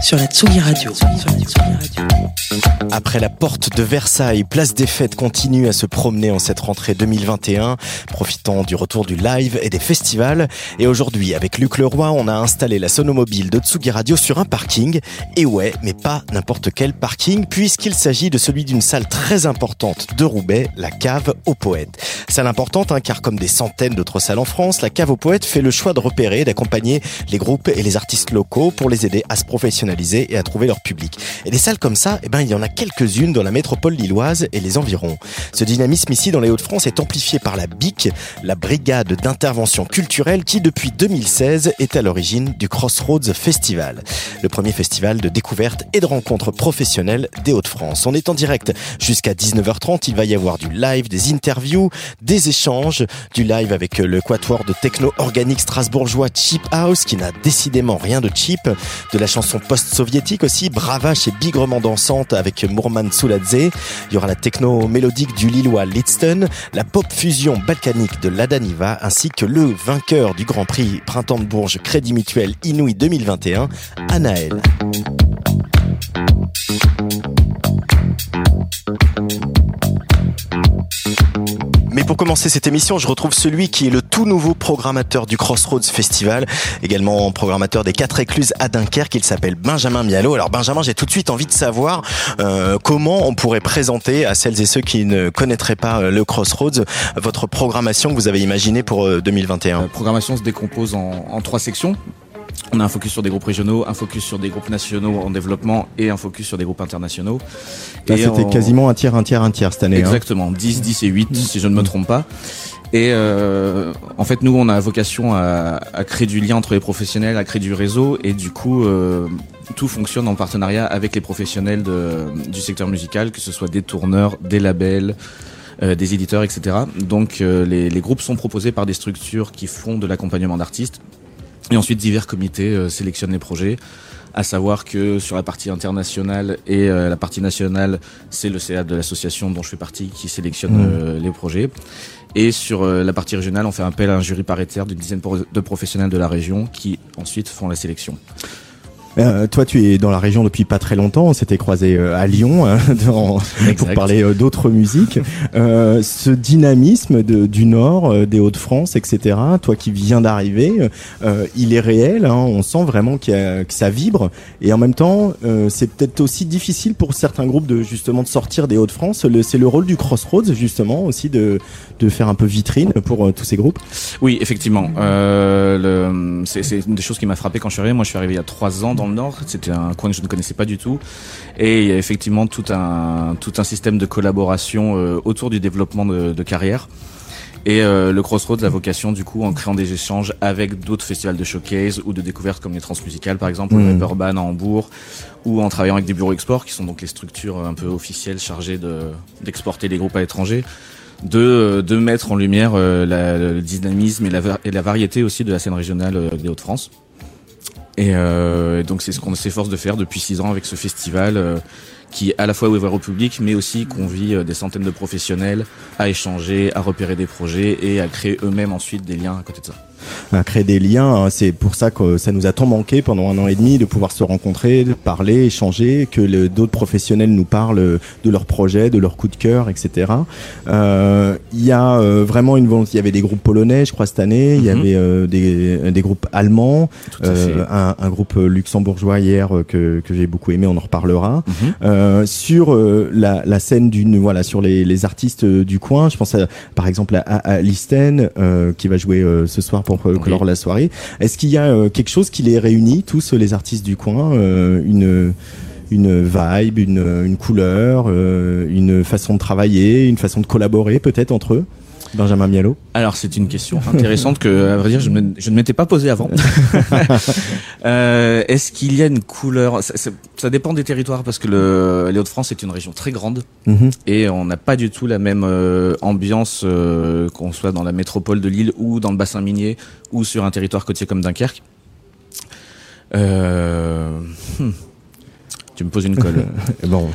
sur la Tsugi Radio. Après la porte de Versailles, Place des Fêtes continue à se promener en cette rentrée 2021, profitant du retour du live et des festivals. Et aujourd'hui, avec Luc Leroy, on a installé la sonomobile de Tsugi Radio sur un parking. Et ouais, mais pas n'importe quel parking, puisqu'il s'agit de celui d'une salle très importante de Roubaix, la cave aux poètes. Salle importante, hein, car comme des centaines d'autres salles en France, la cave aux poètes fait le choix de repérer, d'accompagner les groupes et les artistes locaux pour les aider à se professionnaliser et à trouver leur public. Et des salles comme ça, eh ben, il y en a quelques-unes dans la métropole lilloise et les environs. Ce dynamisme ici dans les Hauts-de-France est amplifié par la BIC, la Brigade d'intervention culturelle qui depuis 2016 est à l'origine du Crossroads Festival, le premier festival de découverte et de rencontres professionnelles des Hauts-de-France. On est en direct jusqu'à 19h30, il va y avoir du live, des interviews, des échanges, du live avec le quatuor de techno organique strasbourgeois Cheap House qui n'a décidément rien de cheap, de la chanson post soviétique aussi, bravache et bigrement dansante avec Mourman Souladze. Il y aura la techno mélodique du Lillois Lidston, la pop fusion balkanique de l'Adaniva, ainsi que le vainqueur du Grand Prix Printemps de Bourges Crédit Mutuel Inouï 2021, Anaël. Pour commencer cette émission, je retrouve celui qui est le tout nouveau programmateur du Crossroads Festival, également programmateur des Quatre Écluses à Dunkerque. Il s'appelle Benjamin Mialo. Alors Benjamin, j'ai tout de suite envie de savoir euh, comment on pourrait présenter à celles et ceux qui ne connaîtraient pas euh, le Crossroads votre programmation que vous avez imaginée pour 2021. Euh, La programmation se décompose en, en trois sections. On a un focus sur des groupes régionaux, un focus sur des groupes nationaux en développement et un focus sur des groupes internationaux. Là, c'était on- quasiment un tiers, un tiers, un tiers cette année. hein. Exactement, 10, 10 et 8 si je ne me trompe pas. Et euh, en fait, nous, on a vocation à, à créer du lien entre les professionnels, à créer du réseau, et du coup, euh, tout fonctionne en partenariat avec les professionnels de, du secteur musical, que ce soit des tourneurs, des labels, euh, des éditeurs, etc. Donc, euh, les, les groupes sont proposés par des structures qui font de l'accompagnement d'artistes, et ensuite divers comités euh, sélectionnent les projets. À savoir que sur la partie internationale et euh, la partie nationale, c'est le CA de l'association dont je fais partie qui sélectionne Mmh. euh, les projets. Et sur euh, la partie régionale, on fait appel à un jury paritaire d'une dizaine de professionnels de la région qui ensuite font la sélection. Euh, toi, tu es dans la région depuis pas très longtemps. On s'était croisé à Lyon hein, dans- pour parler euh, d'autres musiques. Euh, ce dynamisme de- du Nord, euh, des Hauts-de-France, etc. Toi qui viens d'arriver, euh, il est réel. hein. on sent vraiment qu'il y a- que ça vibre. Et en même temps, euh, c'est peut-être aussi difficile pour certains groupes de justement de sortir des Hauts-de-France. C'est le rôle du Crossroads justement aussi de de faire un peu vitrine pour euh, tous ces groupes. Oui, effectivement. Euh, c'est une des choses qui m'a frappé quand je suis arrivé. Moi, je suis arrivé il y a trois ans dans le Nord. C'était un coin que je ne connaissais pas du tout. Et il y a effectivement tout un, tout un système de collaboration euh, autour du développement de, de carrière. Et euh, le Crossroads a vocation, du coup, en créant des échanges avec d'autres festivals de showcase ou de découvertes comme les Transmusicales, par exemple, ou Mhm. le Urban à Hambourg, ou en travaillant avec des bureaux export, qui sont donc les structures un peu officielles chargées de, d'exporter les groupes à l'étranger de, de mettre en lumière euh, la- le dynamisme et la, va- et la variété aussi de la scène régionale euh, des Hauts-de-France. Et euh, donc c'est ce qu'on s'efforce de faire depuis six ans avec ce festival euh, qui est à la fois ouvert au public mais aussi convie euh, des centaines de professionnels à échanger, à repérer des projets et à créer eux-mêmes ensuite des liens à côté de ça. À créer des liens. hein. C'est pour ça que ça nous a tant manqué pendant un an et demi de pouvoir se rencontrer, de parler, échanger, que d'autres professionnels nous parlent de leurs projets, de leurs coups de cœur, etc. Euh, Il y a euh, vraiment une volonté. Il y avait des groupes polonais, je crois, cette année. Il y Mhm. avait euh, des, des groupes allemands, euh, un, un groupe luxembourgeois hier euh, que, que j'ai beaucoup aimé. On en reparlera. Mhm. Euh, sur euh, la, la scène d'une voilà sur les, les artistes euh, du coin je pense à, par exemple à, à, à Listen euh, qui va jouer euh, ce soir pour euh, clore la soirée. Est-ce qu'il y a euh, quelque chose qui les réunit tous euh, les artistes du coin une une vibe une, une couleur une façon de travailler une façon de collaborer peut-être entre eux? Benjamin Mialo Alors c'est une question intéressante que, à vrai dire, je, me- je ne m'étais pas posée avant. Euh, Est-ce qu'il y a une couleur? Ça, ça- ça dépend des territoires parce que le, les Hauts-de-France est une région très grande Mhm. et on n'a pas du tout la même euh, ambiance euh, qu'on soit dans la métropole de Lille ou dans le bassin minier ou sur un territoire côtier comme Dunkerque. Euh, hmm. Tu me poses une colle. Bon.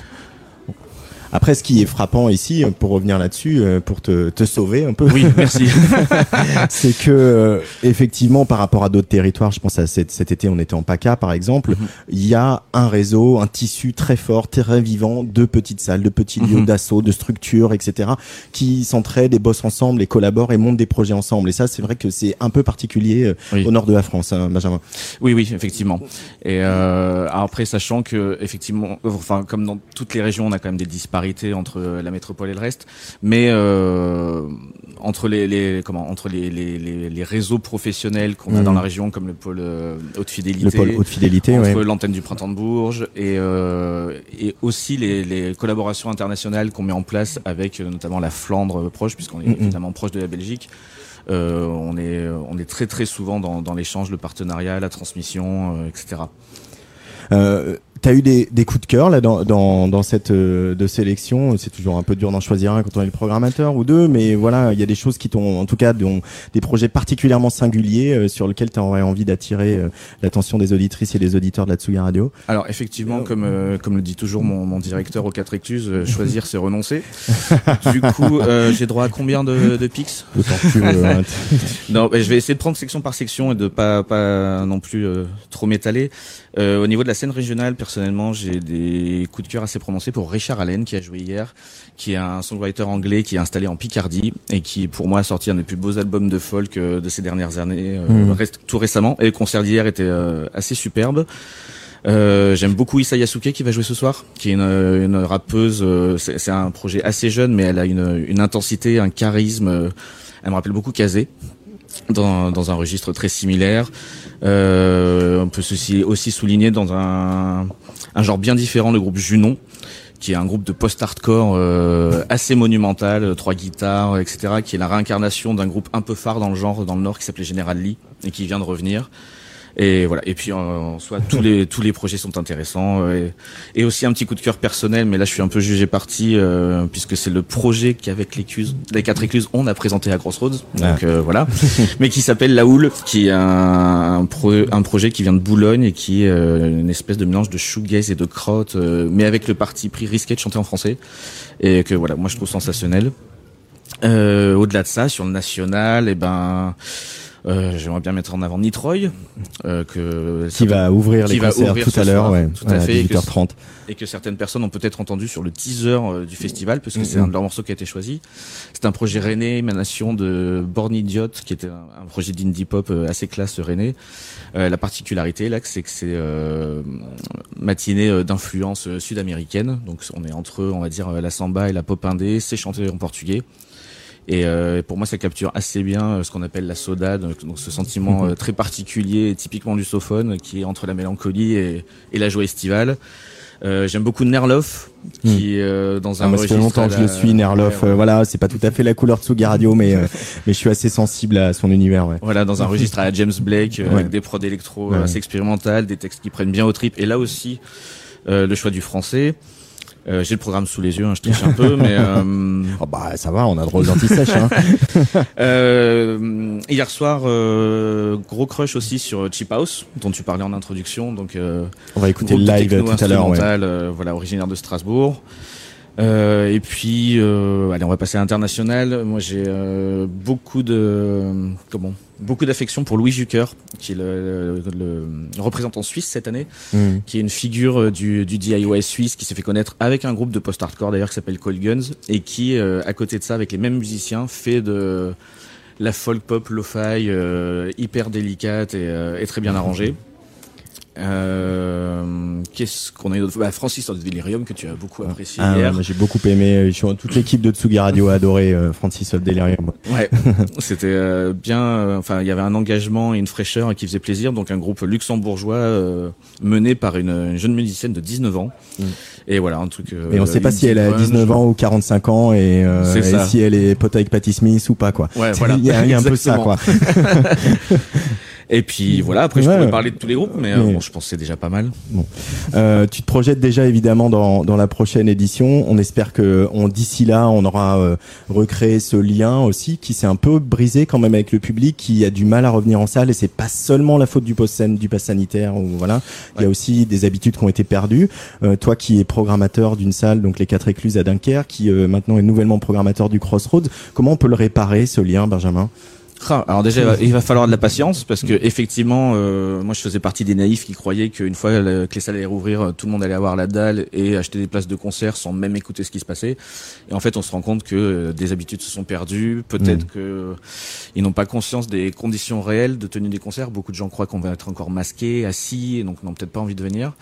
Après, ce qui est frappant ici, euh, pour revenir là-dessus, euh, pour te, te sauver un peu, oui, merci. c'est que euh, effectivement, par rapport à d'autres territoires, je pense à cet, cet été, on était en PACA par exemple, Mhm. il y a un réseau, un tissu très fort, très vivant de petites salles, de petits lieux Mhm. d'assaut, de structures, etc., qui s'entraident et bossent ensemble et collaborent et montent des projets ensemble. Et ça, c'est vrai que c'est un peu particulier Oui. au nord de la France, hein, Benjamin. Oui, oui, effectivement. Et euh, après, sachant que effectivement, enfin, comme dans toutes les régions, on a quand même des disparités entre la métropole et le reste, mais euh, entre les, les comment, entre les, les, les, les réseaux professionnels qu'on a dans la région, comme le pôle euh, haute Le fidélité, pôle haute fidélité, entre ouais. l'antenne du printemps de Bourges et, euh, et aussi les, les collaborations internationales qu'on met en place avec euh, notamment la Flandre euh, proche, puisqu'on est Mhm. évidemment proche de la Belgique. Euh, on est on est très très souvent dans, dans l'échange, le partenariat, la transmission, euh, etc. Euh, T'as eu des, des coups de cœur là dans, dans, dans cette euh, de sélection. C'est toujours un peu dur d'en choisir un quand on est le programmateur ou deux, mais voilà, il y a des choses qui t'ont, en tout cas, dont, des projets particulièrement singuliers euh, sur lesquels tu aurais envie d'attirer euh, l'attention des auditrices et des auditeurs de la Tsuga Radio. Alors effectivement, comme euh, comme le dit toujours mon, mon directeur au 4 écluses, euh, choisir c'est renoncer. du coup, euh, j'ai droit à combien de, de pics Autant que tu veux, hein. Non, mais je vais essayer de prendre section par section et de pas pas non plus euh, trop m'étaler. Euh, au niveau de la scène régionale, personnellement, j'ai des coups de cœur assez prononcés pour Richard Allen qui a joué hier, qui est un songwriter anglais qui est installé en Picardie et qui, pour moi, a sorti un des plus beaux albums de folk euh, de ces dernières années, euh, Mhm. tout récemment. Et le concert d'hier était euh, assez superbe. Euh, J'aime beaucoup Issa Yasuke qui va jouer ce soir, qui est une, une rappeuse. euh, C'est c'est un projet assez jeune, mais elle a une, une intensité, un charisme. euh, Elle me rappelle beaucoup Kazé dans, dans un registre très similaire. Euh, on peut aussi souligner dans un, un genre bien différent le groupe Junon, qui est un groupe de post-hardcore euh, assez monumental, euh, trois guitares, etc., qui est la réincarnation d'un groupe un peu phare dans le genre dans le Nord qui s'appelait General Lee et qui vient de revenir. Et voilà. Et puis en, en soi, tous les tous les projets sont intéressants euh, et, et aussi un petit coup de cœur personnel. Mais là, je suis un peu jugé parti euh, puisque c'est le projet qu'avec l'écluse, les quatre écluses, on a présenté à Crossroads. Donc euh, voilà. Mais qui s'appelle La Houle, qui est un, un, pro- un projet qui vient de Boulogne et qui est euh, une espèce de mélange de shoegaze et de kraut, euh, mais avec le parti pris risqué de chanter en français. Et que voilà, moi je trouve sensationnel. Euh, Au-delà de ça, sur le national, et ben. Euh, J'aimerais bien mettre en avant Nitroy, euh, que qui va ouvrir qui les va concerts ouvrir tout à l'heure, ouais, tout à à fait, et que 18h30. et que certaines personnes ont peut-être entendu sur le teaser euh, du festival, parce que c'est un de leurs morceaux qui a été choisi. C'est un projet rennais, émanation de Born Idiot, qui était un, un projet d'indie pop assez classe. Euh, la particularité là, c'est que c'est euh, matinée d'influence sud-américaine, donc on est entre, on va dire, la samba et la pop indé, c'est chanté en portugais. Et euh, pour moi, ça capture assez bien euh, ce qu'on appelle la soda, donc, donc ce sentiment euh, très particulier, et typiquement lusophone, qui est entre la mélancolie et, et la joie estivale. Euh, J'aime beaucoup Nerloff, qui euh, dans un Ah, ça fait registre longtemps que je le suis, Nerloff. Ouais, euh, ouais. voilà, c'est pas tout à fait la couleur de Tsugi Radio, mais euh, mais je suis assez sensible à son univers. Ouais. Voilà, dans un registre à la James Blake, euh, avec des prods électro euh, assez expérimentales, des textes qui prennent bien au trip. Et là aussi, euh, le choix du français. Euh, J'ai le programme sous les yeux, hein, je triche un peu, mais euh, Oh, bah ça va, on a drôle d'anti-sèche. Hein. euh, hier soir, euh, gros crush aussi sur Cheap House, dont tu parlais en introduction. Donc euh, On va écouter le live tout à l'heure. Ouais. euh, voilà, originaire de Strasbourg. Euh, et puis, euh, allez, on va passer à l'international. Moi, j'ai euh, beaucoup de comment, beaucoup d'affection pour Louis Jucker, qui est le, le- le représentant suisse cette année, Mm. qui est une figure euh, du, du DIY suisse, qui s'est fait connaître avec un groupe de post-hardcore d'ailleurs qui s'appelle Cold Guns, et qui, euh, à côté de ça, avec les mêmes musiciens, fait de la folk pop lo-fi euh, hyper délicate et, euh, et très bien arrangée. Euh, Qu'est-ce qu'on a eu d'autre? Bah, Francis of Delirium que tu as beaucoup apprécié Ah, hier. J'ai beaucoup aimé. suis- Toute l'équipe de Tsugi Radio a adoré euh, Francis of Delirium. Ouais, c'était euh, bien. euh, Enfin, il y avait un engagement et une fraîcheur qui faisait plaisir. Donc, un groupe luxembourgeois euh, mené par une, une jeune musicienne de 19 ans. Mm. Et voilà, un truc. euh, Et on sait pas si elle a grunge. 19 ans ou 45 ans et, euh, et si elle est pote avec Patti Smith ou pas quoi. Ouais, voilà. Il y a, y a un peu ça quoi. Et puis voilà. Après, je Ouais. pourrais parler de tous les groupes, mais, euh, Mais- bon, je pense que c'est déjà pas mal. Euh, tu te projettes déjà évidemment dans, dans la prochaine édition. On espère que on d'ici là on aura euh, recréé ce lien aussi qui s'est un peu brisé quand même avec le public qui a du mal à revenir en salle et c'est pas seulement la faute du post du pass sanitaire ou voilà. Il y a aussi des habitudes qui ont été perdues. Euh, toi qui es programmateur d'une salle donc les quatre écluses à Dunkerque qui euh, maintenant est nouvellement programmateur du Crossroads, comment on peut le réparer ce lien Benjamin? Alors déjà, il va- falloir de la patience parce que effectivement, euh, moi je faisais partie des naïfs qui croyaient qu'une fois que les salles allaient rouvrir, euh, tout le monde allait avoir la dalle et acheter des places de concert sans même écouter ce qui se passait. Et en fait, on se rend compte que euh, des habitudes se sont perdues. Peut-être Mm. que euh, ils n'ont pas conscience des conditions réelles de tenue des concerts. Beaucoup de gens croient qu'on va être encore masqué, assis, et donc n'ont peut-être pas envie de venir.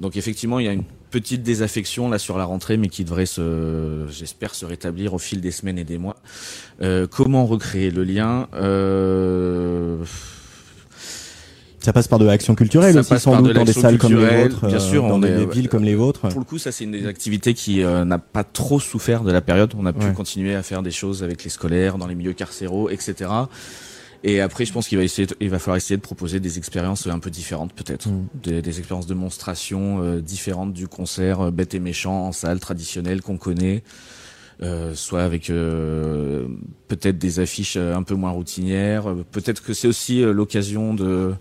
Donc effectivement, il y a une petite désaffection là sur la rentrée, mais qui devrait se, j'espère, se rétablir au fil des semaines et des mois. Euh, comment recréer le lien euh, Ça passe par de l'action culturelle Ça aussi passe sans par doute de dans des salles comme les vôtres, bien euh, sûr, dans des est- villes comme les vôtres. Pour le coup, ça c'est une des activités qui euh, n'a pas trop souffert de la période. On a pu Ouais. continuer à faire des choses avec les scolaires, dans les milieux carcéraux, etc. Et après, je pense qu'il va essayer, de- il va falloir essayer de proposer des expériences un peu différentes, peut-être, Mm. des, des expériences de monstration euh, différentes du concert euh, bête et méchant en salle traditionnelle qu'on connaît. Euh, soit avec euh, peut-être des affiches euh, un peu moins routinières. Euh, Peut-être que c'est aussi euh, l'occasion de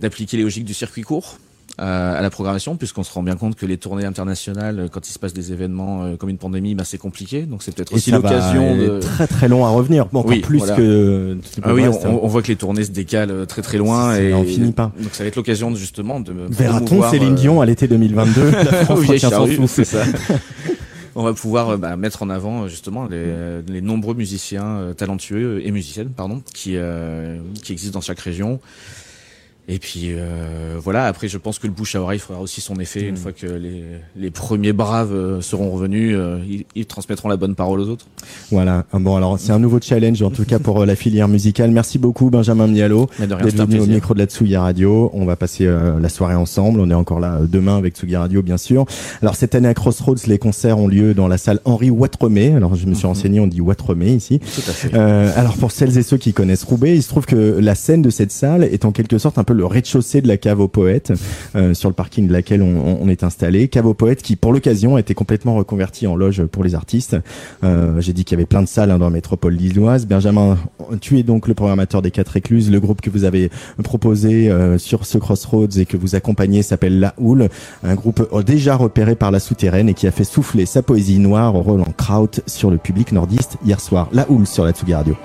d'appliquer les logiques du circuit court euh, à la programmation, puisqu'on se rend bien compte que les tournées internationales, euh, quand il se passe des événements euh, comme une pandémie, bah, c'est compliqué. Donc c'est peut-être aussi l'occasion de... très très long à revenir, Bon, encore Oui, plus voilà. que Ah oui, reste. on, on voit que les tournées se décalent euh, très très loin et on finit pas. Donc ça va être l'occasion de, justement de Verra-t-on Céline euh, Dion à l'été 2022 La France aux vieilles retient son charrues, souffle. c'est ça. On va pouvoir euh, bah, mettre en avant euh, justement les, euh, les nombreux musiciens euh, talentueux et musiciennes pardon qui euh, qui existent dans chaque région. Et puis euh, voilà. Après, je pense que le bouche à oreille fera aussi son effet Mm. une fois que les, les premiers braves euh, seront revenus. euh, ils, ils transmettront la bonne parole aux autres. Voilà. Ah Bon, alors c'est un nouveau challenge en tout cas pour euh, la filière musicale. Merci beaucoup Benjamin Mialo d'être venu au micro de la Tsugi Radio. On va passer euh, la soirée ensemble. On est encore là euh, demain avec Tsugi Radio, bien sûr. Alors cette année à Crossroads, les concerts ont lieu dans la salle Henri Ouattremé. Alors je me suis Mhm. renseigné, on dit Ouattremé ici. Tout à fait. Euh, alors pour celles et ceux qui connaissent Roubaix, il se trouve que la scène de cette salle est en quelque sorte un peu le rez-de-chaussée de la cave aux poètes, euh, sur le parking de laquelle on, est installé. Cave aux poètes qui, pour l'occasion, a été complètement reconvertie en loge pour les artistes. Euh, J'ai dit qu'il y avait plein de salles hein, dans la métropole lilloise. Benjamin, tu es donc le programmateur des Quatre Écluses. Le groupe que vous avez proposé euh, sur ce Crossroads et que vous accompagnez s'appelle La Houle, un groupe déjà repéré par la souterraine et qui a fait souffler sa poésie noire au Roland Kraut sur le public nordiste hier soir. La Houle sur la Tsugi Radio.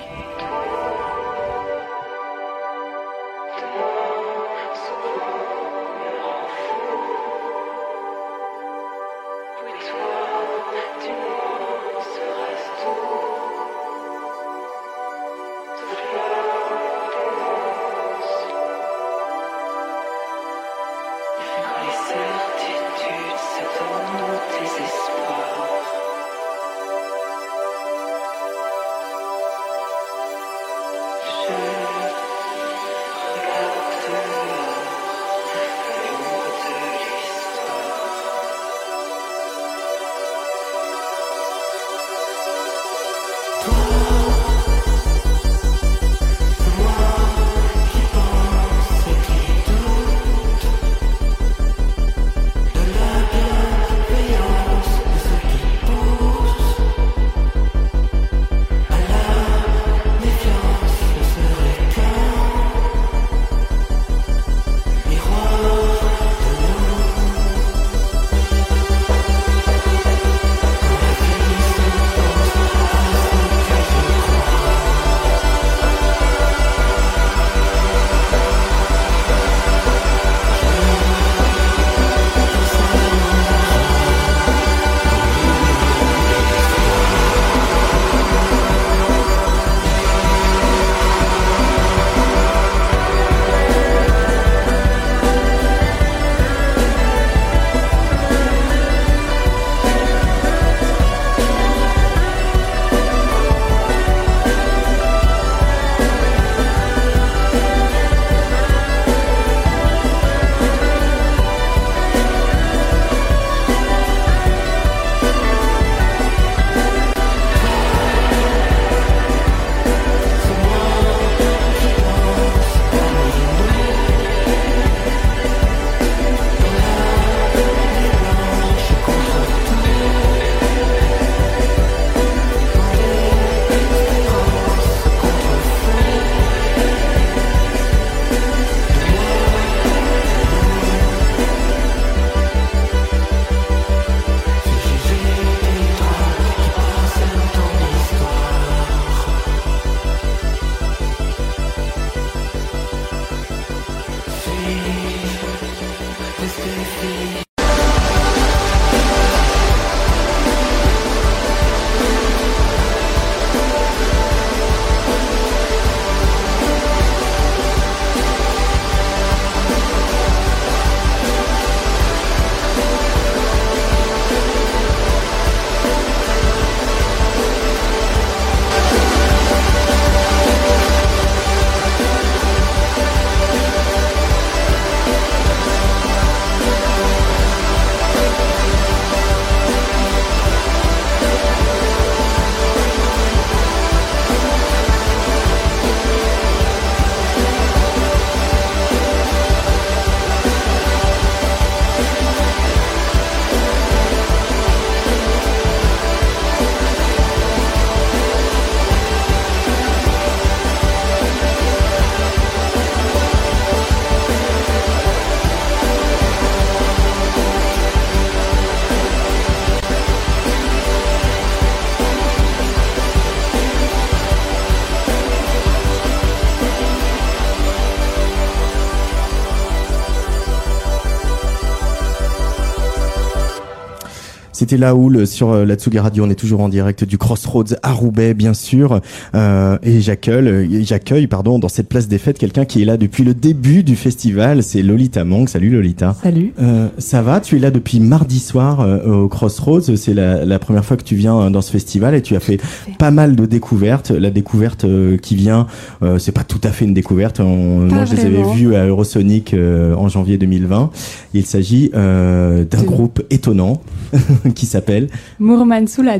C'était Laoul sur euh, la Tsugi Radio. On est toujours en direct du Crossroads à Roubaix, bien sûr. Euh, et j'accueille, euh, j'accueille, pardon, dans cette place des fêtes, quelqu'un qui est là depuis le début du festival. C'est Lolita Mang. Salut Lolita. Salut. Euh, ça va? Tu es là depuis mardi soir euh, au Crossroads. C'est la, la première fois que tu viens dans ce festival et tu as fait pas mal de découvertes. La découverte qui vient, euh, c'est pas tout à fait une découverte. On- moi, je les avais vus à Eurosonic en janvier 2020. Il s'agit euh, d'un groupe étonnant qui s'appelle Mourman sous la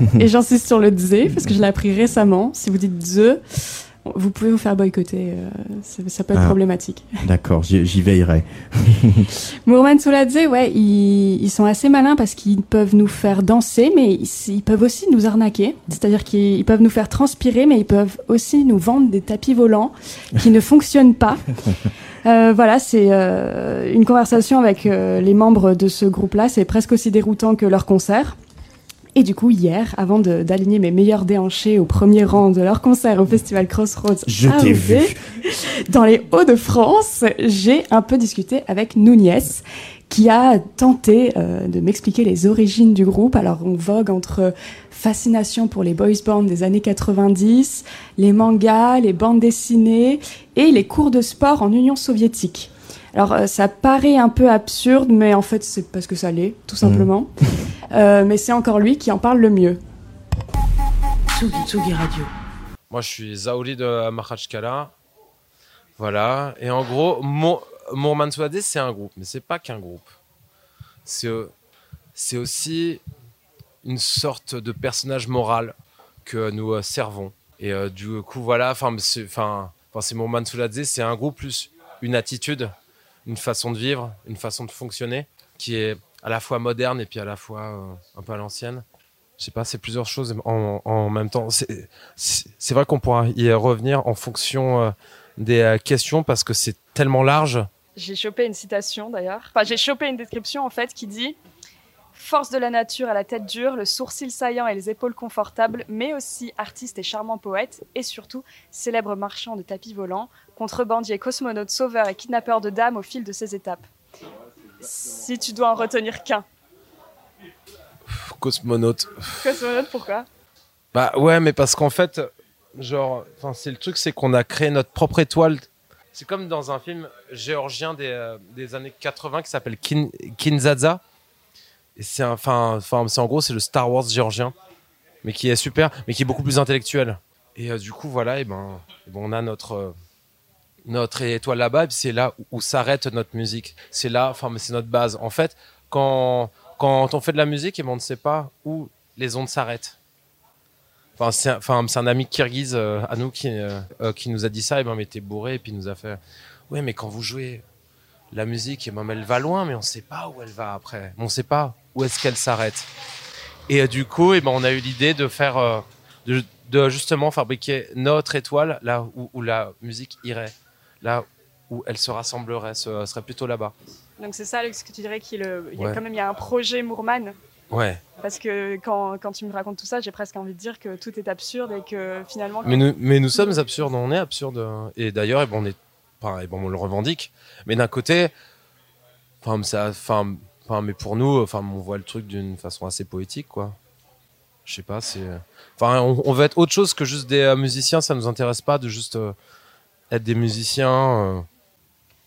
et j'insiste sur le Dze parce que je l'ai appris récemment. Si vous dites Dze, vous pouvez vous faire boycotter. euh, ça, ça peut être Ah. problématique. D'accord, j'y veillerai. Mourman sous la Dze, ouais, ils, ils sont assez malins parce qu'ils peuvent nous faire danser, mais ils, ils peuvent aussi nous arnaquer. C'est-à-dire qu'ils ils peuvent nous faire transpirer, mais ils peuvent aussi nous vendre des tapis volants qui ne fonctionnent pas. Euh, voilà, c'est euh, une conversation avec euh, les membres de ce groupe-là. C'est presque aussi déroutant que leur concert. Et du coup, hier, avant d'aligner mes meilleurs déhanchés au premier rang de leur concert au festival Crossroads Je t'ai vu. dans les Hauts-de-France, j'ai un peu discuté avec Nunez, qui a tenté euh, de m'expliquer les origines du groupe. Alors, on vogue entre fascination pour les boys bands des années 90, les mangas, les bandes dessinées et les cours de sport en Union soviétique. Alors, euh, ça paraît un peu absurde, mais en fait, c'est parce que ça l'est, tout simplement. Euh, mais c'est encore lui qui en parle le mieux. Tsugi, Tsugi Radio. Moi, je suis Zaouli de Mahachkala. Voilà. Et en gros, Mour- Mourman Souadé, c'est un groupe, mais c'est pas qu'un groupe. C'est aussi une sorte de personnage moral que nous euh, servons. Et euh, du coup, voilà, enfin, c'est Mourman c'est un groupe plus une attitude, une façon de vivre, une façon de fonctionner qui est à la fois moderne et puis à la fois euh, un peu à l'ancienne. Je sais pas, c'est plusieurs choses en, en même temps. C'est- vrai qu'on pourra y revenir en fonction des questions parce que c'est tellement large. J'ai chopé une citation d'ailleurs. Enfin, j'ai chopé une description en fait qui dit Force de la nature à la tête dure, le sourcil saillant et les épaules confortables, mais aussi artiste et charmant poète, et surtout célèbre marchand de tapis volants, contrebandier, cosmonaute, sauveur et kidnappeur de dames au fil de ses étapes. Si tu dois en retenir qu'un. Cosmonaute. Cosmonaute, pourquoi? Bah ouais, mais parce qu'en fait, genre, enfin, c'est le truc, c'est qu'on a créé notre propre étoile. C'est comme dans un film géorgien des, euh, des années 80 qui s'appelle Kin, Kinzaza. C'est enfin, enfin, en gros, c'est le Star Wars géorgien, mais qui est super, mais qui est beaucoup plus intellectuel. Et euh, du coup, voilà, et ben, et ben, on a notre euh, notre étoile là-bas, et c'est là où, où s'arrête notre musique. C'est là, enfin, c'est notre base. En fait, quand quand on fait de la musique, et ben, on ne sait pas où les ondes s'arrêtent. Enfin, c'est un, enfin, c'est un ami kirghize euh, à nous qui, euh, euh, qui nous a dit ça, et ben, on était bourré, et puis il nous a fait Ouais, mais quand vous jouez la musique, et ben, elle va loin, mais on ne sait pas où elle va après. On ne sait pas où est-ce qu'elle s'arrête. Et du coup, et ben, on a eu l'idée de faire, de, de justement fabriquer notre étoile là où, où la musique irait, là où elle se rassemblerait, ce serait plutôt là-bas. Donc c'est ça ce que tu dirais qu'il y a quand même il y a un projet Moorman Ouais. parce que quand, quand tu me racontes tout ça, j'ai presque envie de dire que tout est absurde et que finalement Mais nous, mais nous sommes absurdes, on est absurdes. Et d'ailleurs, eh ben, on est, enfin, eh ben, on le revendique. Mais d'un côté, enfin, ça, enfin, mais pour nous, enfin, on voit le truc d'une façon assez poétique, quoi. Je sais pas, c'est, enfin, on, on veut être autre chose que juste des euh, musiciens. Ça nous intéresse pas de juste euh, être des musiciens. euh.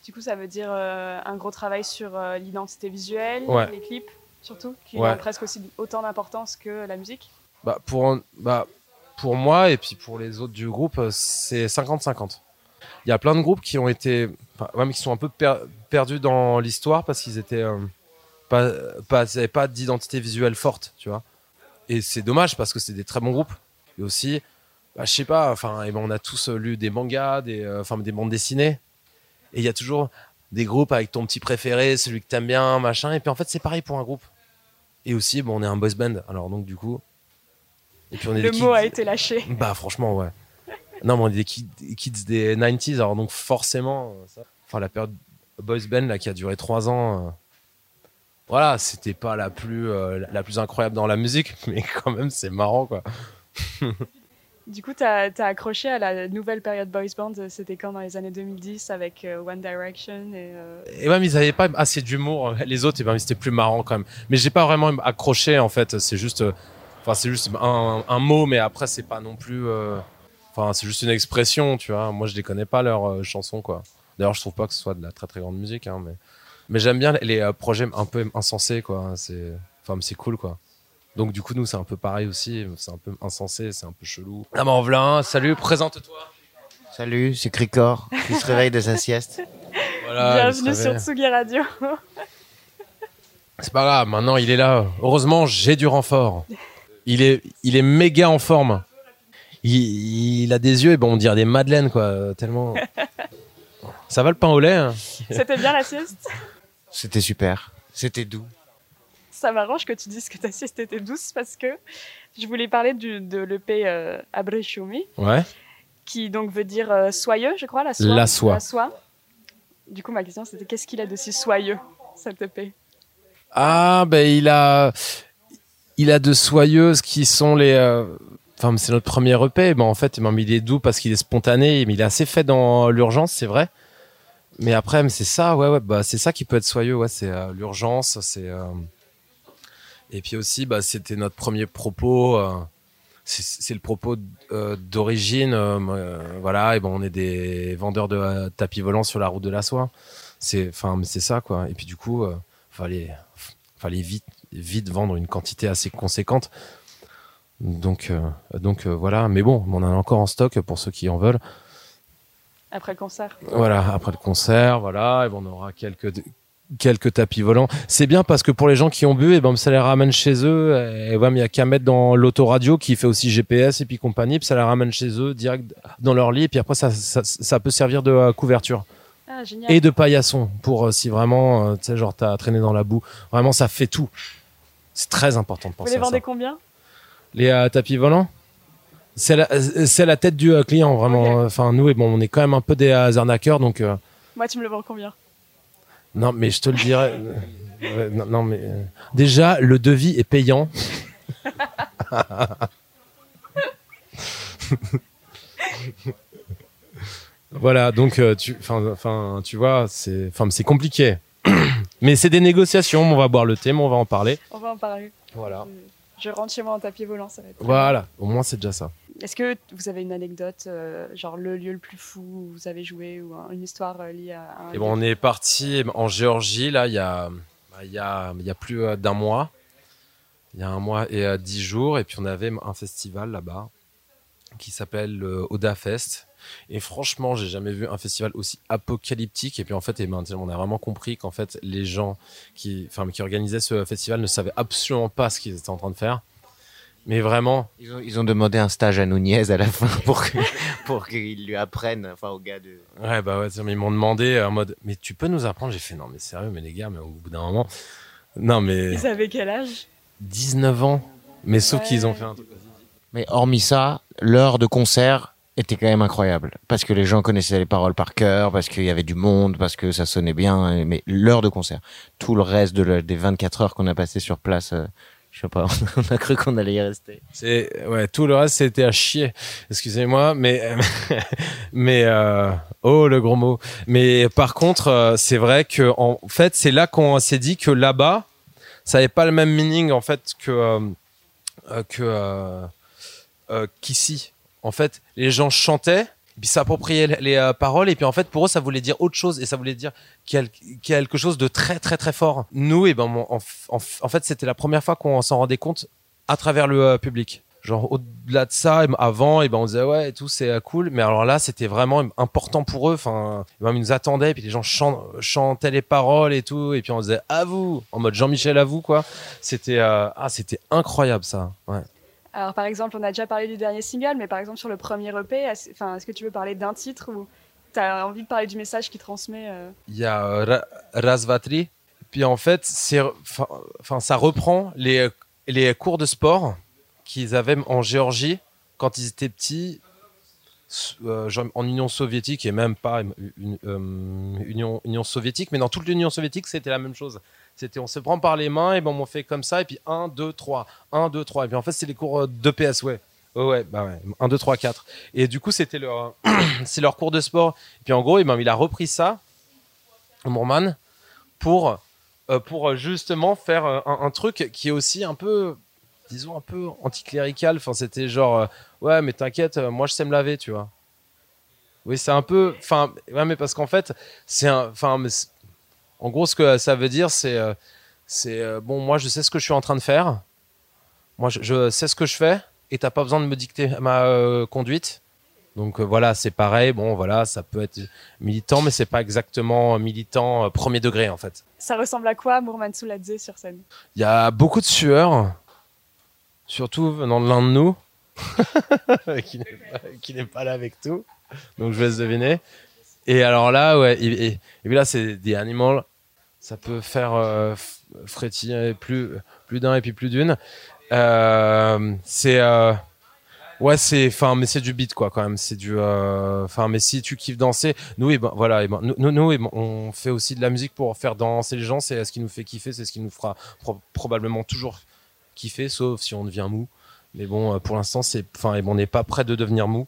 Du coup, ça veut dire euh, un gros travail sur l'identité visuelle, Ouais. les clips surtout, qui Ouais. ont presque aussi autant d'importance que la musique. Bah, pour, bah, pour moi et puis pour les autres du groupe, euh, c'est 50-50. Il y a plein de groupes qui ont été, enfin, mais qui sont un peu per- perdus dans l'histoire parce qu'ils étaient euh, pas, pas, d'identité visuelle forte, tu vois. Et c'est dommage parce que c'est des très bons groupes. Et aussi, bah, je sais pas, enfin, eh ben, on a tous euh, lu des mangas, des, euh, enfin, des bandes dessinées. Et il y a toujours des groupes avec ton petit préféré, celui que t'aimes bien, machin. Et puis en fait, c'est pareil pour un groupe. Et aussi, bon, on est un boys band. Alors donc, du coup. Et puis on est Le mot kids- a été lâché. Bah, franchement, ouais. Non, mais on est des kids, des kids des 90s. Alors donc, forcément, ça- enfin, la période boys band là, qui a duré trois ans. euh, Voilà, c'était pas la plus, euh, la plus incroyable dans la musique, mais quand même, c'est marrant, quoi. Du coup, t'as as accroché à la nouvelle période boys band. euh, C'était quand dans les années 2010 avec euh, One Direction et euh, Et ouais, mais ils avaient pas assez d'humour. Les autres, eh ben, c'était plus marrant quand même. Mais j'ai pas vraiment accroché en fait. C'est juste, euh, enfin, c'est juste un, mot, mais après, c'est pas non plus. euh, Enfin, c'est juste une expression, tu vois. Moi, je les connais pas leurs euh, chansons, quoi. D'ailleurs, je trouve pas que ce soit de la très très grande musique, hein, mais mais j'aime bien les euh, projets un peu insensés, quoi. C'est, enfin, c'est cool, quoi. Donc du coup, nous, c'est un peu pareil aussi. C'est un peu insensé, c'est un peu chelou. Ah, m'en voilà. Salut, présente-toi. Salut, c'est Cricor qui se réveille de sa sieste. Voilà. bienvenue sur. Tsugi Radio. C'est pas grave, maintenant il est là. Heureusement, j'ai du renfort. Il est, il est méga en forme. Il, il a des yeux, et bon, on dirait des madeleines, quoi, tellement. Ça va le pain au lait hein? C'était bien la sieste? C'était super, c'était doux. Ça m'arrange que tu dises que ta sieste était douce parce que je voulais parler du, de l'EP euh, Ouais. qui donc veut dire euh, soyeux, je crois, la soie. La soie. Du coup, ma question c'était qu'est-ce qu'il a de si soyeux, cette EP Ah, ben il a, il a de soyeuses qui sont les. euh, Enfin, c'est notre premier EP. Ben, en fait, il est doux parce qu'il est spontané, mais il est assez fait dans l'urgence, c'est vrai. Mais après, c'est ça, ouais, ouais, bah, c'est ça qui peut être soyeux, ouais, c'est euh, l'urgence, c'est. euh, Et puis aussi, bah, c'était notre premier propos. euh, C'est le propos euh, d'origine, euh, voilà. Et bon, on est des vendeurs de tapis volants sur la route de la soie. C'est, enfin, mais c'est ça, quoi. Et puis du coup, fallait, fallait vite, vite vendre une quantité assez conséquente. Donc, donc voilà. Mais bon, on en a encore en stock pour ceux qui en veulent. après le concert Voilà, après le concert, voilà, et on aura quelques quelques tapis volants. C'est bien parce que pour les gens qui ont bu, et ben ça les ramène chez eux. Et ben, il y a qu'à mettre dans l'autoradio qui fait aussi GPS et puis compagnie, puis ça les ramène chez eux direct dans leur lit. Et puis après, ça, ça, ça peut servir de euh, couverture Ah, et de paillasson pour euh, si vraiment, euh, tu sais, genre t'as traîné dans la boue. Vraiment, ça fait tout. C'est très important de Vous penser les à ça. vendez combien? Les euh, tapis volants? C'est la, tête du client, vraiment. Enfin, nous, et bon, on est quand même un peu des arnaqueurs, donc. Moi, tu me le vends combien? Non, mais je te le dirai. Euh, ouais, non, non, mais euh, déjà, le devis est payant. voilà, donc euh, tu, enfin, tu vois, c'est, enfin, c'est compliqué. mais c'est des négociations. On va boire le thé, mais on va en parler. On va en parler. Voilà. Je rentre chez moi en tapis volant, ça va être. Voilà. Au moins, c'est déjà ça. Est-ce que vous avez une anecdote, euh, genre le lieu le plus fou où vous avez joué ou un- une histoire euh, liée à Et bon, on est parti en Géorgie, là, il y a, bah, y a, plus euh, d'un mois. Il y a un mois et dix jours. Et puis, on avait un festival là-bas qui s'appelle le Oda Fest. Et franchement, j'ai jamais vu un festival aussi apocalyptique. Et puis, en fait, eh ben, on a vraiment compris qu'en fait, les gens qui, enfin, qui organisaient ce festival ne savaient absolument pas ce qu'ils étaient en train de faire. Mais vraiment, Ils ont, ils ont demandé un stage à Nunez à la fin pour que- pour qu'il lui apprenne, enfin au gars de. Ouais, bah ouais, mais ils m'ont demandé euh, en mode, mais tu peux nous apprendre? J'ai fait, non, mais sérieux, mais les gars, mais au bout d'un moment. Non, mais Vous avez quel âge? 19 ans. Mais sauf Ouais. qu'ils ont fait un truc. Mais hormis ça, l'heure de concert était quand même incroyable parce que les gens connaissaient les paroles par cœur, parce qu'il y avait du monde, parce que ça sonnait bien. Mais l'heure de concert, tout le reste de la- des 24 heures qu'on a passé sur place, euh, je sais pas, on a cru qu'on allait y rester. C'est, ouais, tout le reste, c'était à chier. Excusez-moi, mais, mais, euh, oh, le gros mot. Mais par contre, euh, c'est vrai que, en fait, c'est là qu'on s'est dit que là-bas, ça n'avait pas le même meaning, en fait, que, euh, que, qu'ici. En fait, les gens chantaient, puis s'appropriaient les, euh, paroles, et puis en fait, pour eux, ça voulait dire autre chose, et ça voulait dire quel- quelque chose de très, très, très fort. Nous, et ben, mon- en, fait, c'était la première fois qu'on s'en rendait compte à travers le euh, public. Genre au-delà de ça, et ben, avant, et ben on disait ouais et tout c'est euh, cool, mais alors là c'était vraiment important pour eux. Enfin, et ben, ils nous attendaient, et puis les gens chan- chantaient les paroles et tout, et puis on disait à vous, en mode Jean-Michel à vous quoi. C'était ah c'était incroyable ça. Ouais. Alors, par exemple, on a déjà parlé du dernier single, mais par exemple, sur le premier EP, est-ce est-ce que tu veux parler d'un titre ou tu as envie de parler du message qui transmet euh, Il y a euh, Ra- Razvatri, puis en fait c'est enfin ça reprend les les cours de sport qu'ils avaient en Géorgie quand ils étaient petits euh, en Union soviétique et même pas euh, Union, Union soviétique, mais dans toute l'Union soviétique, c'était la même chose. C'était on se prend par les mains et bon, on fait comme ça, et puis 1, 2, 3, 1, 2, 3. Et puis en fait, c'est les cours euh, d'EPS, ouais. Ouais, ouais, bah ouais. 1, 2, 3, 4. Et du coup, c'était leur, c'est leur cours de sport. Et puis en gros, eh ben, il a repris ça, Moorman, pour, euh, pour justement faire euh, un, un truc qui est aussi un peu, disons, un peu anticlérical. Enfin, c'était genre, euh, ouais, mais t'inquiète, euh, moi je sais me laver, tu vois. Oui, c'est un peu. Enfin, ouais, mais parce qu'en fait, c'est un. Enfin, en gros, ce que ça veut dire, c'est. euh, c'est euh, bon, moi je sais ce que je suis en train de faire. Moi, je, je sais ce que je fais et t'as pas besoin de me dicter ma euh, conduite. Donc euh, voilà, c'est pareil. Bon, voilà, ça peut être militant, mais c'est pas exactement militant euh, premier degré en fait. Ça ressemble à quoi, Mourman Souladze sur scène? Il y a beaucoup de sueur, surtout venant de l'un de nous, qui n'est pas, là avec tout. Donc je vais laisse deviner. Et alors là, ouais, et, et- là c'est des animals. Ça peut faire euh, frétiller plus, plus d'un et puis plus d'une. Euh, c'est euh, ouais, c'est enfin, mais c'est du beat quoi quand même. C'est du euh, enfin, mais si tu kiffes danser, nous et ben voilà, et ben, nous, nous, nous, eh ben, on fait aussi de la musique pour faire danser les gens. C'est ce qui nous fait kiffer, c'est ce qui nous fera pro- probablement toujours kiffer, sauf si on devient mou. Mais bon, pour l'instant, c'est enfin, et bon, on n'est pas prêt de devenir mou.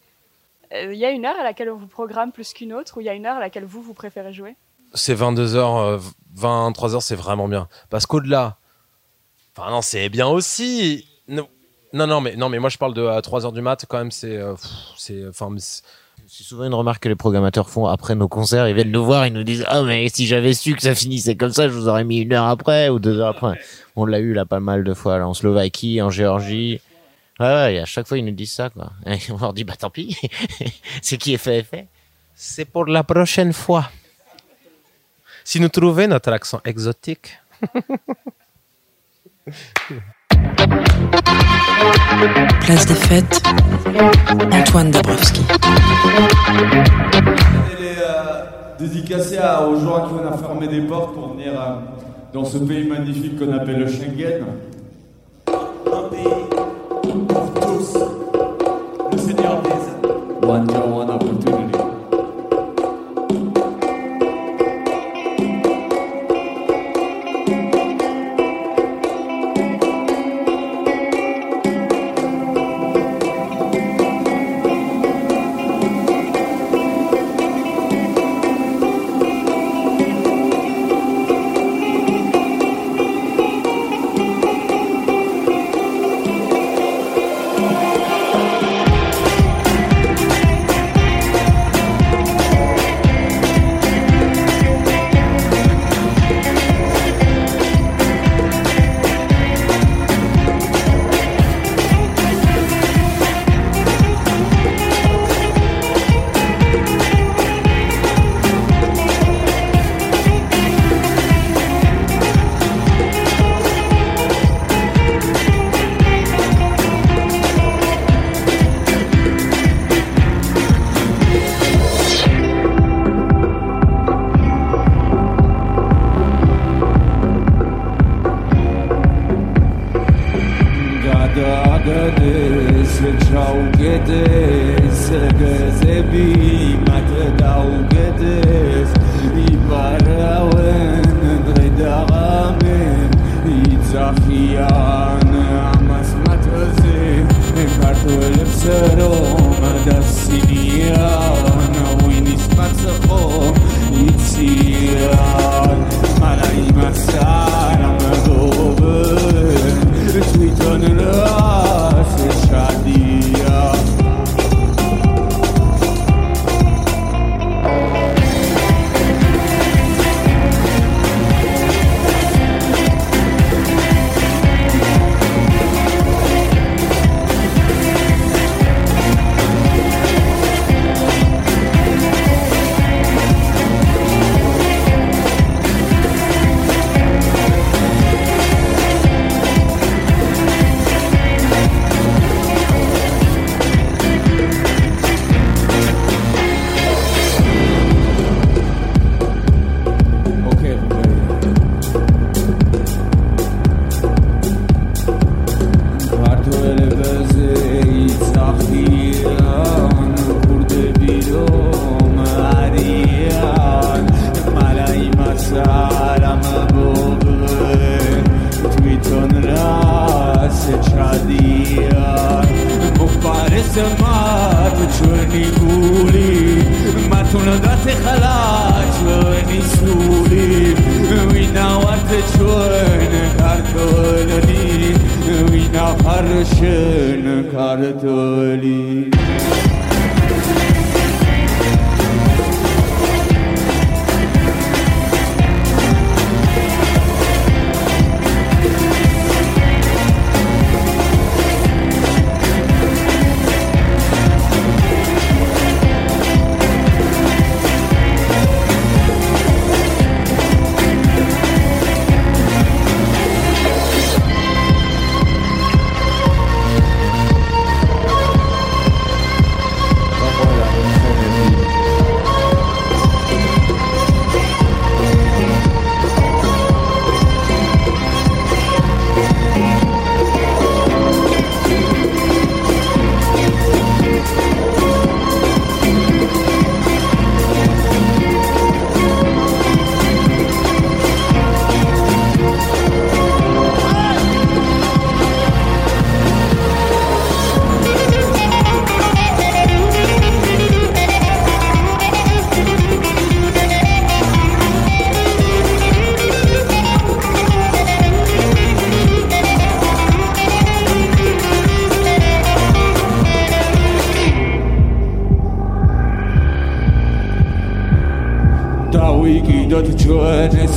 Il y a une heure à laquelle on vous programme plus qu'une autre ou il y a une heure à laquelle vous, vous préférez jouer? C'est 22h, 23h, c'est vraiment bien. Parce qu'au-delà, enfin non, c'est bien aussi. Non, non, non, mais, non, mais moi je parle de à 3h du mat, quand même, c'est. euh, c'est enfin, c'est- souvent une remarque que les programmateurs font après nos concerts. Ils viennent nous voir, ils nous disent Ah, mais si j'avais su que ça finissait comme ça, je vous aurais mis une heure après ou deux heures après. On l'a eu là pas mal de fois, là, en Slovaquie, en Géorgie. Ouais, ouais, et à chaque fois, ils nous disent ça, quoi. Et on leur dit Bah tant pis, c'est qui est fait est fait. c'est pour la prochaine fois. Si nous trouvons notre accent exotique. Place des fêtes, Antoine Dabrowski. Elle est euh, dédicacée à- aux gens à qui on a fermé des portes pour venir euh, dans ce pays magnifique qu'on appelle le Schengen. Un pays pour tous. Le Seigneur des One Job, One Opportunity.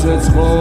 its flow.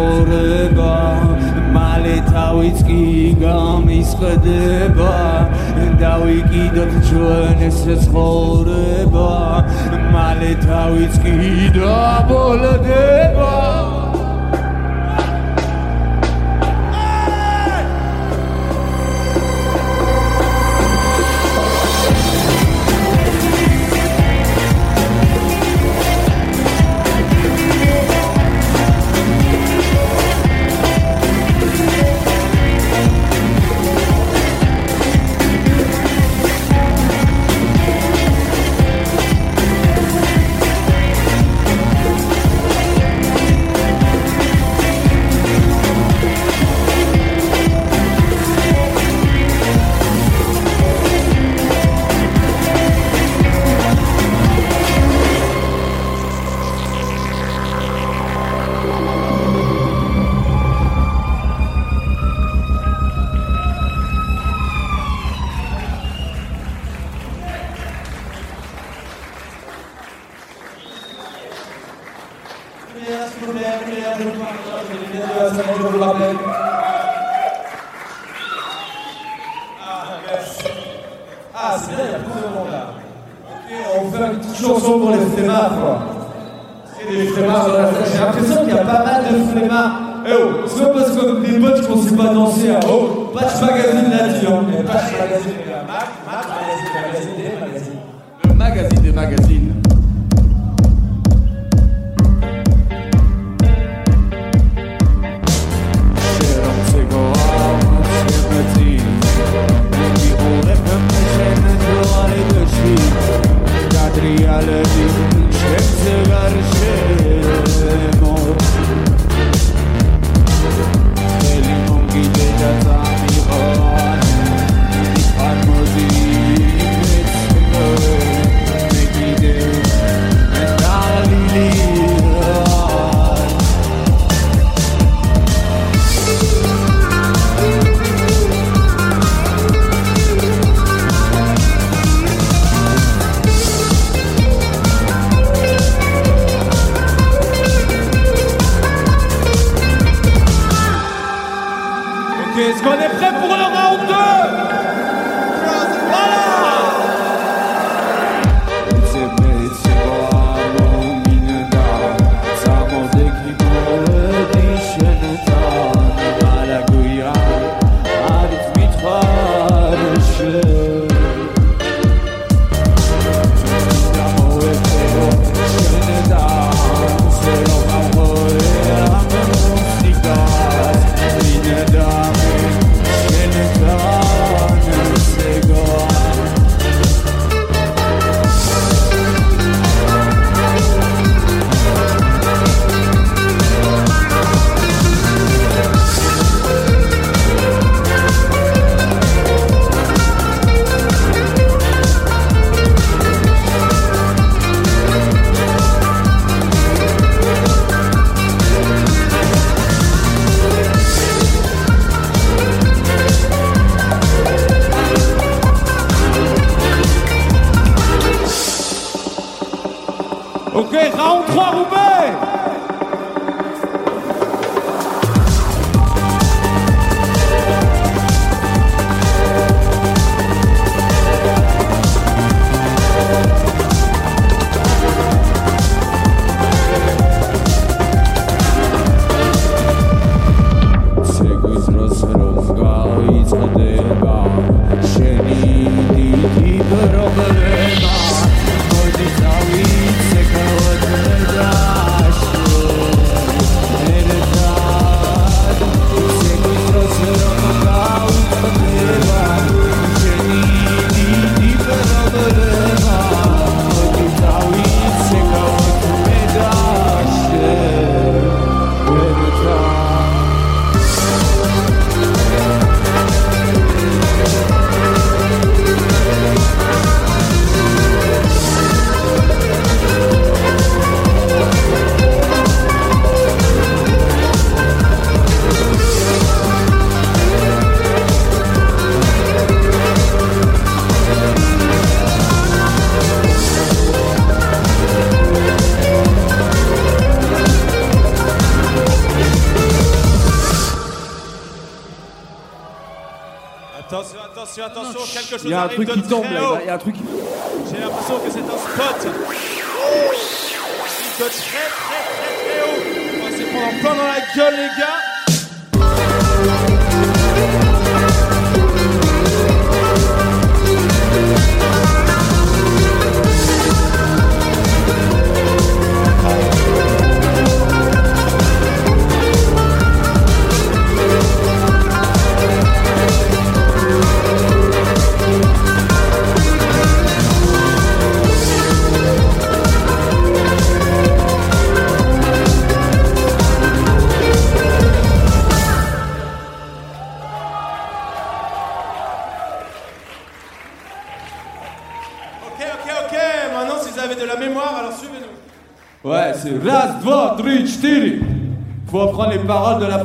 truc qui tombe, là. Il y a un truc qui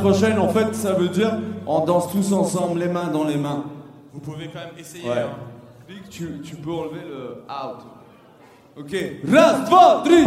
prochaine, en fait, ça veut dire on danse tous ensemble, les mains dans les mains. Vous pouvez quand même essayer. Hein. Tu, peux enlever le out. Ok. Raz, dva, tri,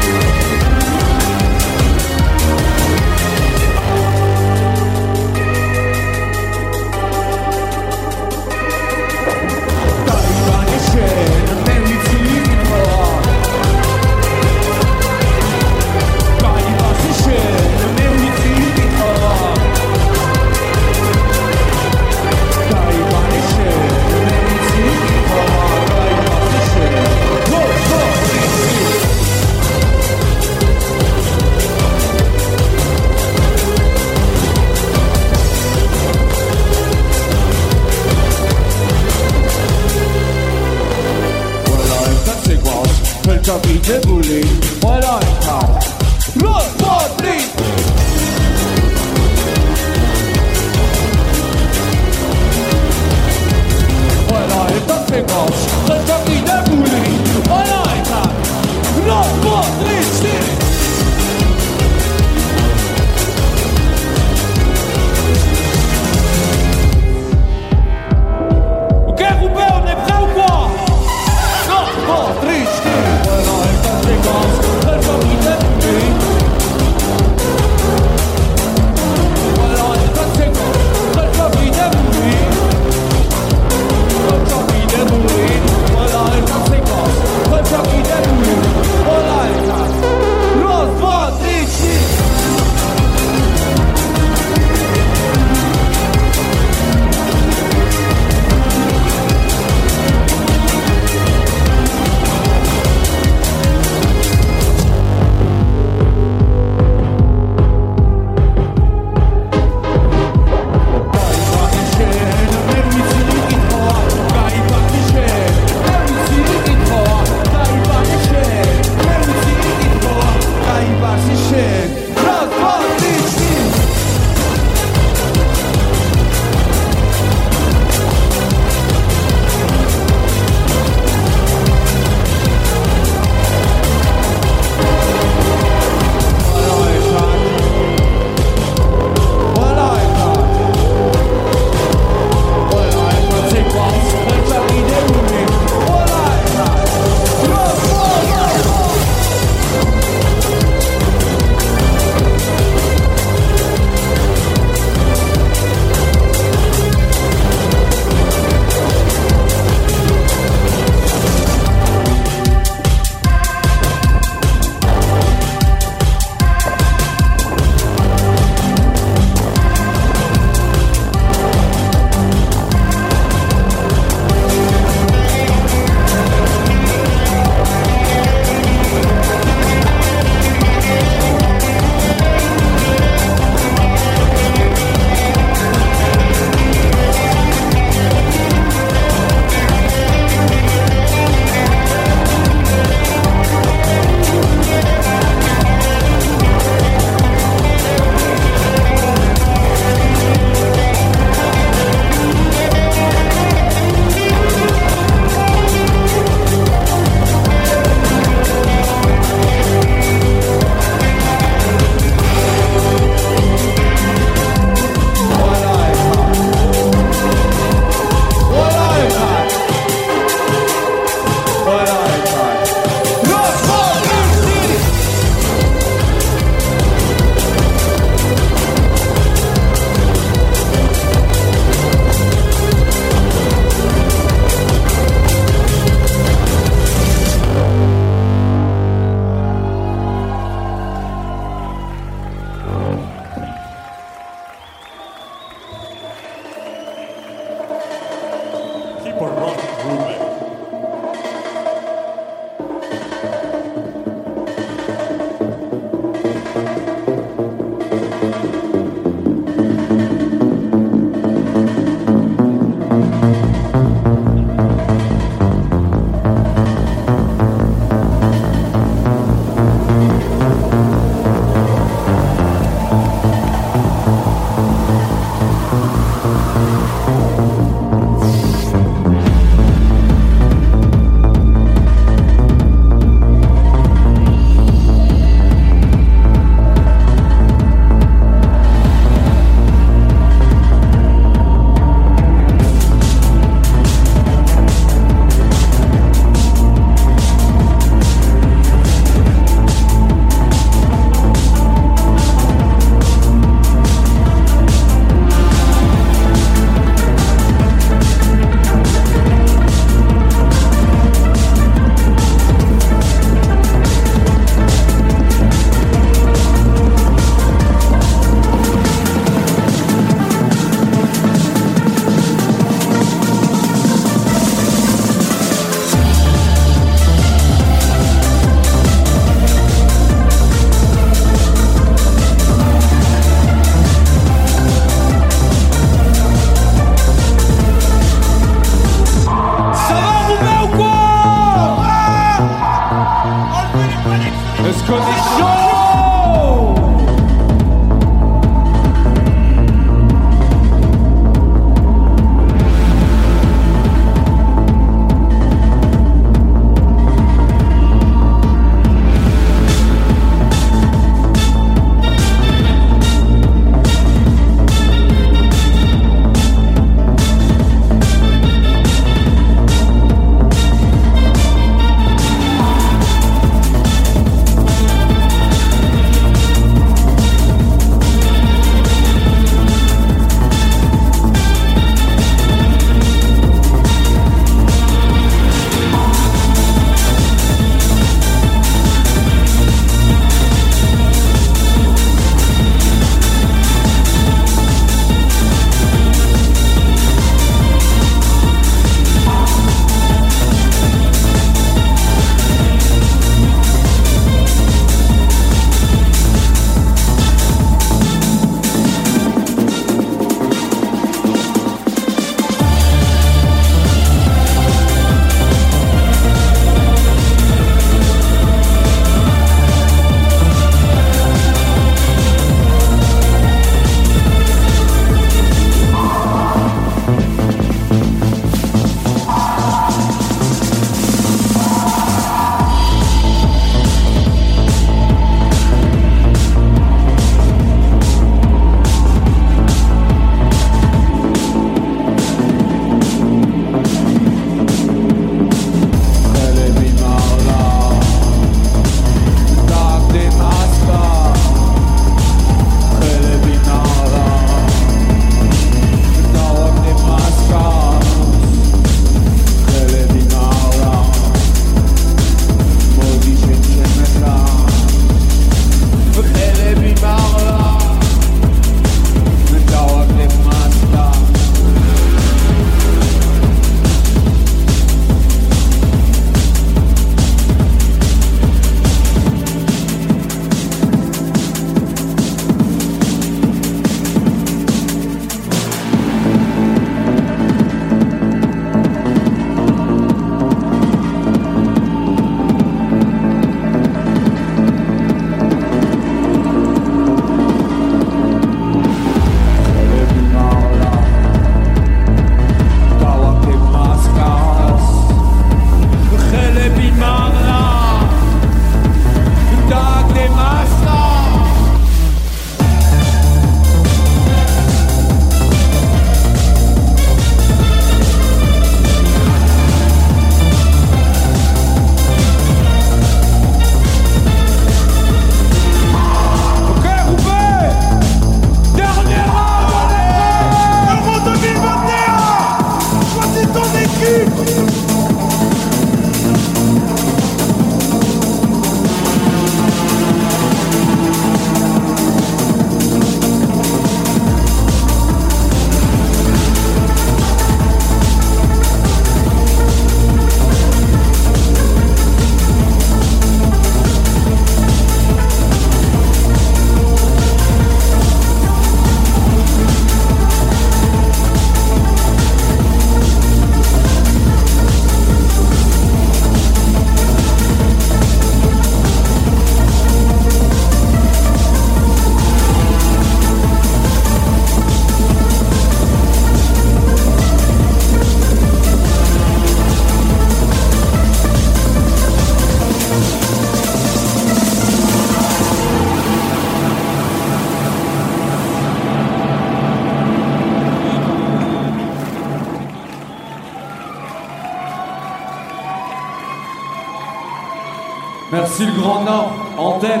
Merci le grand nom, antenne,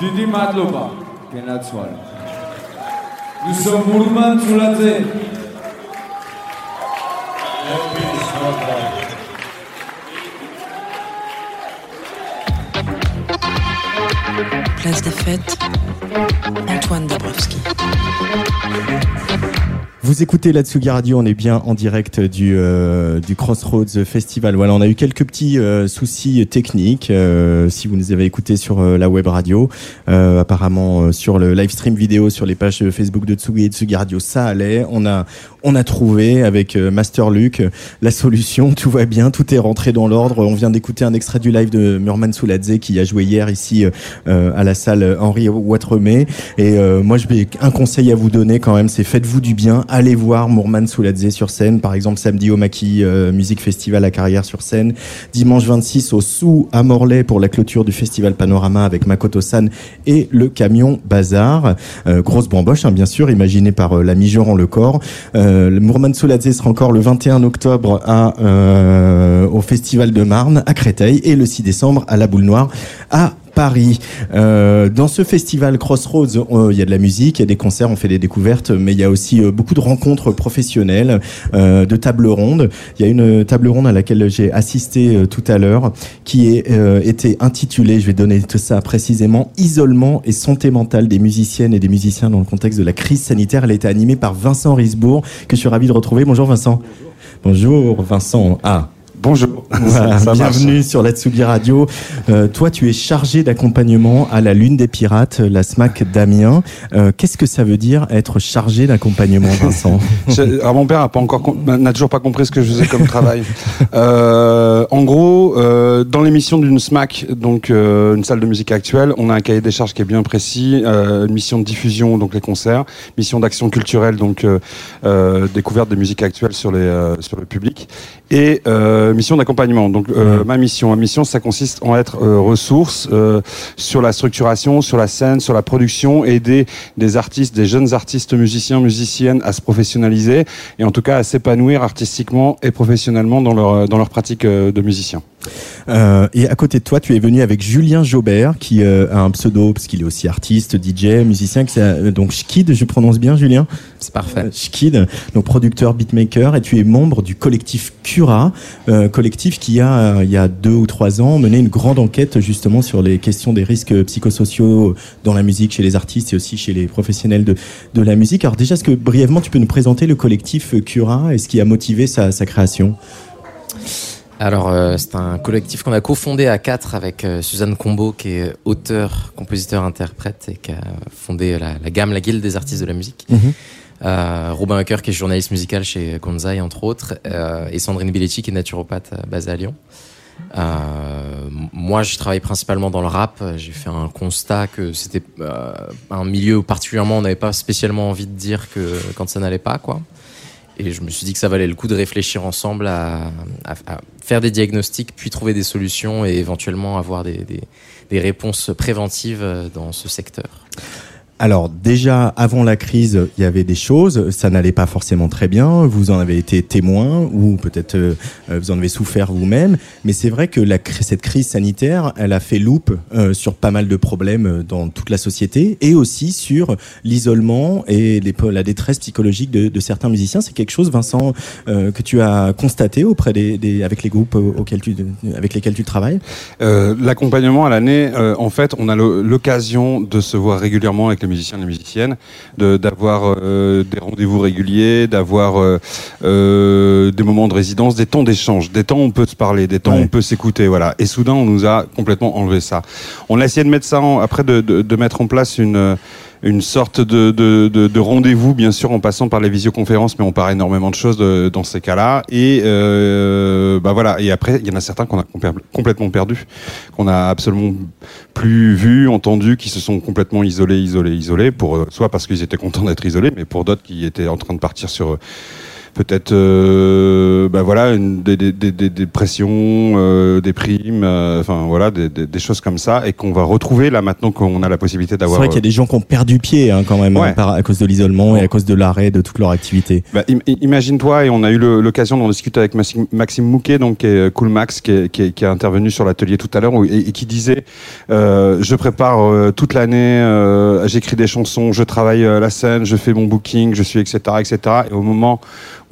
Didi Madloba, Kenatswal. Nous sommes Moulman Tsoulaté. Place des Vous écoutez la Tsugi Radio, on est bien en direct du, euh, Crossroads Festival. Voilà, on a eu quelques petits euh, soucis techniques. euh, si vous nous avez écoutés sur la web radio, Euh, apparemment euh, sur le live stream vidéo sur les pages Facebook de Tsugi et Tsugi Radio, ça allait. On a on a trouvé avec euh, Master Luc euh, la solution. Tout va bien, tout est rentré dans l'ordre. On vient d'écouter un extrait du live de Murman Souladze qui a joué hier ici euh, à la salle Henri Watremé. Et moi, je vais un conseil à vous donner quand même, c'est faites-vous du bien. Allez voir Mourman Souladze sur scène, par exemple samedi au Maki euh, Musique Festival à Carrière sur scène, dimanche 26 au Sous à Morlaix pour la clôture du festival Panorama avec Makoto San et le camion Bazar. Euh, grosse bamboche, hein, bien sûr, imaginée par euh, l'ami Joran Lecor. Euh, Mourman Souladze sera encore le 21 octobre euh, au festival de Marne à Créteil et le 6 décembre à la Boule Noire à Paris. Euh, dans ce festival Crossroads, euh, il y a de la musique, il y a des concerts, on fait des découvertes, mais il y a aussi euh, beaucoup de rencontres professionnelles, euh, de tables rondes. Il y a une table ronde à laquelle j'ai assisté euh, tout à l'heure, qui est, euh, était intitulée, je vais donner tout ça précisément, Isolement et santé mentale des musiciennes et des musiciens dans le contexte de la crise sanitaire. Elle a été animée par Vincent Risbourg, que je suis ravi de retrouver. Bonjour Vincent. Bonjour Vincent. Ah. Bonjour. Voilà, Ça- ça bienvenue sur la Tsugi Radio. Euh, toi, tu es chargé d'accompagnement à la Lune des Pirates, la SMAC d'Amiens. Euh, Qu'est-ce que ça veut dire être chargé d'accompagnement, Vincent? Je- alors mon père pas encore n'a toujours pas compris ce que je faisais comme travail. Euh, en gros, dans l'émission d'une SMAC, donc une salle de musique actuelle, on a un cahier des charges qui est bien précis, une mission de diffusion, donc les concerts, mission d'action culturelle, donc découverte des musiques actuelles sur les sur le public, et euh, mission d'accompagnement. Donc euh, ma mission, ma mission, ça consiste en être euh, ressources euh, sur la structuration, sur la scène, sur la production, aider des artistes, des jeunes artistes musiciens, musiciennes à se professionnaliser et en tout cas à s'épanouir artistiquement et professionnellement dans leur dans leur pratique euh, de musicien. Euh, et à côté de toi, tu es venu avec Julien Jaubert, qui euh, a un pseudo, parce qu'il est aussi artiste, DJ, musicien, qui donc Schkid, je prononce bien, Julien? C'est parfait. Schkid, donc producteur, beatmaker, et tu es membre du collectif Cura, euh, collectif qui a, euh, il y a deux ou trois ans, mené une grande enquête justement sur les questions des risques psychosociaux dans la musique, chez les artistes et aussi chez les professionnels de, de la musique. Alors déjà, est-ce que brièvement, tu peux nous présenter le collectif Cura et ce qui a motivé sa, sa création? Alors, euh, c'est un collectif qu'on a cofondé à quatre avec euh, Suzanne Combo, qui est auteur, compositeur, interprète et qui a fondé la, la gamme, la guilde des artistes de la musique. Mhm. Euh, Robin Hucker, qui est journaliste musical chez Gonzai, entre autres, euh, et Sandrine Biletti, qui est naturopathe euh, basée à Lyon. Euh, moi, je travaille principalement dans le rap. J'ai fait un constat que c'était euh, un milieu où particulièrement on n'avait pas spécialement envie de dire que quand ça n'allait pas, quoi. Et je me suis dit que ça valait le coup de réfléchir ensemble à, à- à faire des diagnostics, puis trouver des solutions et éventuellement avoir des, des- des réponses préventives dans ce secteur. Alors déjà, avant la crise, il y avait des choses, ça n'allait pas forcément très bien, vous en avez été témoin ou peut-être euh, vous en avez souffert vous-même, mais c'est vrai que cette crise sanitaire, elle a fait loupe euh, sur pas mal de problèmes euh, dans toute la société et aussi sur l'isolement et les, la détresse psychologique de, certains musiciens. C'est quelque chose, Vincent, que tu as constaté auprès des, avec les groupes auxquels tu, avec lesquels tu travailles? L'accompagnement à l'année, en fait, on a l'occasion de se voir régulièrement avec les musiciens et les musiciennes, de- d'avoir euh, des rendez-vous réguliers, d'avoir euh, euh, des moments de résidence, des temps d'échange, des temps où on peut se parler, des temps où on peut s'écouter, voilà. Et soudain, on nous a complètement enlevé ça. On a essayé de mettre ça, en- après de, de- de mettre en place une une sorte de, de, de, de rendez-vous, bien sûr, en passant par les visioconférences, mais on parle énormément de choses de- dans ces cas-là. Et euh, bah voilà. Et après, il y en a certains qu'on a complètement perdus, qu'on a absolument plus vus, entendus, qui se sont complètement isolés, isolés, isolés, pour euh, soit parce qu'ils étaient contents d'être isolés, mais pour d'autres qui étaient en train de partir sur euh, peut-être de, bah voilà, une, des, des, des, des, pressions, euh, des primes, euh, enfin voilà, des, des, choses comme ça, et qu'on va retrouver là maintenant qu'on a la possibilité C'est d'avoir. vrai qu'il y a des gens qui ont perdu pied hein, quand même Ouais. hein, par- à cause de l'isolement et à cause de l'arrêt de toute leur activité. Bah, im- Imagine-toi, et on a eu l'occasion d'en discuter avec Maxime, Maxime Mouquet, donc qui est euh, Cool Max, qui, est- qui, est- qui a intervenu sur l'atelier tout à l'heure, et, et qui disait euh, Je prépare euh, toute l'année, euh, j'écris des chansons, je travaille euh, la scène, je fais mon booking, je suis etc. etc. Et au moment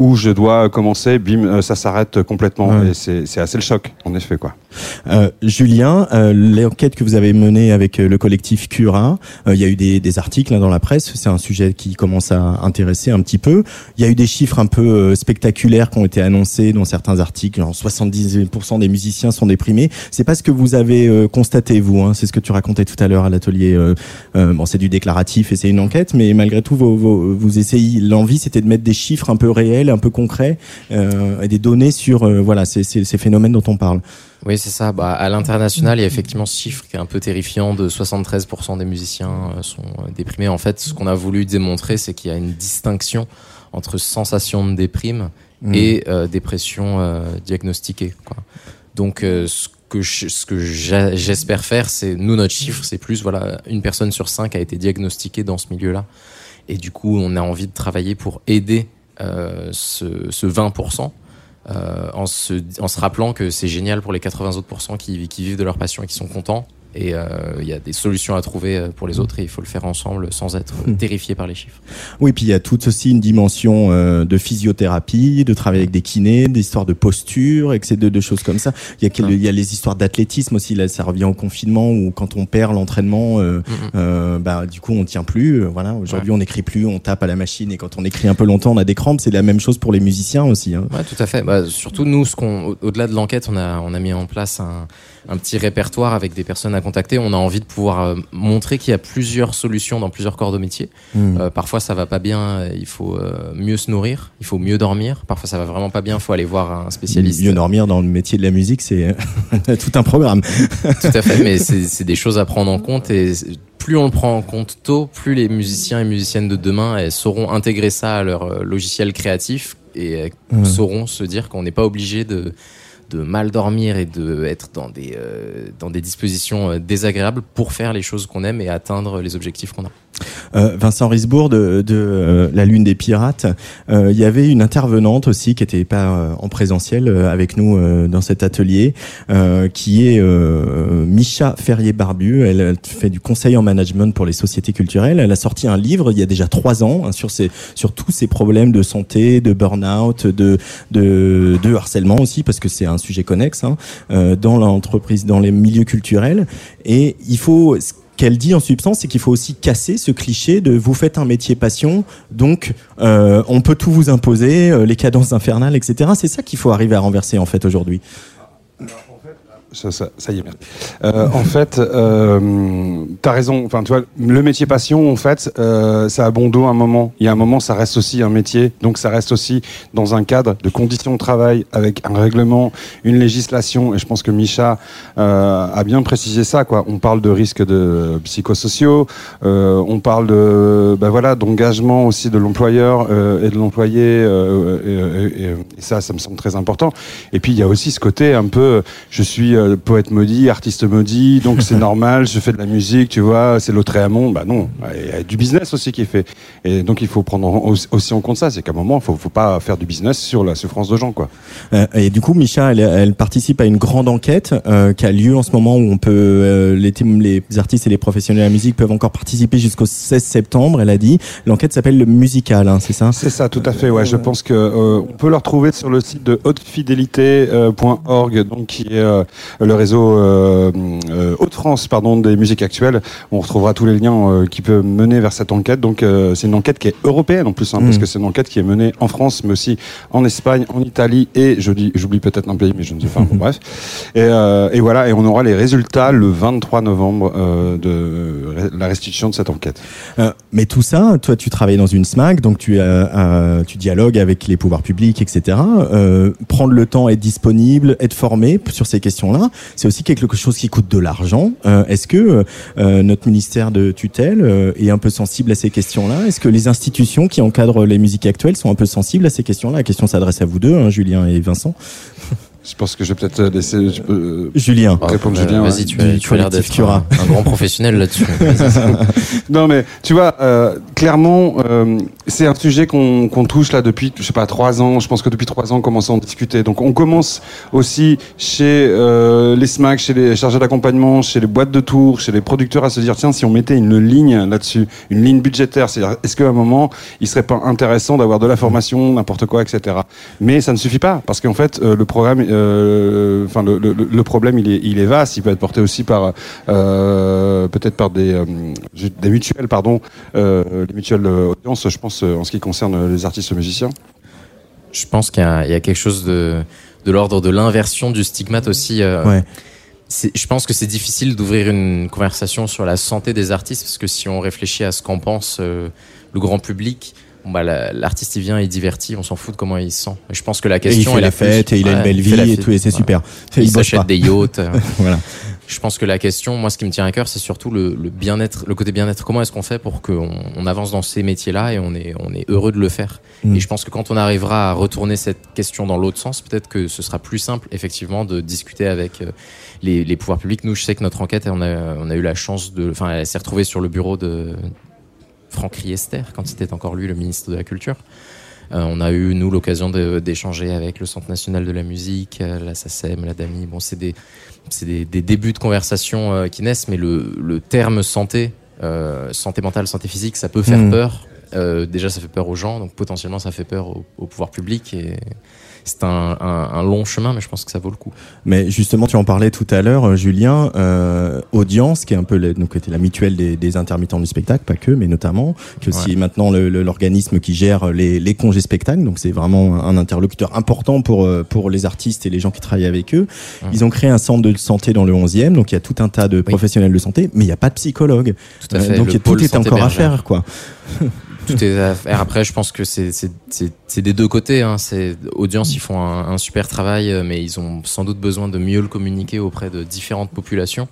où je dois commencer, bim, euh, ça s'arrête complètement. Ouais. Et c'est assez le choc, en effet. quoi. Euh, Julien, euh, l'enquête que vous avez menée avec euh, le collectif Cura, euh, il y a eu des, des articles hein, dans la presse, c'est un sujet qui commence à intéresser un petit peu. Il y a eu des chiffres un peu spectaculaires qui ont été annoncés dans certains articles, genre 70% des musiciens sont déprimés. C'est pas ce que vous avez euh, constaté vous, hein, c'est ce que tu racontais tout à l'heure à l'atelier. bon, c'est du déclaratif et c'est une enquête, mais malgré tout, vos, vos- vous essayez. L'envie, c'était de mettre des chiffres un peu réels, un peu concrets euh, et des données sur euh, voilà ces, ces, ces phénomènes dont on parle. Oui, c'est ça. Bah, à l'international, il y a effectivement ce chiffre qui est un peu terrifiant de 73% des musiciens euh, sont déprimés. En fait, ce qu'on a voulu démontrer, c'est qu'il y a une distinction entre sensation de déprime Mhm. et euh, dépression euh, diagnostiquée. Quoi. Donc, euh, ce que je- ce que j'espère faire, c'est nous notre chiffre, c'est plus voilà une personne sur cinq a été diagnostiquée dans ce milieu-là, et du coup, on a envie de travailler pour aider ce, ce 20%. euh, en, se, rappelant que c'est génial pour les 80 autres qui, qui vivent de leur passion et qui sont contents. Et euh, il y a des solutions à trouver euh, pour les autres et il faut le faire ensemble sans être Hmm. terrifié par les chiffres. Oui, puis il y a tout aussi une dimension euh, de physiothérapie, de travail avec des kinés, d'histoires de posture, et que c'est de, de choses comme ça. Il y a, quel- il y a les histoires d'athlétisme aussi. Là, ça revient au confinement où quand on perd l'entraînement, euh, euh, bah du coup on tient plus. voilà, aujourd'hui on n'écrit plus, on tape à la machine et quand on écrit un peu longtemps, on a des crampes. C'est la même chose pour les musiciens aussi. Hein. Ouais, tout à fait. Bah, surtout nous, ce qu'on, au- au-delà de l'enquête, on a, on a mis en place un, un petit répertoire avec des personnes à contacter. On a envie de pouvoir euh, montrer qu'il y a plusieurs solutions dans plusieurs corps de métier. Mm. Euh, parfois, ça va pas bien, euh, il faut euh, mieux se nourrir, il faut mieux dormir. Parfois, ça va vraiment pas bien, il faut aller voir un spécialiste. Mieux dormir dans le métier de la musique, c'est tout un programme. Tout à fait, mais c'est des choses à prendre en compte et plus on le prend en compte tôt, plus les musiciens et musiciennes de demain elles sauront intégrer ça à leur logiciel créatif et Ouais. sauront se dire qu'on n'est pas obligé de de mal dormir et de être dans des euh, dans des dispositions euh, désagréables pour faire les choses qu'on aime et atteindre les objectifs qu'on a. Euh, Vincent Risbourg de, euh, La Lune des Pirates, euh, il y avait une intervenante aussi qui était pas en présentiel avec nous dans cet atelier, qui est Micha Ferrier-Barbu. Elle, fait du conseil en management pour les sociétés culturelles. Elle a sorti un livre il y a déjà trois ans hein, sur, tous ces problèmes de santé, de burn-out, de, harcèlement aussi, parce que c'est un sujet connexe hein, dans l'entreprise, dans les milieux culturels. Et il faut qu'elle dit en substance, c'est qu'il faut aussi casser ce cliché de vous faites un métier passion, donc euh, on peut tout vous imposer, euh, les cadences infernales, etc. C'est ça qu'il faut arriver à renverser en fait aujourd'hui. Ça, y est, merci. Euh, en fait, euh, t'as raison. Enfin, tu vois, le métier passion, en fait, euh, ça a bon dos un moment. Il y a un moment, ça reste aussi un métier. Donc, ça reste aussi dans un cadre de conditions de travail avec un règlement, une législation. Et je pense que Micha euh, a bien précisé ça. Quoi. On parle de risques de psychosociaux. euh, on parle de, ben voilà, d'engagement aussi de l'employeur euh, et de l'employé. et- et ça, ça me semble très important. Et puis, il y a aussi ce côté un peu, je suis euh, poète maudit, artiste maudit, donc c'est normal, je fais de la musique, tu vois, c'est l'autre et amont. Bah non, il y a du business aussi qui est fait. Et donc, il faut prendre en- aussi- en compte ça. C'est qu'à un moment, il faut, faut pas faire du business sur la souffrance de gens, quoi. Euh, et du coup, Micha, elle, elle participe à une grande enquête euh, qui a lieu en ce moment où on peut, euh, les, artistes et les professionnels de la musique peuvent encore participer jusqu'au 16 septembre. Elle a dit. L'enquête s'appelle le musical, hein, c'est ça? C'est ça, tout à fait. Ouais, je pense que on peut le retrouver sur le site de hautefidélité.org, donc qui est le réseau euh, euh, Haute-France, pardon, des musiques actuelles. On retrouvera tous les liens euh, qui peuvent mener vers cette enquête. Donc, c'est une enquête qui est européenne en plus, hein, parce Mm. que c'est une enquête qui est menée en France, mais aussi en Espagne, en Italie et je dis, j'oublie peut-être un pays, mais je ne sais pas. bon, bref. Et, et voilà, et on aura les résultats le 23 novembre de la restitution de cette enquête. Mais tout ça, toi, tu travailles dans une SMAC, donc tu, tu dialogues avec les pouvoirs publics, etc. Euh, prendre le temps, être disponible, être formé sur ces questions-là, C'est aussi quelque chose qui coûte de l'argent. Euh, Est-ce que euh, notre ministère de tutelle euh, est un peu sensible à ces questions-là? Est-ce que les institutions qui encadrent les musiques actuelles sont un peu sensibles à ces questions-là? La question s'adresse à vous deux, hein, Julien et Vincent. Je pense que je vais peut-être laisser je peux, euh, Julien. répondre. Euh, Julien, Vas-y, ouais. tu as, Du tu as l'air d'être un, un grand professionnel là-dessus. Non mais tu vois, euh, clairement, euh, c'est un sujet qu'on touche là depuis, je sais pas, trois ans. Je pense que depuis trois ans, on commence à en discuter. Donc on commence aussi chez euh, les SMAC, chez les chargés d'accompagnement, chez les boîtes de tours, chez les producteurs à se dire tiens, si on mettait une ligne là-dessus, une ligne budgétaire, c'est-à-dire est-ce qu'à un moment, il serait pas intéressant d'avoir de la formation, n'importe quoi, etc. Mais ça ne suffit pas parce qu'en fait, euh, le programme, euh, le, problème, il est, vaste. Il peut être porté aussi par peut-être par des, mutuelles, pardon, les mutuelles audience, je pense, euh, en ce qui concerne les artistes musiciens. Je pense qu'il y, a il y a quelque chose de, de l'ordre de l'inversion du stigmate aussi. euh, Ouais. Je pense que c'est difficile d'ouvrir une conversation sur la santé des artistes parce que si on réfléchit à ce qu'en pense euh, le grand public, bon bah, la- l'artiste il vient, il divertit, on s'en fout de comment il se sent. Et je pense que la Et il question fait est la la plus- fête et il a une belle il vie et fête. tout et c'est Voilà. super. Il, s'achète pas. des yachts. euh. Voilà. Je pense que la question, moi, ce qui me tient à cœur, c'est surtout le, le bien-être, le côté bien-être. Comment est-ce qu'on fait pour qu'on on avance dans ces métiers-là et on est, on est heureux de le faire Mm. Et je pense que quand on arrivera à retourner cette question dans l'autre sens, peut-être que ce sera plus simple, effectivement, de discuter avec euh, les, les pouvoirs publics. Nous, je sais que notre enquête, on a, on a eu la chance de, enfin, elle s'est retrouvée sur le bureau de Franck Riester, quand c'était encore lui le ministre de la Culture. Euh, on a eu, nous, l'occasion d'échanger avec le Centre national de la musique, euh, la SACEM, la DAMI. Bon, c'est des, c'est des, des débuts de conversation euh, qui naissent, mais le, le terme santé, euh, santé mentale, santé physique, ça peut faire Mm. peur. Euh, déjà, ça fait peur aux gens, donc potentiellement, ça fait peur au, au pouvoir public. Et c'est un, un, un long chemin, mais je pense que ça vaut le coup. Mais justement, tu en parlais tout à l'heure, Julien, euh, Audience, qui est un peu donc, était la mutuelle des, des intermittents du spectacle, pas que, mais notamment, qui est aussi maintenant le- le- l'organisme qui gère les, les congés spectacles. Donc c'est vraiment un interlocuteur important pour euh, pour les artistes et les gens qui travaillent avec eux. Mmh. Ils ont créé un centre de santé dans le 11e, donc il y a tout un tas de professionnels de santé, mais il n'y a pas de psychologue. Tout à fait, Euh, donc le tout est encore à faire, quoi. Tout est à faire. Après, je pense que c'est des deux côtés. Hein. Audience, ils font un, un super travail, euh, mais ils ont sans doute besoin de mieux le communiquer auprès de différentes populations.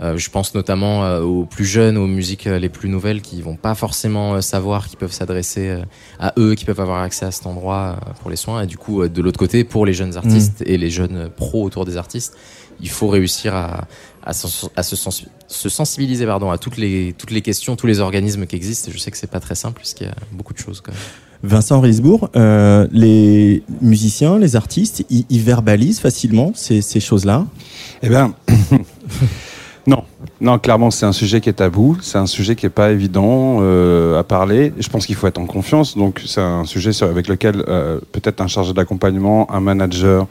Euh, je pense notamment euh, aux plus jeunes, aux musiques euh, les plus nouvelles, qui vont pas forcément savoir qu'ils peuvent s'adresser à eux, qui peuvent avoir accès à cet endroit pour les soins. Et du coup, de l'autre côté, pour les jeunes artistes et les jeunes pros autour des artistes, il faut réussir à, à, se, sens- se sensibiliser pardon, à toutes les, toutes les questions, tous les organismes qui existent. Je sais que c'est pas très simple, puisqu'il y a beaucoup de choses quand même. Vincent Risbourg, euh, les musiciens, les artistes, ils, verbalisent facilement ces, ces choses-là? Eh bien, non. Non, clairement, c'est un sujet qui est tabou. C'est un sujet qui est pas évident euh, à parler. Je pense qu'il faut être en confiance. Donc, c'est un sujet sur- avec lequel euh, peut-être un chargé d'accompagnement, un manager,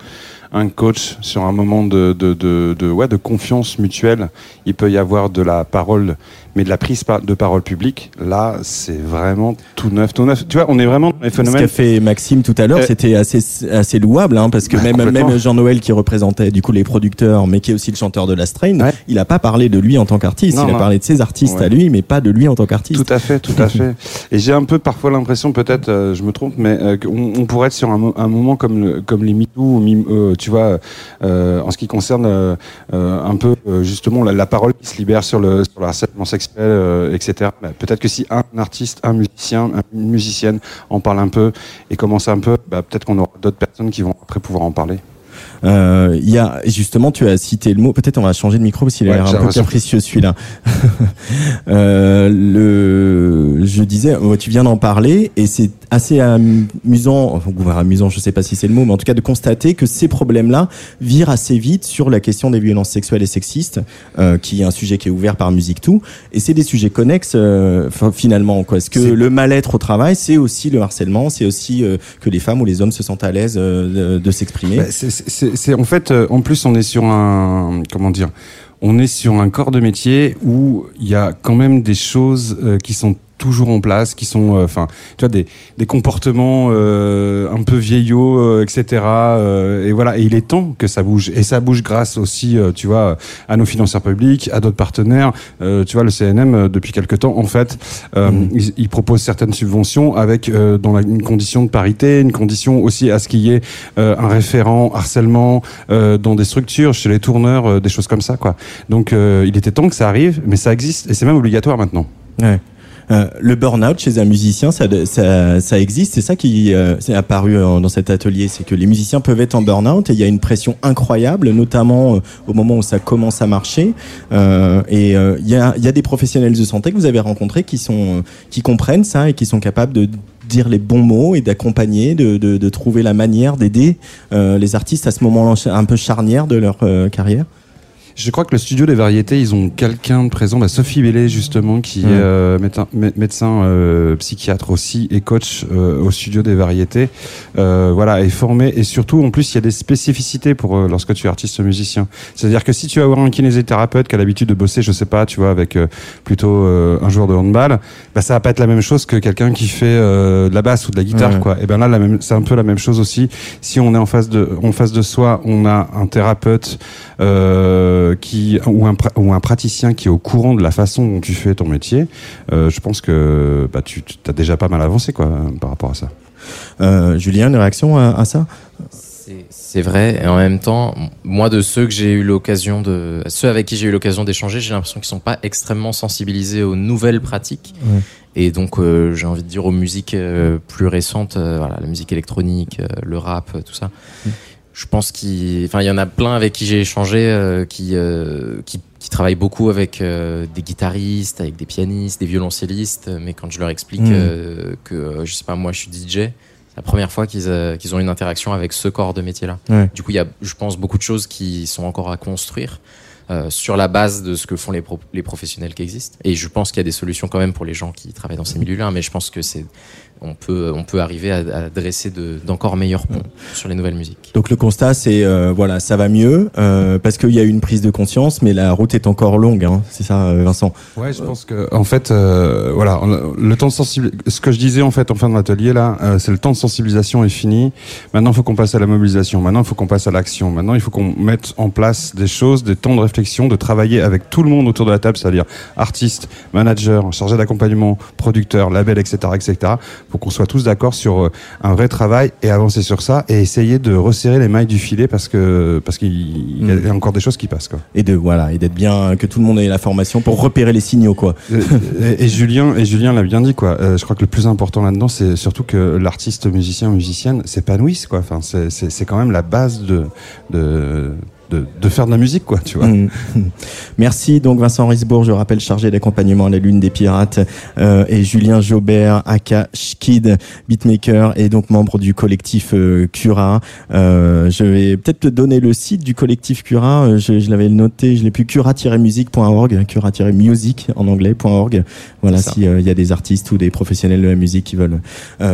un coach, sur un moment de, de, de, de- ouais, de confiance mutuelle, il peut y avoir de la parole, mais de la prise de parole publique. Là, c'est vraiment tout neuf, tout neuf. Tu vois, on est vraiment dans les Ce qu'a phénomènes. fait Maxime tout à l'heure, Euh, c'était assez, assez louable, hein, parce que même, même Jean-Noël qui représentait du coup les producteurs, mais qui est aussi le chanteur de la Strain, Ouais. il a pas parlé de lui en tant qu'artiste, Non, il a parlé de ses artistes à lui, mais pas de lui en tant qu'artiste. Tout à fait, tout à fait. Et j'ai un peu parfois l'impression, peut-être, euh, je me trompe, mais euh, on pourrait être sur un, mo- un moment comme, le- comme les MeToo, ou euh, tu vois, euh, en ce qui concerne euh, un peu euh, justement la, parole qui se libère sur le, harcèlement sexuel, etc. Bah, peut-être que si un artiste, un musicien, une musicienne en parle un peu et commence un peu, bah, peut-être qu'on aura d'autres personnes qui vont après pouvoir en parler. Euh, Il y a justement, tu as cité le mot. Peut-être on va changer de micro parce qu'il a l'air un peu capricieux celui-là. euh, le, je disais, ouais, tu viens d'en parler et c'est assez amusant, enfin, amusant, je sais pas si c'est le mot, mais en tout cas de constater que ces problèmes-là virent assez vite sur la question des violences sexuelles et sexistes, euh, qui est un sujet qui est ouvert par Musique Tout, et c'est des sujets connexes euh, fin- finalement. Quoi. Est-ce que le mal-être au travail, c'est aussi le harcèlement, c'est aussi euh, que les femmes ou les hommes se sentent à l'aise euh, de, de s'exprimer? Bah, c'est- c'est en fait, euh, en plus, on est sur un, comment dire, on est sur un corps de métier où il y a quand même des choses euh, qui sont toujours en place, qui sont, euh, enfin, tu vois, des, des comportements euh, un peu vieillots, euh, etc. et voilà, et il est temps que ça bouge. Et ça bouge grâce aussi, tu vois, à nos financeurs publics, à d'autres partenaires. Tu vois, le CNM, depuis quelque temps, en fait, euh, il, il propose certaines subventions avec dans la, une condition de parité, une condition aussi à ce qu'il y ait un référent harcèlement dans des structures, chez les tourneurs, des choses comme ça, quoi. Donc, il était temps que ça arrive, mais ça existe et c'est même obligatoire maintenant. Ouais. Euh, le burn-out chez un musicien, ça, ça, ça existe. C'est ça qui euh, c'est apparu euh, dans cet atelier, c'est que les musiciens peuvent être en burn-out et il y a une pression incroyable, notamment euh, au moment où ça commence à marcher. Et il y, a, y a des professionnels de santé que vous avez rencontrés qui sont qui comprennent ça et qui sont capables de dire les bons mots et d'accompagner, de, de, de trouver la manière d'aider les artistes à ce moment un peu charnière de leur carrière. Je crois que le studio des variétés, ils ont quelqu'un de présent, bah, Sophie Bellé justement, qui est euh, médecin, mé- médecin, euh, psychiatre aussi et coach euh, au studio des variétés. Euh, voilà, est formé et surtout en plus il y a des spécificités pour lorsque tu es artiste musicien. C'est-à-dire que si tu vas avoir un kinésithérapeute qui a l'habitude de bosser, je sais pas, tu vois, avec plutôt un joueur de handball, bah ça va pas être la même chose que quelqu'un qui fait de la basse ou de la guitare, quoi. Et ben là, la c'est un peu la même chose aussi. Si on est en face de, en face de soi, on a un thérapeute euh, qui ou un, pra- ou un praticien qui est au courant de la façon dont tu fais ton métier. euh, je pense que bah, tu as déjà pas mal avancé, quoi, par rapport à ça. Euh, Julien, une réaction à, à ça? C'est- vrai, et en même temps, moi de ceux que j'ai eu l'occasion de, ceux avec qui j'ai eu l'occasion d'échanger, j'ai l'impression qu'ils sont pas extrêmement sensibilisés aux nouvelles pratiques. Ouais. Et donc, euh, j'ai envie de dire aux musiques euh, plus récentes, euh, voilà, la musique électronique, euh, le rap, euh, tout ça. Je pense qu'il, enfin, il y en a plein avec qui j'ai échangé, euh, qui, euh, qui, qui travaillent beaucoup avec euh, des guitaristes, avec des pianistes, des violoncellistes. Mais quand je leur explique Mm. euh, que, euh, je sais pas, moi, je suis DJ, c'est la première fois qu'ils euh, qu'ils ont une interaction avec ce corps de métier-là. Ouais. Du coup, il y a, je pense, beaucoup de choses qui sont encore à construire euh, sur la base de ce que font les, pro- les professionnels qui existent. Et je pense qu'il y a des solutions quand même pour les gens qui travaillent dans ces milieux-là, mais je pense que c'est on peut on peut arriver à, à dresser de- d'encore meilleurs ponts sur les nouvelles musiques. Donc le constat, c'est euh, voilà, ça va mieux euh, parce qu'il y a eu une prise de conscience, mais la route est encore longue. Hein, c'est ça, euh, Vincent? Ouais, je pense que en fait, euh, voilà, on- le temps de sensibilisation. Ce que je disais en fait en fin de l'atelier là, euh, c'est le temps de sensibilisation est fini. Maintenant, il faut qu'on passe à la mobilisation. Maintenant, il faut qu'on passe à l'action. Maintenant, il faut qu'on mette en place des choses, des temps de réflexion, de travailler avec tout le monde autour de la table, c'est-à-dire artistes, managers, chargés d'accompagnement, producteurs, labels, etc., etc. Faut qu'on soit tous d'accord sur euh, un vrai travail et avancer sur ça et essayer de resserrer les mailles du filet parce que parce qu'il il y a encore des choses qui passent quoi. Et de voilà, et d'être bien, que tout le monde ait la formation pour repérer les signaux, quoi. et, et Julien et Julien l'a bien dit quoi. Euh, je crois que le plus important là-dedans, c'est surtout que l'artiste musicien musicienne s'épanouisse quoi. Enfin, c'est- c'est c'est quand même la base de de, de de faire de la musique quoi. Tu vois. Mm. Merci donc Vincent Risbourg, je rappelle chargé d'accompagnement à la Lune des Pirates, euh, et Julien Jaubert, aka Schkid, beatmaker et donc membre du collectif euh, Cura. Euh, je vais peut-être te donner le site du collectif Cura. Je, je l'avais noté, je l'ai plus cura-musique.org, cura-music en anglais.org. Voilà, C'est ça. si il y a des artistes ou des professionnels de la musique qui veulent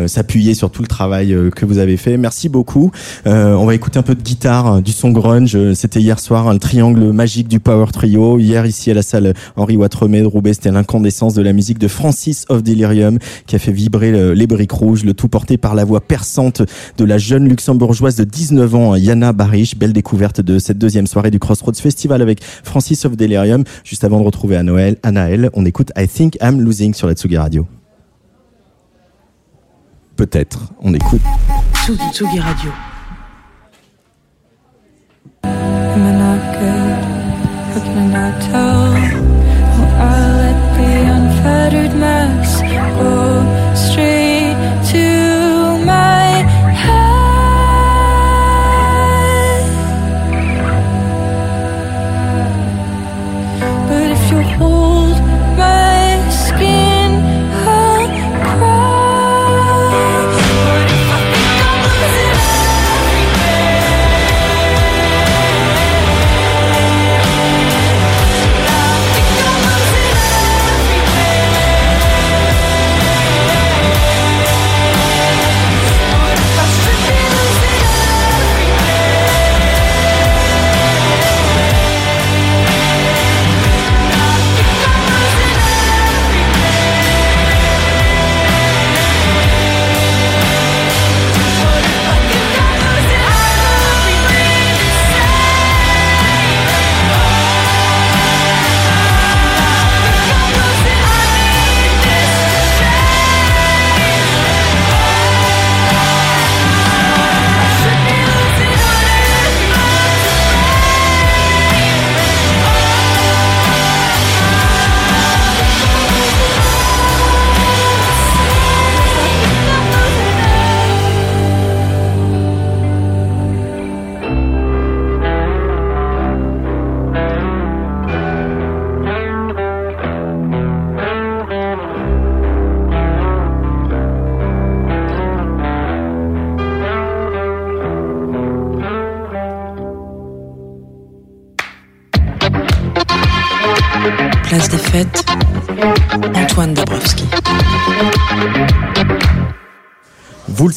s'appuyer sur tout le travail que vous avez fait. Merci beaucoup. On va écouter un peu de guitare, hein, du son grunge. C'était hier soir hein, le triangle magique du Power Trio. Hier ici à la salle Henri Watremet de Roubaix, c'était l'incandescence de la musique de Francis of Delirium qui a fait vibrer les briques rouges, le tout porté par la voix perçante de la jeune luxembourgeoise de 19 ans, Yana Barish. Belle découverte de cette deuxième soirée du Crossroads Festival avec Francis of Delirium. Juste avant de retrouver à Noël, Anaël, on écoute I Think I'm Losing sur la Tsugi Radio. Peut-être, on écoute. Tsugi, Tsugi Radio.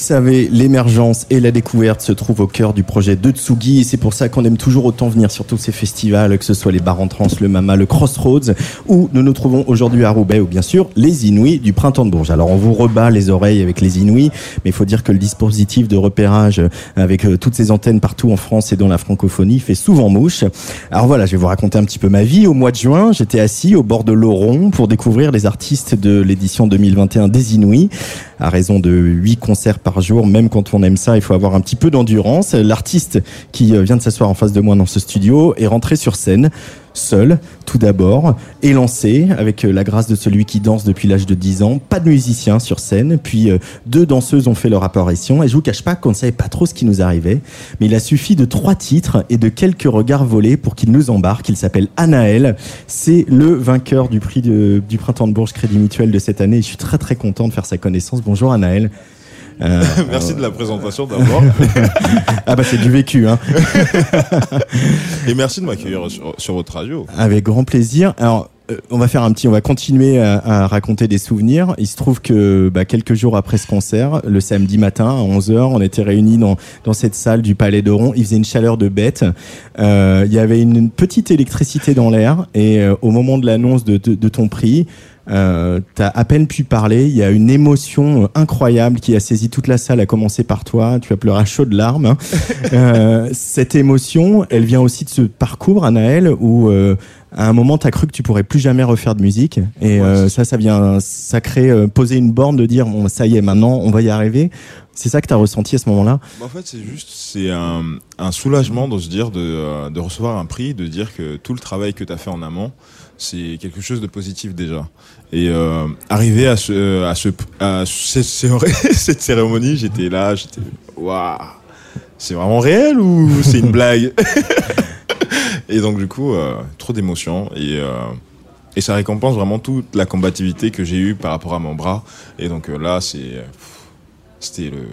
Savez, l'émergence et la découverte se trouvent au cœur du projet de Tsugi et c'est pour ça qu'on aime toujours autant venir sur tous ces festivals, que ce soit les bars en trans, le Mama, le Crossroads, où nous nous trouvons aujourd'hui à Roubaix ou bien sûr les Inouïs du Printemps de Bourges. Alors on vous rebat les oreilles avec les Inouïs, mais il faut dire que le dispositif de repérage avec euh, toutes ces antennes partout en France et dans la francophonie fait souvent mouche. Alors voilà, je vais vous raconter un petit peu ma vie. Au mois de juin, j'étais assis au bord de l'Oron pour découvrir les artistes de l'édition 2021 des Inouïs à raison de 8 concerts par jour, même quand on aime ça, il faut avoir un petit peu d'endurance. L'artiste qui euh, vient de s'asseoir en face de moi dans ce studio est rentré sur scène seul, tout d'abord, élancé, avec euh, la grâce de celui qui danse depuis l'âge de 10 ans, pas de musicien sur scène, puis euh, deux danseuses ont fait leur apparition, et je vous cache pas qu'on ne savait pas trop ce qui nous arrivait, mais il a suffi de trois titres et de quelques regards volés pour qu'il nous embarque, il s'appelle Anaël, c'est le vainqueur du prix du Printemps de Bourges Crédit Mutuel de cette année, et je suis très très content de faire sa connaissance. Bonjour Anaël. Euh, Merci de la présentation d'abord. ah bah c'est du vécu, hein. Et merci de m'accueillir sur, sur votre radio. Avec grand plaisir. Alors, euh, on va faire un petit, on va continuer à, à raconter des souvenirs. Il se trouve que bah, quelques jours après ce concert, le samedi matin à 11h, on était réunis dans, dans cette salle du Palais d'Oron. Il faisait une chaleur de bête. Euh, il y avait une petite électricité dans l'air et euh, au moment de l'annonce de, de, de ton prix, euh, t'as à peine pu parler. Il y a une émotion euh, incroyable qui a saisi toute la salle, à commencer par toi. Tu as pleuré à chaudes larmes. hein. Euh, cette émotion, elle vient aussi de ce parcours, Anaël, où euh, à un moment, tu as cru que tu pourrais plus jamais refaire de musique. Et euh, ça, ça vient, ça crée, euh, poser une borne de dire, bon, ça y est, maintenant, on va y arriver. C'est ça que tu as ressenti à ce moment-là? Bah, en fait, c'est juste, c'est un, un soulagement de se dire, de, de recevoir un prix, de dire que tout le travail que tu as fait en amont, c'est quelque chose de positif déjà. Et euh, arriver à ce, à ce, à cette, cérémonie, j'étais là, j'étais, waouh, c'est vraiment réel ou c'est une blague? Et donc du coup, euh, trop d'émotions et euh, et ça récompense vraiment toute la combativité que j'ai eue par rapport à mon bras. Et donc euh, là, c'est euh, c'était le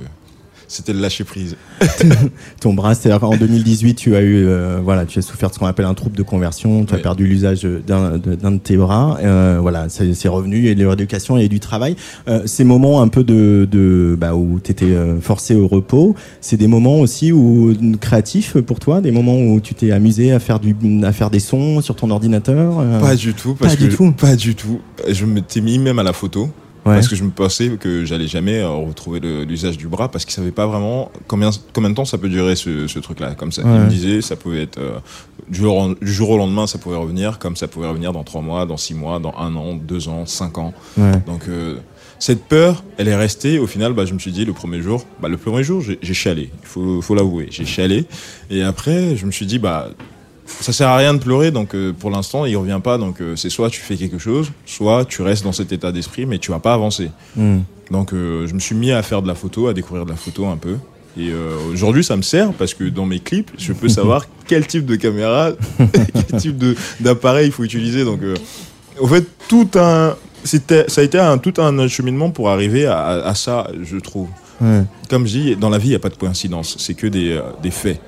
c'était le lâcher prise. Ton bras, c'est-à-dire qu'en 2018, tu as eu, euh, voilà, tu as souffert de ce qu'on appelle un trouble de conversion. Tu as perdu l'usage d'un de, tes bras. Euh, voilà, c'est revenu. Il y a de l'éducation, il y a du travail. Euh, ces moments un peu de, de bah, où tu étais forcé au repos, c'est des moments aussi où créatifs pour toi, des moments où tu t'es amusé à faire du, à faire des sons sur ton ordinateur? Pas du tout, parce Pas que du tout. pas du tout. Je m'étais mis même à la photo. Ouais. Parce que je me pensais que j'allais jamais euh, retrouver l'usage du bras parce qu'ils savaient pas vraiment combien, combien de temps ça peut durer ce, ce truc-là. Comme ça, Ouais. ils me disaient ça pouvait être euh, du, jour, au- du jour au lendemain, ça pouvait revenir, comme ça pouvait revenir dans trois mois, dans six mois, dans un an, deux ans, cinq ans. Ouais. Donc euh, cette peur, elle est restée. Au final, bah, je me suis dit le premier jour, bah, le premier jour, j'ai j'ai chialé. Il faut, faut l'avouer, j'ai chialé. Et après, je me suis dit bah ça sert à rien de pleurer, donc euh, pour l'instant, il revient pas. Donc euh, c'est soit tu fais quelque chose, soit tu restes dans cet état d'esprit, mais tu vas pas avancer. Hmm. Donc euh, je me suis mis à faire de la photo, à découvrir de la photo un peu. Et aujourd'hui, ça me sert parce que dans mes clips, je peux savoir quel type de caméra, quel type d'appareil il faut utiliser. Donc, au fait, tout un, ça a été un, tout un cheminement pour arriver à, à ça, je trouve. Ouais. Comme je dis, dans la vie, il n'y a pas de coïncidence, c'est que des, des faits.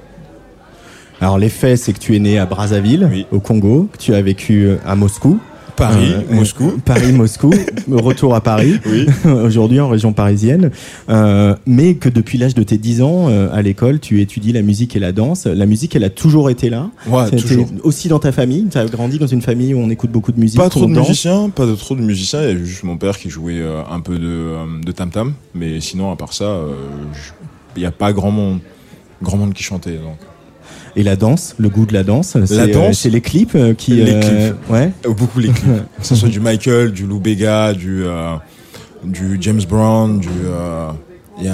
Alors les faits, c'est que tu es né à Brazzaville, au Congo, que tu as vécu euh, à Moscou. Paris, Moscou. Paris, Moscou, retour à Paris, Oui. aujourd'hui en région parisienne, Euh, mais que depuis l'âge de tes 10 ans euh, à l'école, tu étudies la musique et la danse. La musique, elle a toujours été là. Ouais, toujours. Aussi dans ta famille, tu as grandi dans une famille où on écoute beaucoup de musique. Pas trop de danse. musiciens, pas de trop de musiciens. Il y a juste mon père qui jouait euh, un peu de, euh, de tam tam, mais sinon à part ça, euh, il n'y a pas grand monde, grand monde qui chantait. Donc. Et la danse, le goût de la danse, c'est La euh, danse, c'est les clips euh, qui... les euh, clips, ouais. Beaucoup les clips. que ce soit du Michael, du Lou Bega, du du James Brown, du il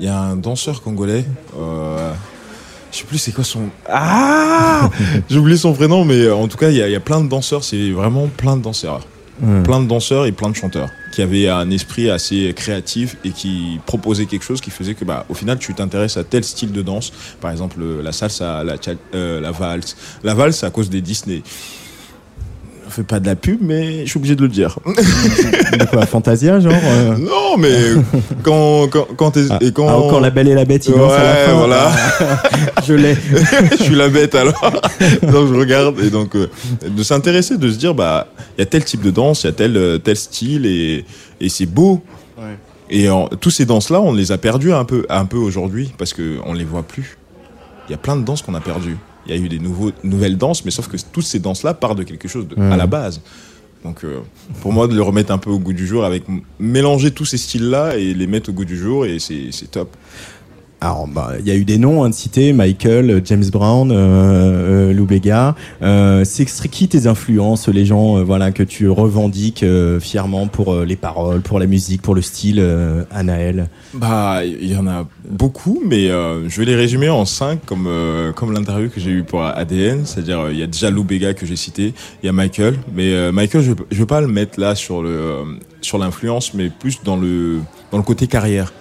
y y a un danseur congolais. Je sais plus c'est quoi son ah j'ai oublié son prénom mais en tout cas il y, a- il y a plein de danseurs c'est vraiment plein de danseurs Hmm. plein de danseurs et plein de chanteurs qui avaient un esprit assez créatif et qui proposaient quelque chose qui faisait que bah au final tu t'intéresses à tel style de danse. Par exemple euh, la salsa la euh, la valse. La valse à cause des Disney fais pas de la pub, mais je suis obligé de le dire. De quoi, Fantasia, genre euh Non, mais quand quand quand, t'es- et quand Ah, encore la belle et la bête, il danse à la Ouais, fin. voilà. Je l'ai. je suis la bête alors. donc je regarde et donc euh, de s'intéresser, de se dire bah il y a tel type de danse, il y a tel euh, tel style et et c'est beau. Et en- tous ces danses là, on les a perdus un peu un peu aujourd'hui parce que on les voit plus. Il y a plein de danses qu'on a perdues. Il y a eu des nouveaux nouvelles danses, mais sauf que toutes ces danses là partent de quelque chose de, à la base. Donc euh, pour moi de les remettre un peu au goût du jour avec mélanger tous ces styles là et les mettre au goût du jour et c'est top. Alors, bah, il y a eu des noms hein, de cités, Michael, euh, James Brown, euh, euh, Lou Bega. Euh, c'est qui tes influences, les gens, euh, voilà, que tu revendiques fièrement pour les paroles, pour la musique, pour le style, Anaël? Bah, il y en a beaucoup, mais je vais les résumer en cinq, comme comme l'interview que j'ai eu pour ADN. C'est-à-dire, il y a déjà Lou Bega que j'ai cité, il y a Michael, mais Michael, je je veux pas le mettre là sur le sur l'influence, mais plus dans le dans le côté carrière,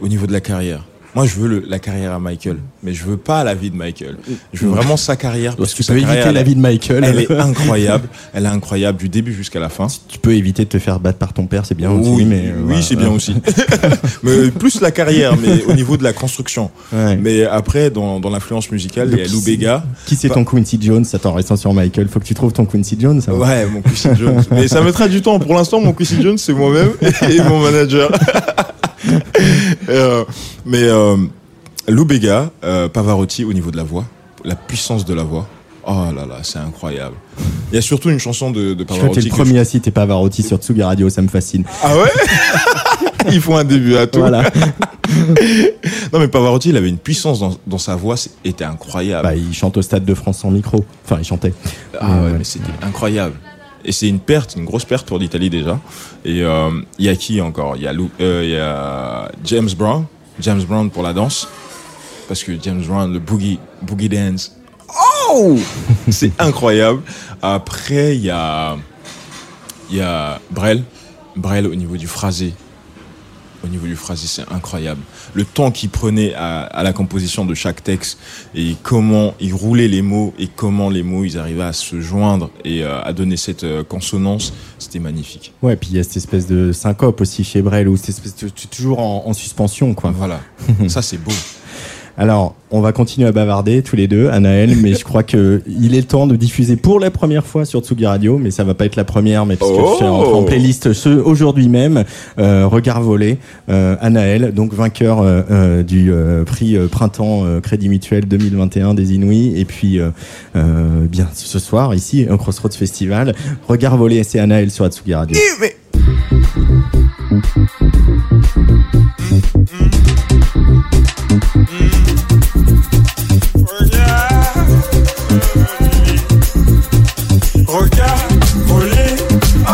au niveau de la carrière. Moi, je veux le- la carrière à Michael, mais je veux pas la vie de Michael. Je veux vraiment sa carrière. Parce tu que sa peux éviter carrière, la vie de Michael. Elle est incroyable. Elle est incroyable du début jusqu'à la fin. Tu peux éviter de te faire battre par ton père, c'est bien aussi. Oui, mais, oui voilà. c'est bien aussi. mais plus la carrière, mais au niveau de la construction. Mais après, dans, dans l'influence musicale, il y a Lou Bega. Qui c'est ton Quincy Jones? Attends, restant sur Michael, faut que tu trouves ton Quincy Jones. ça va Ouais, mon Quincy Jones. Mais ça mettra du temps. Pour l'instant, mon Quincy Jones, c'est moi-même et mon manager. Euh, mais euh, Lou Bega, euh, Pavarotti au niveau de la voix, la puissance de la voix. Oh là là, c'est incroyable. Il y a surtout une chanson de, de Je crois que Pavarotti. t'es le premier à citer Pavarotti sur Tsugi Radio, ça me fascine. Ah ouais? Ils font un début à tout. Voilà. non mais Pavarotti, il avait une puissance dans, dans sa voix, c'était incroyable. Bah, il chante au stade de France sans micro. Enfin, il chantait. Ah ouais, mais c'était incroyable. Et c'est une perte, une grosse perte pour l'Italie déjà. Et euh, il y a qui encore? Il y a, Lou- euh, il y a James Brown, James Brown pour la danse, parce que James Brown, le boogie, boogie dance, oh, c'est incroyable. Après il y a, il y a Brel, Brel au niveau du phrasé. Au niveau du phrasé, c'est incroyable. Le temps qu'il prenait à, à la composition de chaque texte et comment il roulait les mots et comment les mots ils arrivaient à se joindre et euh, à donner cette euh, consonance, c'était magnifique. Ouais, puis il y a cette espèce de syncope aussi chez Brel, où cette espèce de, toujours en, en suspension, quoi. Voilà. Ça, c'est beau. Alors, on va continuer à bavarder tous les deux, Anaël, mais je crois que il est le temps de diffuser pour la première fois sur Tsugi Radio, mais ça va pas être la première, mais puisque Oh je suis en, en playlist ce aujourd'hui même, euh, Regard volé, euh, Anaël, donc vainqueur euh, euh, du euh, prix euh, Printemps euh, Crédit Mutuel 2021 des Inouïs, et puis euh, euh, bien ce soir ici au Crossroads Festival, Regard volé, c'est Anaël sur Tsugi Radio. Regarde voler, oh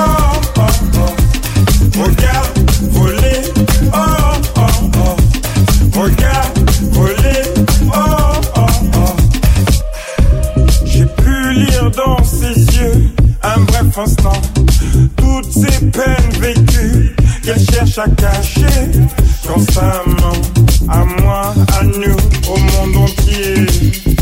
oh oh. Regarde voler, oh oh oh. Regarde voler, oh oh oh. J'ai pu lire dans ses yeux un bref instant toutes ces peines vécues qu'elle cherche à cacher. Constamment à moi, à nous, au monde entier.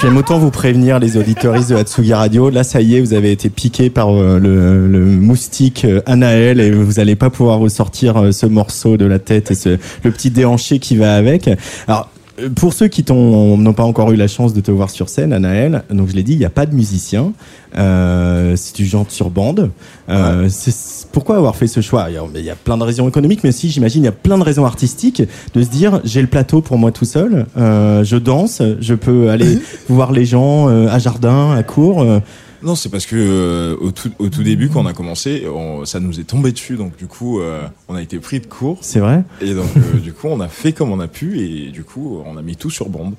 Je vais autant vous prévenir, les auditoristes de Hatsugi Radio. Là, ça y est, vous avez été piqué par euh, le, le moustique euh, Anaël et vous n'allez pas pouvoir ressortir euh, ce morceau de la tête et ce, le petit déhanché qui va avec. Alors, pour ceux qui n'ont pas encore eu la chance de te voir sur scène, Anaël, donc je l'ai dit, il n'y a pas de musicien. Euh, si tu chantes sur bande, euh, c'est- pourquoi avoir fait ce choix? Il y a- plein de raisons économiques, mais aussi, j'imagine, il y a plein de raisons artistiques de se dire j'ai le plateau pour moi tout seul, euh, je danse, je peux aller voir les gens euh, à jardin, à cours. euh, Non, c'est parce que euh, au, tout, au tout début, quand on a commencé, on- ça nous est tombé dessus. Donc, du coup, euh, on a été pris de court. C'est vrai Et donc, euh, du coup, on a fait comme on a pu. Et du coup, on a mis tout sur bande.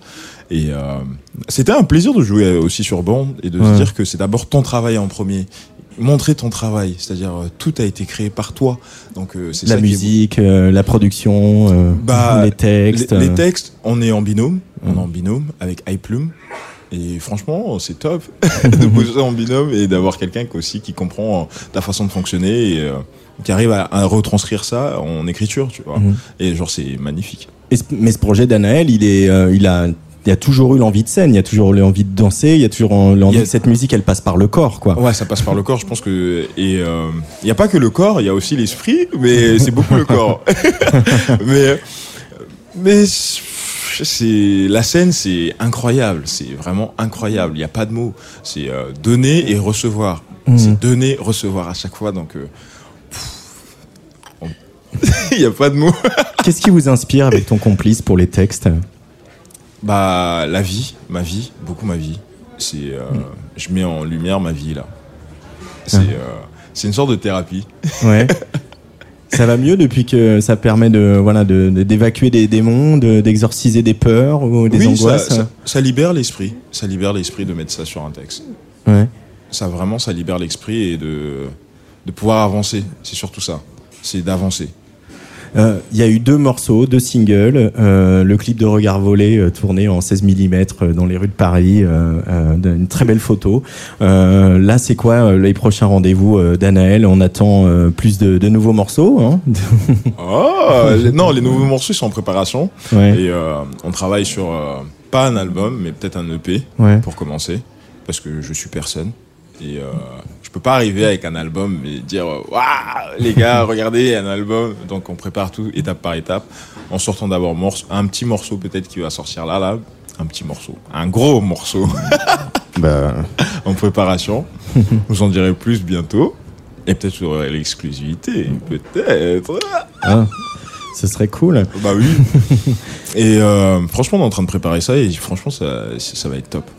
Et c'était un plaisir de jouer aussi sur bande et de Ouais. se dire que c'est d'abord ton travail en premier. Montrer ton travail, c'est-à-dire euh, tout a été créé par toi. Donc euh, c'est la ça qui est beau. musique, euh, la production, Bah, les textes. Les, les textes, on est en binôme, on est en binôme avec iPlume. Et franchement, c'est top de bosser en binôme et d'avoir quelqu'un qui aussi qui comprend ta façon de fonctionner et qui arrive à, à retranscrire ça en écriture, tu vois. Mhm. Et genre, c'est magnifique. Et ce- mais ce projet d'Anaël, il est, il a, il y a toujours eu l'envie de scène, il y a toujours eu l'envie de danser, il y a toujours en- l'envie a- que cette musique, elle passe par le corps, quoi. Ouais, ça passe par le corps, je pense que. Et il n'y a pas que le corps, il y a aussi l'esprit, mais c'est beaucoup le corps. mais. Mais. C'est la scène, c'est incroyable, c'est vraiment incroyable. Il n'y a pas de mots. C'est euh, donner et recevoir. Mhm. C'est donner, recevoir à chaque fois. Donc, euh, il n'y a pas de mots. Qu'est-ce qui vous inspire avec ton complice pour les textes? Bah, la vie, ma vie, beaucoup ma vie. C'est, euh, je mets en lumière ma vie là. C'est, Ah. euh, c'est une sorte de thérapie. Ouais. Ça va mieux depuis que ça permet de voilà de de- d'évacuer des démons, de- d'exorciser des peurs ou des oui, angoisses. Ça, ça- ça libère l'esprit. Ça libère l'esprit de mettre ça sur un texte. Ouais. Ça vraiment, ça libère l'esprit et de, de pouvoir avancer. C'est surtout ça. C'est d'avancer. Euh, Il y a eu deux morceaux, deux singles. euh, le clip de Regard volé euh, tourné en 16 mm dans les rues de Paris, une très belle photo. Là, c'est quoi les prochains rendez-vous d'Anaël? On attend plus de, de nouveaux morceaux. Hein? Oh, les- non, les nouveaux morceaux sont en préparation. Ouais. Et on travaille sur, pas un album, mais peut-être un EP Ouais. pour commencer. Parce que je suis personne. Et euh, je peux pas arriver avec un album et dire Waouh, les gars, regardez, un album. Donc on prépare tout étape par étape. En sortant d'abord un petit morceau peut-être qui va sortir là, là. Un petit morceau. Un gros morceau. bah. en préparation. Vous en direz plus bientôt. Et peut-être aurez l'exclusivité. Peut-être. Ah, ce serait cool. Bah oui. et euh, franchement, on est en train de préparer ça et franchement, ça, ça va être top.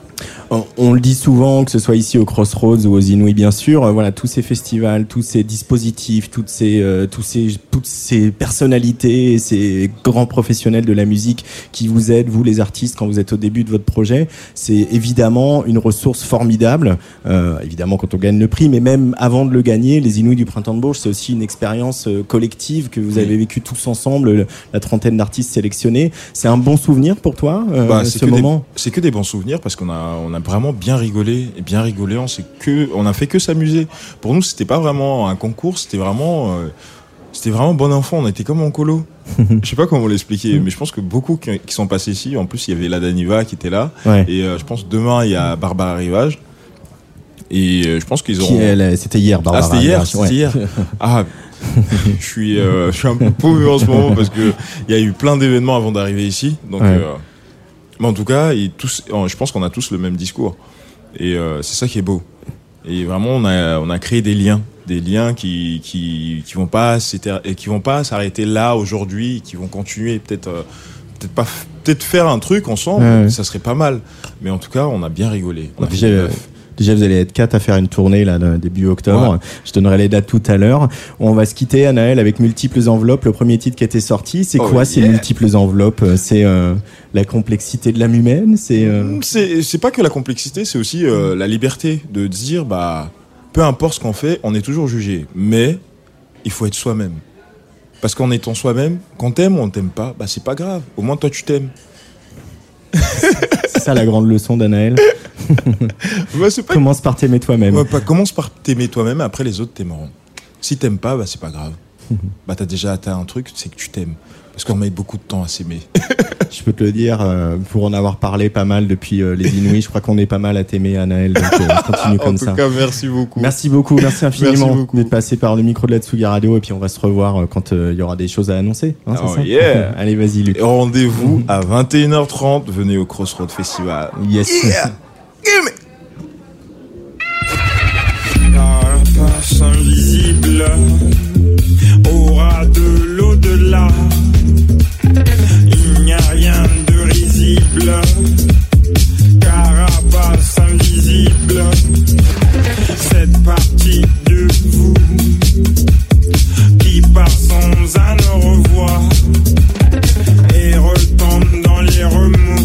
On, on le dit souvent, que ce soit ici au Crossroads ou aux Inouïs, bien sûr. euh, voilà, tous ces festivals, tous ces dispositifs, toutes ces, euh, tous ces, toutes ces personnalités, ces grands professionnels de la musique qui vous aident, vous les artistes, quand vous êtes au début de votre projet, c'est évidemment une ressource formidable. Euh, évidemment, quand on gagne le prix, mais même avant de le gagner, les Inouïs du Printemps de Bourges, c'est aussi une expérience euh, collective que vous avez vécue tous ensemble, le- la trentaine d'artistes sélectionnés. C'est un bon souvenir pour toi, euh, Bah, ce des- moment? C'est que des bons souvenirs parce qu'on a, on a vraiment bien rigolé et bien rigolé. On s'est que, on a fait que s'amuser. Pour nous, c'était pas vraiment un concours, c'était vraiment, euh, c'était vraiment bon enfant. On était comme en colo. je sais pas comment l'expliquer, mais je pense que beaucoup qui, qui sont passés ici. En plus, il y avait la Daniva qui était là. Ouais. Et euh, je pense demain il y a Barbara Rivage. Et euh, je pense qu'ils elle, c'était hier, Barbara Ah, c'était hier, ouais. Ah, je suis, euh, je suis un peu paumé en ce moment parce que il y a eu plein d'événements avant d'arriver ici. Donc, Ouais. Mais en tout cas, ils tous, je pense qu'on a tous le même discours. Et euh, c'est ça qui est beau. Et vraiment, on a, on a créé des liens, des liens qui, qui, qui vont pas qui vont pas s'arrêter là aujourd'hui, qui vont continuer peut-être, euh, peut-être pas, peut-être faire un truc ensemble. Ouais, ouais. Ça serait pas mal. Mais en tout cas, on a bien rigolé. On a fait Déjà, vous allez être quatre à faire une tournée là, début octobre. Ouais. Je donnerai les dates tout à l'heure. On va se quitter, Anaël, avec multiples enveloppes. Le premier titre qui était sorti, c'est Oh, quoi ces yeah. multiples enveloppes? C'est euh, la complexité de l'âme humaine? C'est euh, C'est c'est pas que la complexité, c'est aussi euh, la liberté de dire bah peu importe ce qu'on fait, on est toujours jugé, mais il faut être soi-même. Parce qu'en étant soi-même, quand t'aimes ou on t'aime pas, bah c'est pas grave. Au moins toi tu t'aimes. c'est ça la grande leçon d'Anaël. Bah, pas- Commence par t'aimer toi-même. Ouais, pas- commence par t'aimer toi-même, après les autres t'aimeront. Si t'aimes pas, bah c'est pas grave. bah t'as déjà atteint un truc, c'est que tu t'aimes. Parce qu'on met beaucoup de temps à s'aimer. Je peux te le dire, euh, pour en avoir parlé pas mal depuis euh, les Inouïs, je crois qu'on est pas mal à t'aimer, Anaël. Donc euh, continue En comme tout ça. cas, merci beaucoup. Merci beaucoup, merci infiniment d'être passé par le micro de la Tsugi Radio et puis on va se revoir euh, quand il y aura des choses à annoncer. hein, Oh ça yeah. Allez, vas-y, Luc. Rendez-vous à 21h30. Venez au Crossroad Festival. Yes. Yeah. Carapace invisible aura de l'au-delà. Il n'y a rien de risible. Carapace invisible. Cette partie de vous qui part sans un au revoir et retombe dans les remous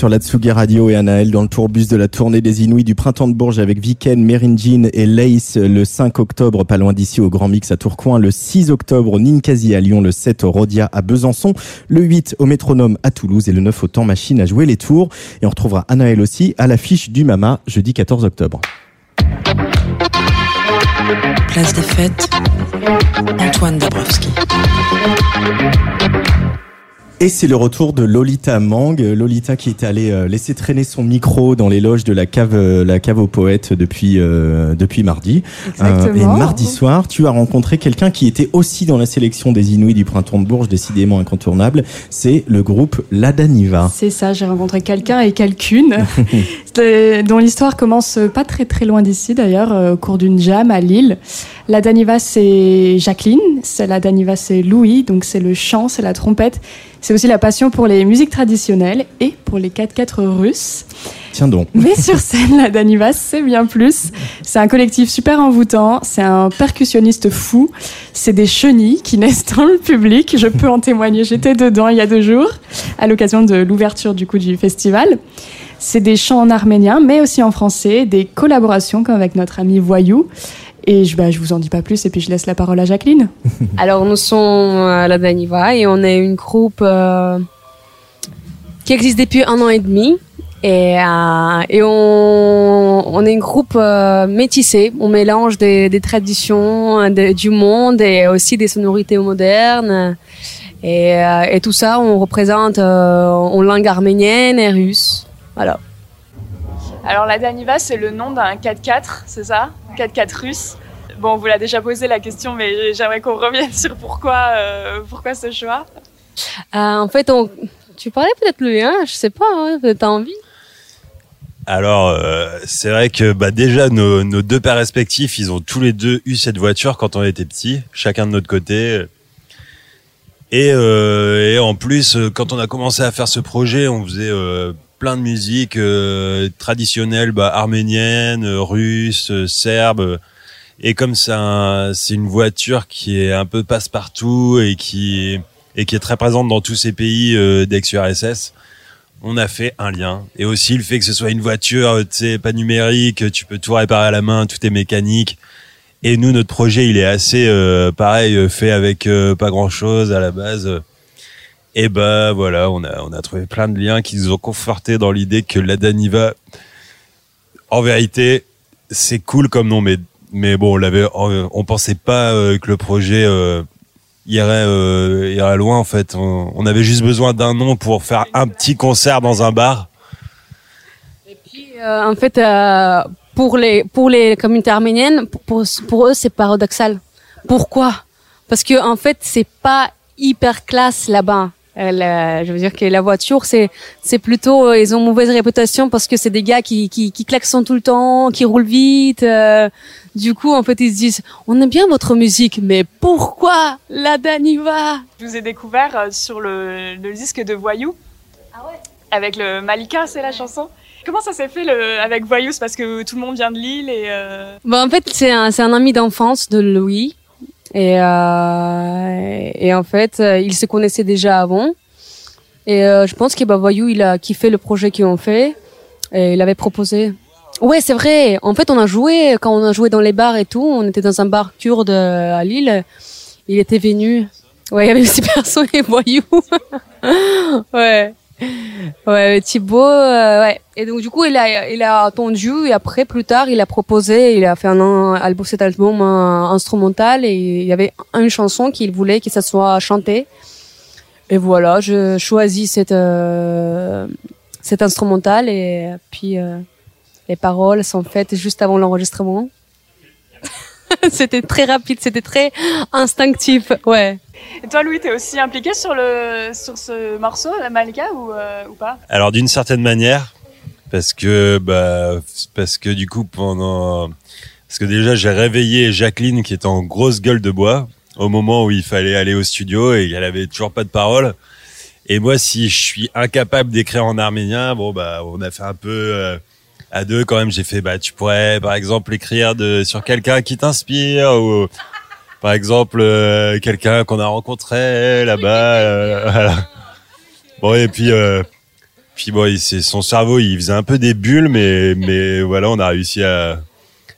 sur la Tsugi Radio et Anaël dans le tourbus de la tournée des Inouïs du printemps de Bourges avec Viken, Merinjin et Lace le 5 octobre, pas loin d'ici au Grand Mix à Tourcoing, le 6 octobre au Ninkasi à Lyon, le 7 au Rodia à Besançon, le 8 au Métronome à Toulouse et le 9 au Temps Machine à jouer les tours. Et on retrouvera Anaël aussi à l'affiche du Mama jeudi 14 octobre. Place des fêtes, Antoine Dabrowski. Et c'est le retour de Lolita Mang, Lolita qui est allée euh, laisser traîner son micro dans les loges de la cave, euh, la cave aux poètes depuis euh, depuis mardi. Exactement. et mardi soir, tu as rencontré quelqu'un qui était aussi dans la sélection des Inouïs du printemps de Bourges, décidément incontournable. C'est le groupe Ladaniva. C'est ça, j'ai rencontré quelqu'un et quelqu'une euh, dont l'histoire commence pas très très loin d'ici d'ailleurs, euh, au cours d'une jam à Lille. La Daniva c'est Jacqueline, c'est la Daniva c'est Louis, donc c'est le chant, c'est la trompette. C'est aussi la passion pour les musiques traditionnelles et pour les 4x4 russes. Tiens donc. Mais sur scène, la Danivas, c'est bien plus. C'est un collectif super envoûtant, c'est un percussionniste fou, c'est des chenilles qui naissent dans le public. Je peux en témoigner, j'étais dedans il y a deux jours, à l'occasion de l'ouverture du coup du festival. C'est des chants en arménien, mais aussi en français, des collaborations comme avec notre ami Voyou. Et je, bah, je vous en dis pas plus, et puis je laisse la parole à Jacqueline. Alors, nous sommes à la Daniva et on est une groupe euh, qui existe depuis un an et demi. Et, euh, et on, on est un groupe euh, métissé. On mélange des, des traditions de- du monde et aussi des sonorités modernes. Et, euh, et tout ça, on représente euh, en langue arménienne et russe. Voilà. Alors la Daniva, c'est le nom d'un 4x4, c'est ça? 4x4 russe. Bon, on vous l'a déjà posé la question, mais j'aimerais qu'on revienne sur pourquoi, euh, pourquoi ce choix. Euh, en fait, on, tu parlais peut-être lui, hein Je sais pas, hein, t'as envie Alors, euh, c'est vrai que bah, déjà, nos, nos deux pères respectifs, ils ont tous les deux eu cette voiture quand on était petits, chacun de notre côté. Et, euh, et en plus, quand on a commencé à faire ce projet, on faisait euh, plein de musique euh, traditionnelle, bah, arménienne, russe, serbe. Et comme c'est une voiture qui est un peu passe-partout et qui et qui est très présente dans tous ces pays euh, d'ex-URSS, on a fait un lien. Et aussi le fait que ce soit une voiture, tu sais, pas numérique, tu peux tout réparer à la main, tout est mécanique. Et nous, notre projet, il est assez euh, pareil, fait avec euh, pas grand-chose à la base. Et bah voilà, on a on a trouvé plein de liens qui nous ont conforté dans l'idée que la Daniva, en vérité, c'est cool comme nom, mais mais bon, on l'avait, on, pensait pas euh, que le projet euh, irait euh, irait loin en fait. On, avait juste besoin d'un nom pour faire un petit concert dans un bar. Euh, en fait, pour les pour les communautés arméniennes, pour pour eux, c'est paradoxal. Pourquoi? Parce que en fait, c'est pas hyper classe là-bas. Euh, la- je veux dire que la voiture, c'est c'est plutôt euh, ils ont mauvaise réputation parce que c'est des gars qui qui qui klaxonnent tout le temps, qui roulent vite. euh, du coup, en fait, ils se disent on aime bien votre musique, mais pourquoi la Daniva Je vous ai découvert euh, sur le, le disque de Voyou. Ah ouais? Avec le Malika, c'est la chanson. Comment ça s'est fait le, avec Voyou? C'est parce que tout le monde vient de Lille et. euh, Bah, en fait, c'est un, c'est un ami d'enfance de Louis. Et, euh, et en fait, euh, ils se connaissaient déjà avant. Et euh, je pense que bah, Voyou, il a kiffé le projet qu'ils ont fait. Et il avait proposé. Ouais, c'est vrai. En fait, on a joué, quand on a joué dans les bars et tout, on était dans un bar kurde euh, à Lille. Il était venu. Ouais, il y avait aussi personne et Voyou. ouais. Ouais, Thibaut, euh, ouais. Et donc, du coup, il a, il a attendu et après, plus tard, il a proposé, il a fait un album, cet album instrumental et il y avait une chanson qu'il voulait que ça soit chanté. Et voilà, je choisis cette, euh, cet instrumental et puis euh, les paroles sont faites juste avant l'enregistrement. c'était très rapide, c'était très instinctif, ouais. Et toi, Louis, t'es aussi impliqué sur, le, sur ce morceau, la Malika, ou, euh, ou pas? Alors d'une certaine manière, parce que bah parce que du coup pendant parce que déjà j'ai réveillé Jacqueline qui était en grosse gueule de bois au moment où il fallait aller au studio et elle avait toujours pas de parole. Et moi, si je suis incapable d'écrire en arménien, bon bah on a fait un peu euh, à deux quand même. J'ai fait bah tu pourrais par exemple écrire de sur quelqu'un qui t'inspire ou par exemple euh, quelqu'un qu'on a rencontré là-bas. euh, voilà. Bon et puis euh, puis bon, c'est son cerveau, il faisait un peu des bulles, mais mais voilà, on a réussi à,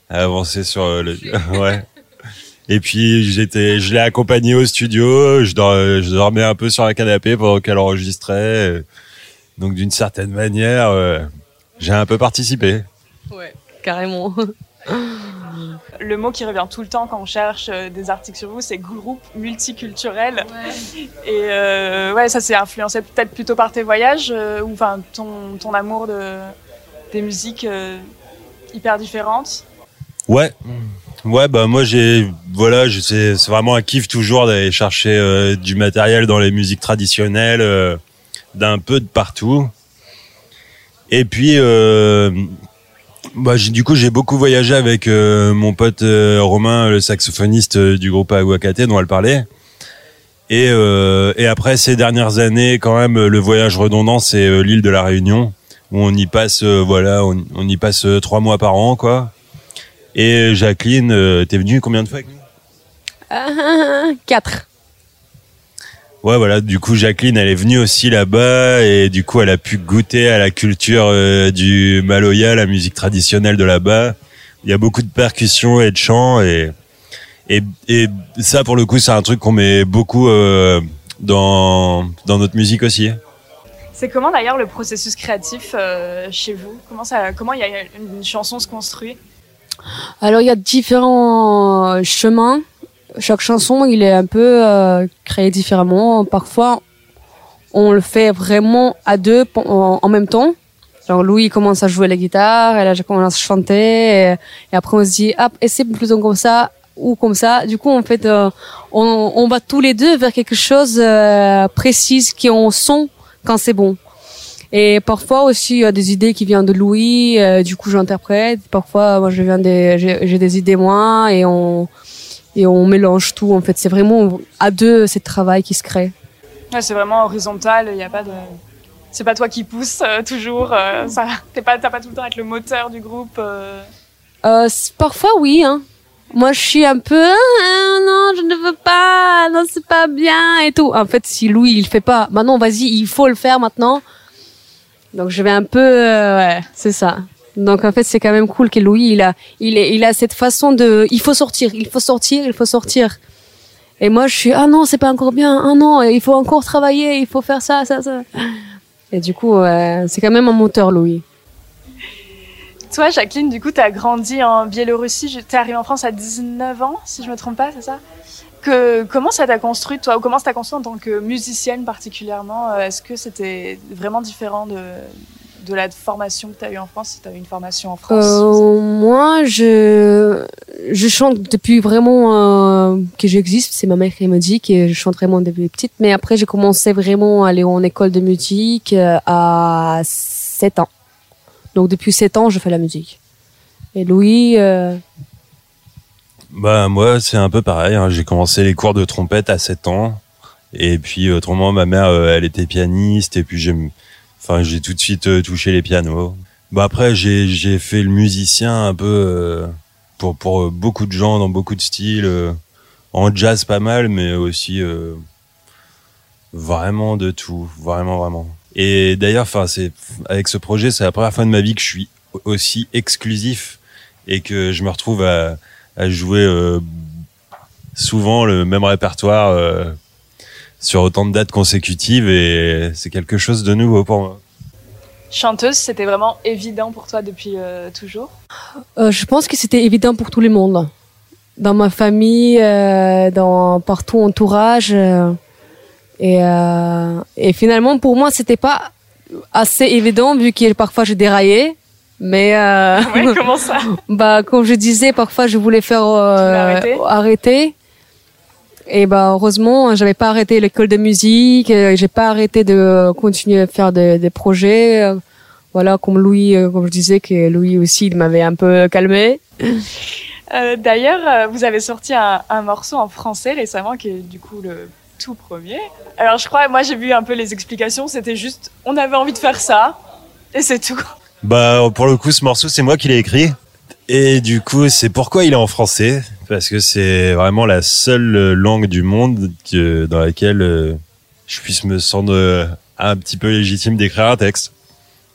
à avancer sur euh, le ouais. Et puis j'étais, je l'ai accompagné au studio, je, dor- je dormais un peu sur un canapé pendant qu'elle enregistrait. Donc d'une certaine manière, j'ai un peu participé. Ouais, carrément. Le mot qui revient tout le temps quand on cherche euh, des articles sur vous, c'est groupe multiculturel. Et euh, ouais, ça s'est influencé peut-être plutôt par tes voyages euh, ou enfin ton, ton amour de, des musiques euh, hyper différentes. Ouais. Ouais, bah moi j'ai voilà, c'est c'est vraiment un kiff toujours d'aller chercher euh, du matériel dans les musiques traditionnelles euh, d'un peu de partout. Et puis euh, bah du coup, j'ai beaucoup voyagé avec euh, mon pote euh, Romain, le saxophoniste du groupe Aguacate dont elle parlait. Et, après ces dernières années, quand même, le voyage redondant, c'est l'île de la Réunion, où on y passe, voilà, on, y passe trois mois par an, quoi. Et Jacqueline, t'es venue combien de fois avec nous? Ah, Quatre. Ouais, voilà. Du coup, Jacqueline, elle est venue aussi là-bas et du coup, elle a pu goûter à la culture euh, du Maloya, la musique traditionnelle de là-bas. Il y a beaucoup de percussions et de chants et et, et ça, pour le coup, c'est un truc qu'on met beaucoup euh, dans dans notre musique aussi. C'est comment d'ailleurs le processus créatif euh, chez vous? Comment ça, comment il y a une chanson se construit? Alors, il y a différents euh, chemins. Chaque chanson, il est un peu euh, créé différemment. Parfois, on le fait vraiment à deux en, même temps. Genre, Louis commence à jouer la guitare, et là, je commence à chanter, et, après, on se dit, ah, et c'est plutôt comme ça ou comme ça. Du coup, en fait, euh, on, on va tous les deux vers quelque chose euh, précis qu'on sent quand c'est bon. Et parfois aussi, il y a des idées qui viennent de Louis, euh, du coup j'interprète. Parfois, moi, je viens des, j'ai des idées moi, et on, et on mélange tout. En fait, c'est vraiment à deux, c'est le travail qui se crée. Ouais, c'est vraiment horizontal, il y a pas de. C'est pas toi qui pousse euh, toujours, euh, ça, t'es pas, t'as pas tout le temps à être le moteur du groupe. euh. Euh, parfois, oui. Hein. Moi, je suis un peu Ah, non, je ne veux pas, non, c'est pas bien et tout. En fait, si Louis il fait pas, bah non, vas-y, il faut le faire maintenant. Donc je vais un peu, euh, ouais, c'est ça. Donc en fait, c'est quand même cool que Louis il a, il a cette façon de, il faut sortir, il faut sortir, il faut sortir. Et moi, je suis ah non, c'est pas encore bien, ah non, il faut encore travailler, il faut faire ça, ça, ça. Et du coup, ouais, c'est quand même un moteur, Louis. Toi, Jacqueline, du coup, t'as grandi en Biélorussie, je- t'es arrivée en France à 19 ans, si je me trompe pas, c'est ça? Que, Comment ça t'a construit, toi, ou comment ça t'a construit en tant que musicienne particulièrement? Euh, Est-ce que c'était vraiment différent de, de la formation que t'as eue en France, si t'as eu une formation en France Euh, moi, je, je chante depuis vraiment euh, que j'existe. C'est ma mère qui me dit que je chante vraiment depuis petite. Mais après, j'ai commencé vraiment à aller en école de musique euh, à 7 ans. Donc depuis 7 ans, je fais la musique. Et Louis, euh, Bah moi c'est un peu pareil. hein. J'ai commencé les cours de trompette à 7 ans. Et puis autrement ma mère euh, elle était pianiste et puis j'ai enfin j'ai tout de suite euh, touché les pianos. Bah après j'ai fait le musicien un peu euh, pour pour euh, beaucoup de gens dans beaucoup de styles en jazz pas mal mais aussi vraiment de tout, vraiment vraiment. Et d'ailleurs enfin c'est avec ce projet, c'est la première fois de ma vie que je suis aussi exclusif et que je me retrouve à à jouer euh, souvent le même répertoire euh, sur autant de dates consécutives et c'est quelque chose de nouveau pour moi. Chanteuse, c'était vraiment évident pour toi depuis euh, toujours? Euh, je pense que c'était évident pour tout le monde. Dans ma famille, euh, dans partout entourage. euh, et, euh, et finalement, pour moi, c'était pas assez évident vu que parfois je déraillais. Mais euh, Ouais, comment ça? Bah, comme je disais, parfois je voulais faire euh, arrêter arrêter. Et bah heureusement, j'avais pas arrêté l'école de musique, euh, j'ai pas arrêté de continuer à faire des, des projets. euh, Voilà, comme Louis, euh, comme je disais, que Louis aussi, il m'avait un peu calmé. Euh, D'ailleurs, euh, vous avez sorti un, un morceau en français récemment qui est du coup le tout premier. Alors je crois, moi j'ai vu un peu les explications, c'était juste on avait envie de faire ça et c'est tout. Bah pour le coup ce morceau c'est moi qui l'ai écrit et du coup c'est pourquoi il est en français parce que c'est vraiment la seule euh, langue du monde que, dans laquelle euh, je puisse me sentir euh, un petit peu légitime d'écrire un texte.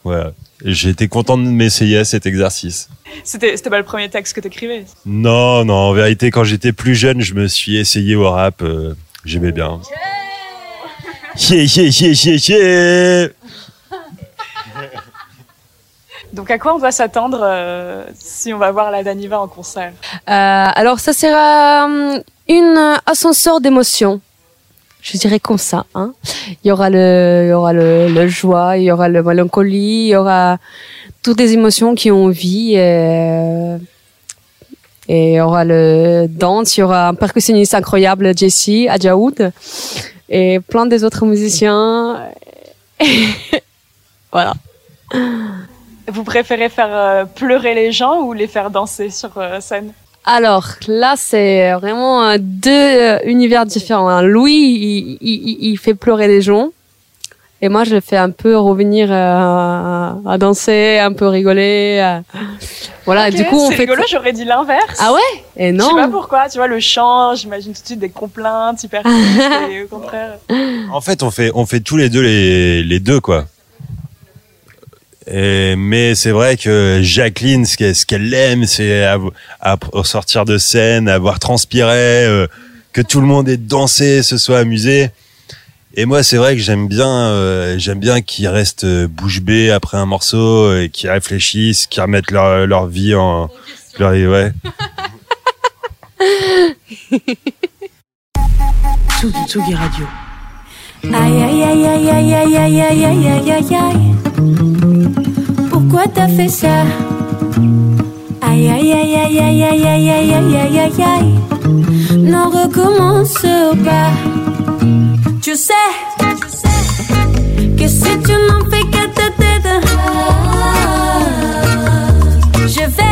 Voilà. J'ai été content de m'essayer à cet exercice. C'était c'était pas le premier texte que t'écrivais? Non, non, en vérité, quand j'étais plus jeune, je me suis essayé au rap. euh, J'aimais bien. Yeah, yeah, yeah, yeah, yeah. Donc à quoi on doit s'attendre euh, si on va voir la Daniva en concert? Euh, alors, ça sera euh, une ascenseur d'émotions. Je dirais comme ça. Hein. Il y aura le, il y aura le, le joie, il y aura le mélancolie, il y aura toutes les émotions qui ont vie. Et, et il y aura le danse, il y aura un percussionniste incroyable, Jesse Adjaoud, et plein des autres musiciens. voilà. Vous préférez faire euh, pleurer les gens ou les faire danser sur euh, scène? Alors là, c'est vraiment euh, deux euh, univers différents. hein. Louis, il, il- il fait pleurer les gens. Et moi, je le fais un peu revenir à, à danser, un peu rigoler. à- Voilà, du coup, on c'est fait. rigolo, j'aurais dit l'inverse. Ah ouais? Et Je non. sais pas pourquoi, tu vois, le chant, j'imagine tout de suite des complaintes hyper et au contraire. En fait, on fait, on fait tous les deux les, les deux, quoi. Et, mais c'est vrai que Jacqueline, ce qu'elle, ce qu'elle aime, c'est à, à sortir de scène, avoir transpiré, euh, que tout le monde ait dansé, se soit amusé. Et moi, c'est vrai que j'aime bien, euh, j'aime bien qu'ils restent euh, bouche bée après un morceau, et qu'ils réfléchissent, qu'ils remettent leur, leur vie en, leur, ouais. Tsugi Tsugi Radio. Aïe aïe aïe aïe aïe aïe aïe aïe aïe aïe aïe aïe Pourquoi t'as fait ça Aïe aïe aïe aïe aïe aïe aïe aïe aïe aïe aïe aïe Non recommence pas Tu sais Que si tu n'en fais qu'à ta tête Je vais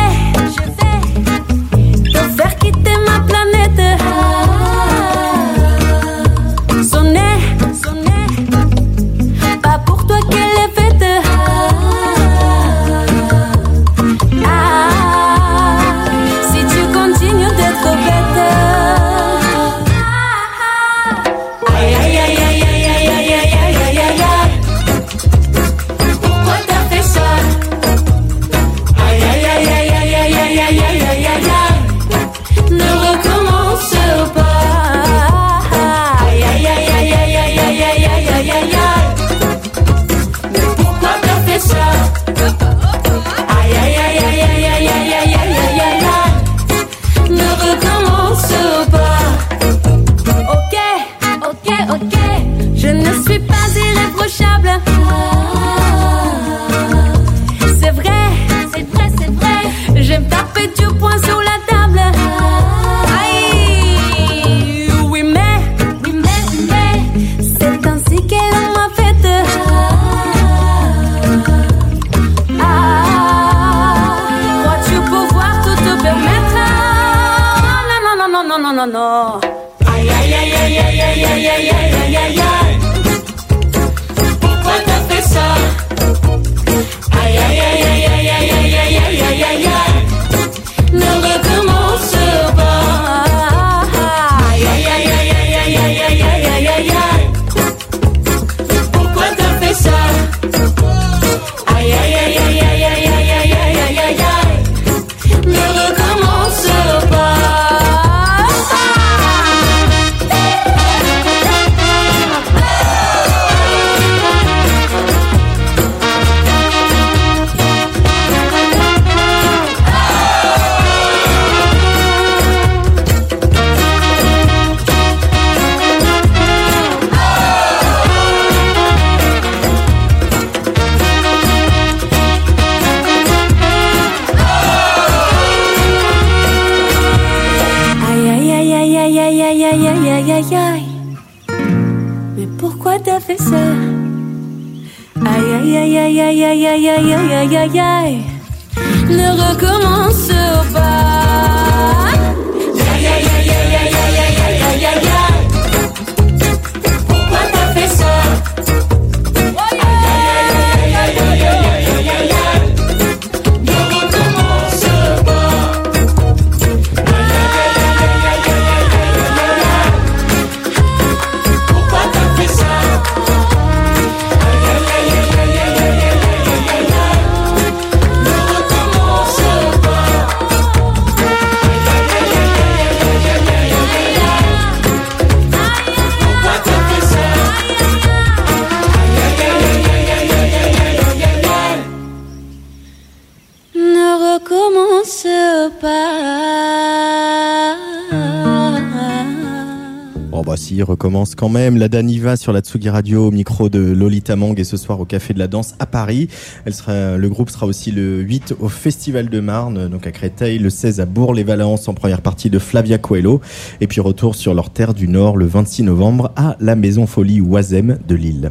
quand même. La Daniva sur la Tsugi Radio au micro de Lolita Mang et ce soir au Café de la Danse à Paris. Le groupe sera aussi le 8 au Festival de Marne, donc à Créteil, le 16 à Bourg-les-Valences en première partie de Flavia Coelho. Et puis retour sur leur terre du Nord le 26 novembre à la Maison Folie Oisem de Lille.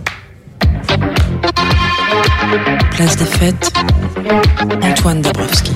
Place des fêtes, Antoine Dabrowski.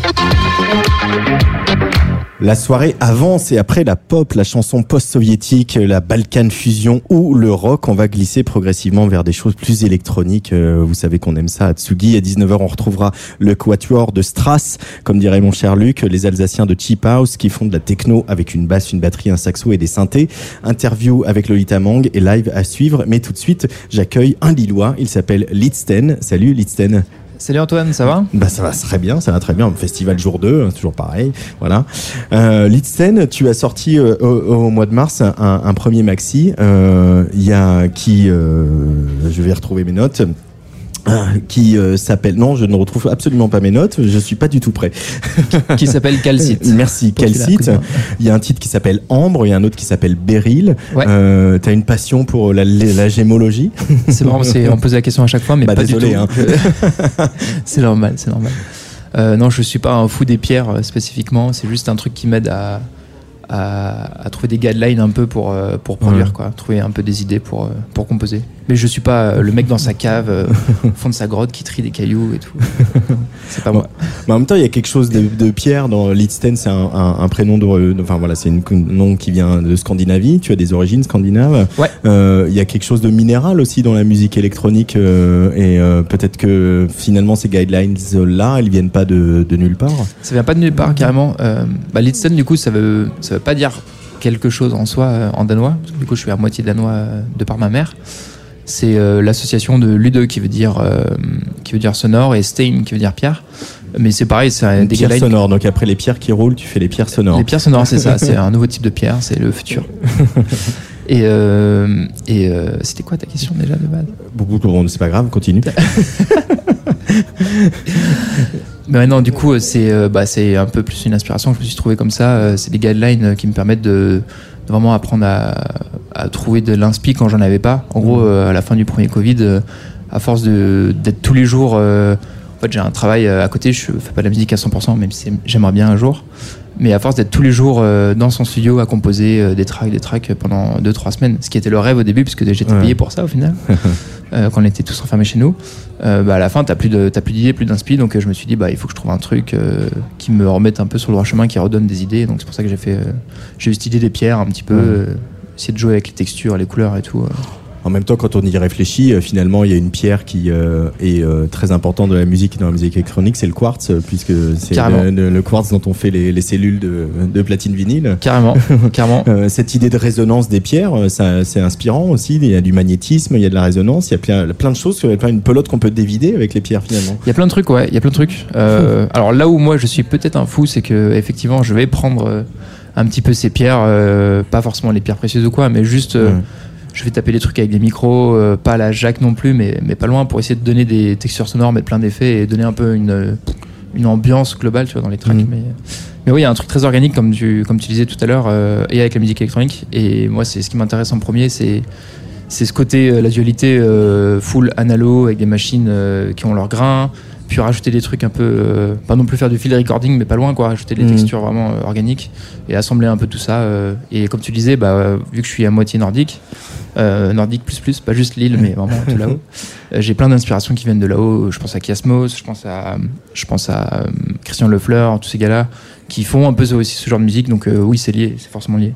La soirée avance et après la pop, la chanson post-soviétique, la Balkan fusion ou le rock, on va glisser progressivement vers des choses plus électroniques. Euh, Vous savez qu'on aime ça à Tsugi. À 19h, on retrouvera le quatuor de Strass, comme dirait mon cher Luc, les Alsaciens de Cheap House qui font de la techno avec une basse, une batterie, un saxo et des synthés. Interview avec Lolita Mang et live à suivre. Mais tout de suite, j'accueille un Lillois. Il s'appelle Lidsten. Salut Lidsten. Salut Antoine, ça va? Bah ça va très bien, ça va très bien. Festival jour 2, hein, toujours pareil. Voilà. Euh, tu as sorti euh, au, mois de mars un, un premier maxi. Euh, Il y a qui, euh, je vais retrouver mes notes. qui euh, s'appelle non je ne retrouve absolument pas mes notes je suis pas du tout prêt Qui s'appelle Calcite. merci Calcite il y a un titre qui s'appelle Ambre il y a un autre qui s'appelle Beryl Ouais. euh, t'as une passion pour la, la gémologie? C'est marrant, on pose la question à chaque fois, mais Bah, pas désolé, du tout. hein. c'est normal, c'est normal. Euh, non, je suis pas un fou des pierres euh, spécifiquement. C'est juste un truc qui m'aide à, à, à trouver des guidelines un peu pour euh, pour produire Ouais. quoi, trouver un peu des idées pour euh, pour composer. Mais je suis pas euh, le mec dans sa cave, au fond de sa grotte qui trie des cailloux et tout. C'est pas moi. Mais en même temps, il y a quelque chose de, de Pierre dans Lidsten, c'est un, un, un prénom de, de- enfin voilà, c'est un nom qui vient de Scandinavie. Tu as des origines scandinaves. Ouais. Euh, Il y a quelque chose de minéral aussi dans la musique électronique euh, et euh, peut-être que finalement ces guidelines là, elles viennent pas de, de nulle part. Ça vient pas de nulle part carrément. Bah, Lidsten, du coup, ça veut, ça veut pas dire quelque chose en soi euh, en danois. Parce que, du coup, je suis à moitié danois euh, de par ma mère. C'est euh, l'association de Lude qui veut dire qui veut dire sonore et Stein qui veut dire pierre. Mais c'est pareil, c'est des pierre guidelines- sonore. Donc après les pierres qui roulent, tu fais les pierres sonores. Les pierres sonores, c'est ça. C'est un nouveau type de pierre. C'est le futur. et et c'était quoi ta question déjà de base? Beaucoup bon, c'est pas grave, continue. Mais non, du coup, euh, c'est euh, bah, c'est un peu plus une inspiration que je me suis trouvé comme ça. Euh, C'est des guidelines qui me permettent de, de vraiment apprendre à, à trouver de l'inspi quand j'en avais pas. En gros, euh, à la fin du premier Covid, à force d'être tous les jours. euh, en fait, j'ai un travail à côté, je fais pas de la musique à 100%, même si j'aimerais bien un jour. Mais à force d'être tous les jours euh, dans son studio à composer euh, des tracks, des tracks pendant 2-3 semaines, ce qui était le rêve au début, puisque j'étais Ouais. payé pour ça au final. euh, quand on était tous enfermés chez nous. Euh, bah, à la fin, t'as plus d'idées, plus d'inspi, donc euh, je me suis dit, bah, il faut que je trouve un truc euh, qui me remette un peu sur le droit chemin, qui redonne des idées. Donc c'est pour ça que j'ai fait, euh, j'ai eu cette idée des pierres un petit peu, Ouais. euh, essayer de jouer avec les textures, les couleurs et tout. En même temps, quand on y réfléchit, euh, finalement, il y a une pierre qui euh, est euh, très importante dans la musique dans la musique électronique, c'est le quartz, puisque c'est le, le- quartz dont on fait les, les cellules de, de platine vinyle. Carrément, carrément. Cette idée de résonance des pierres, ça- c'est inspirant aussi. Il y a du magnétisme, il y a de la résonance, il y a plein, plein de choses, il y a plein une pelote qu'on peut dévider avec les pierres finalement. Il y a plein de trucs, ouais, il y a plein de trucs. Euh, alors là où moi je suis peut-être un fou, c'est que effectivement je vais prendre un petit peu ces pierres, euh, pas forcément les pierres précieuses ou quoi, mais juste euh, Ouais. Je vais taper des trucs avec des micros, euh, pas à la Jacques non plus, mais, mais pas loin pour essayer de donner des textures sonores, mettre plein d'effets et donner un peu une, une ambiance globale tu vois, dans les tracks. Mhm. Mais, mais oui, il y a un truc très organique comme tu, comme tu disais tout à l'heure, euh, et avec la musique électronique. Et moi, c'est ce qui m'intéresse en premier, c'est c'est ce côté, euh, la dualité full analo avec des machines qui ont leur grain, puis rajouter des trucs un peu, euh, pas non plus faire du field recording, mais pas loin, quoi, rajouter des Mhm. textures vraiment euh, organiques et assembler un peu tout ça. euh, et comme tu disais, bah, vu que je suis à moitié nordique, nordique plus plus, pas juste l'île, mais vraiment tout là-haut, j'ai plein d'inspirations qui viennent de là-haut. Je pense à Kiasmos, je pense à, je pense à Christian Lefleur, tous ces gars-là qui font un peu aussi ce genre de musique. Donc oui, c'est lié, c'est forcément lié.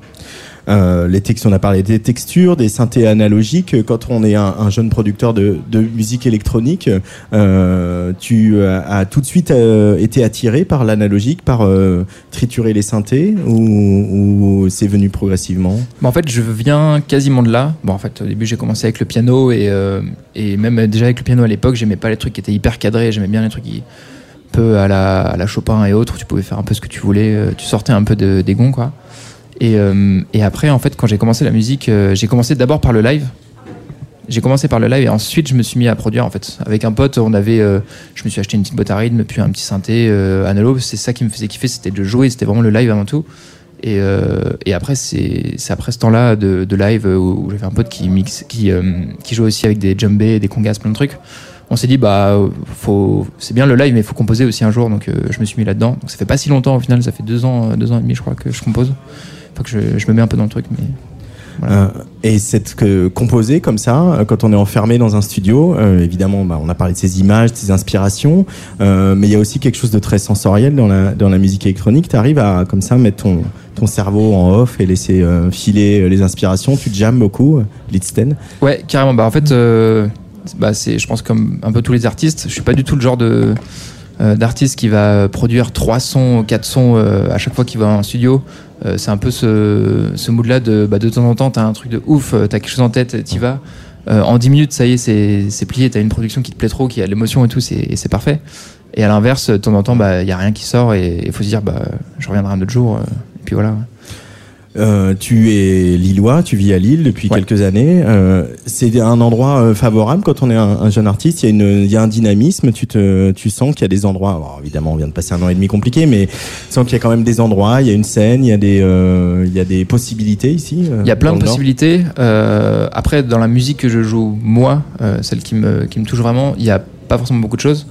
Euh, les textes, on a parlé des textures, des synthés analogiques. Quand on est un, un jeune producteur de, musique électronique, euh, tu as, as tout de suite euh, été attiré par l'analogique, par euh, triturer les synthés, ou, c'est venu progressivement? Bah, en fait, je viens quasiment de là. Bon, en fait, au début, j'ai commencé avec le piano et, euh, même euh, déjà avec le piano à l'époque, j'aimais pas les trucs qui étaient hyper cadrés. J'aimais bien les trucs qui, un peu à la, Chopin et autres, tu pouvais faire un peu ce que tu voulais. euh, Tu sortais un peu de, des gonds, quoi. Et, euh, et après, en fait, quand j'ai commencé la musique, euh, j'ai commencé d'abord par le live. J'ai commencé par le live et ensuite je me suis mis à produire en fait. Avec un pote, on avait, euh, je me suis acheté une petite boîte à rythme puis un petit synthé analogue. C'est ça qui me faisait kiffer, c'était de jouer, c'était vraiment le live avant tout. Et, après, c'est après ce temps-là de, live où, j'avais un pote qui mixe, qui, qui jouait aussi avec des djembés, des congas, plein de trucs. On s'est dit, bah, c'est bien le live, mais il faut composer aussi un jour. Donc, je me suis mis là-dedans. Ça fait pas si longtemps au final, ça fait deux ans, deux ans et demi, je crois, que je compose. Faut que je, je me mets un peu dans le truc, mais. Euh, et cette que, composer comme ça, euh, quand on est enfermé dans un studio, euh, évidemment, bah, on a parlé de ces images, de ces inspirations, euh, mais il y a aussi quelque chose de très sensoriel dans la, dans la musique électronique. Tu arrives à comme ça mettre ton, ton cerveau en off et laisser euh, filer euh, les inspirations. Tu jammes beaucoup, euh, Lidsten Ouais, carrément. Bah, en fait, euh, bah, c'est, je pense, comme un peu tous les artistes, je suis pas du tout le genre de euh, d'artiste qui va produire trois sons, quatre sons euh, à chaque fois qu'il va en studio. Euh, c'est un peu ce, ce mood-là de, bah, de temps en temps, t'as un truc de ouf, euh, t'as quelque chose en tête, t'y vas. Euh, en 10 minutes, ça y est, c'est, c'est plié, t'as une production qui te plaît trop, qui a l'émotion et tout, c'est, c'est parfait. Et à l'inverse, de temps en temps, bah, y a rien qui sort et il faut se dire, bah, je reviendrai un autre jour. euh, et puis voilà. Euh, tu es lillois, tu vis à Lille depuis quelques années. Euh, c'est un endroit euh, favorable quand on est un, un jeune artiste. Il y, a une, il y a un dynamisme. Tu, te, tu sens qu'il y a des endroits. Alors, évidemment, on vient de passer un an et demi compliqué, mais tu sens qu'il y a quand même des endroits. Il y a une scène, il y a des, euh, il y a des possibilités ici. euh, Il y a plein de possibilités. Euh, après, dans la musique que je joue, moi, euh, celle qui me, qui me touche vraiment, il n'y a pas forcément beaucoup de choses.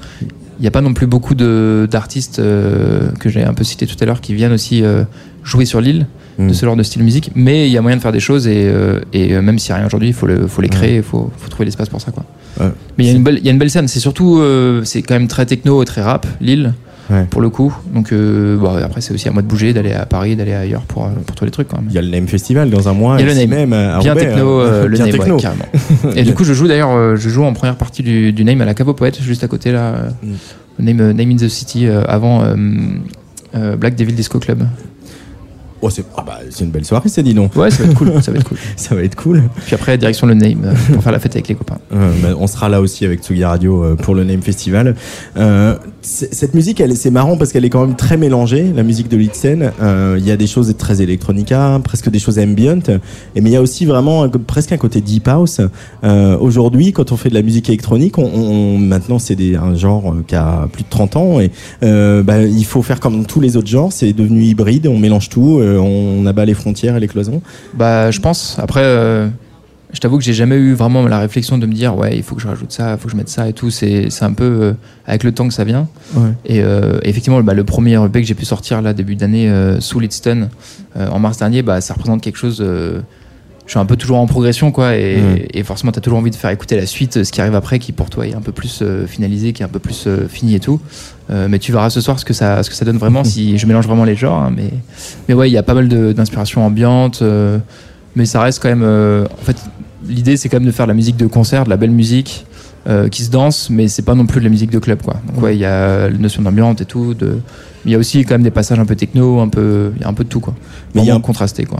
Il n'y a pas non plus beaucoup d'artistes euh, que j'ai un peu cités tout à l'heure qui viennent aussi euh, jouer sur l'île De ce genre de style de musique. Mais il y a moyen de faire des choses et, euh, et euh, même s'il n'y a rien aujourd'hui, il faut, le, faut les créer, il faut, faut trouver l'espace pour ça. Quoi. Ouais. Mais il y, a une belle- il y a une belle scène. C'est surtout, euh, c'est quand même très techno et très rap. Ouais. Pour le coup, donc euh, bon, après c'est aussi à moi de bouger, d'aller à Paris, d'aller ailleurs pour, pour tous les trucs. Quand même. Il y a le Name Festival dans un mois. Il y a le Name, même, à bien Roubaix, techno, hein. euh, le Bien Name, techno. ouais, carrément. Et du coup, je joue d'ailleurs, je joue en première partie du, du Name à la Cave aux Poètes, juste à côté là, euh, Mm. Name, Name in the City, euh, avant Black Devil Disco Club. Oh, c'est ah bah, c'est une belle soirée, c'est dis donc. Ouais, ça va être cool. ça va être cool. ça va être cool. Puis après, direction le Name euh, pour faire la fête avec les copains. Euh, bah, on sera là aussi avec Tsugi Radio euh, pour le Name Festival. Euh, cette musique, elle, est- c'est marrant parce qu'elle est quand même très mélangée, la musique de Litsen. Euh, Il y a des choses très électronica, presque des choses ambient, et, mais il y a aussi vraiment un- presque un côté deep house. Euh, Aujourd'hui, quand on fait de la musique électronique, on, on- maintenant c'est des- un genre qui a plus de 30 ans, et euh, bah, il faut faire comme tous les autres genres, c'est devenu hybride, on mélange tout, on abat les frontières et les cloisons. Bah, je pense. Après, euh, je t'avoue que j'ai jamais eu vraiment la réflexion de me dire, ouais, il faut que je rajoute ça, il faut que je mette ça et tout. C'est un peu euh, avec le temps que ça vient. Ouais. Et euh, effectivement, bah, le premier EP que j'ai pu sortir là début d'année sous Lidston euh, en mars dernier, bah, ça représente quelque chose. Je suis un peu toujours en progression, quoi, et, Mm. et forcément, t'as toujours envie de faire écouter la suite, euh, ce qui arrive après, qui pour toi est un peu plus euh, finalisé, qui est un peu plus euh, fini et tout. Euh, mais tu verras ce soir ce que ça, ce que ça donne vraiment si je mélange vraiment les genres. hein, mais, mais ouais, il y a pas mal de- d'inspiration ambiante, euh, mais ça reste quand même. en fait, l'idée c'est quand même de faire de la musique de concert, de la belle musique. qui se danse, mais c'est pas non plus de la musique de club, quoi. Donc ouais, il y a la notion d'ambiance et tout. De... Mais il y a aussi quand même des passages un peu techno, un peu, il y a un peu de tout, quoi. Mais il y a Vraiment contrasté, quoi.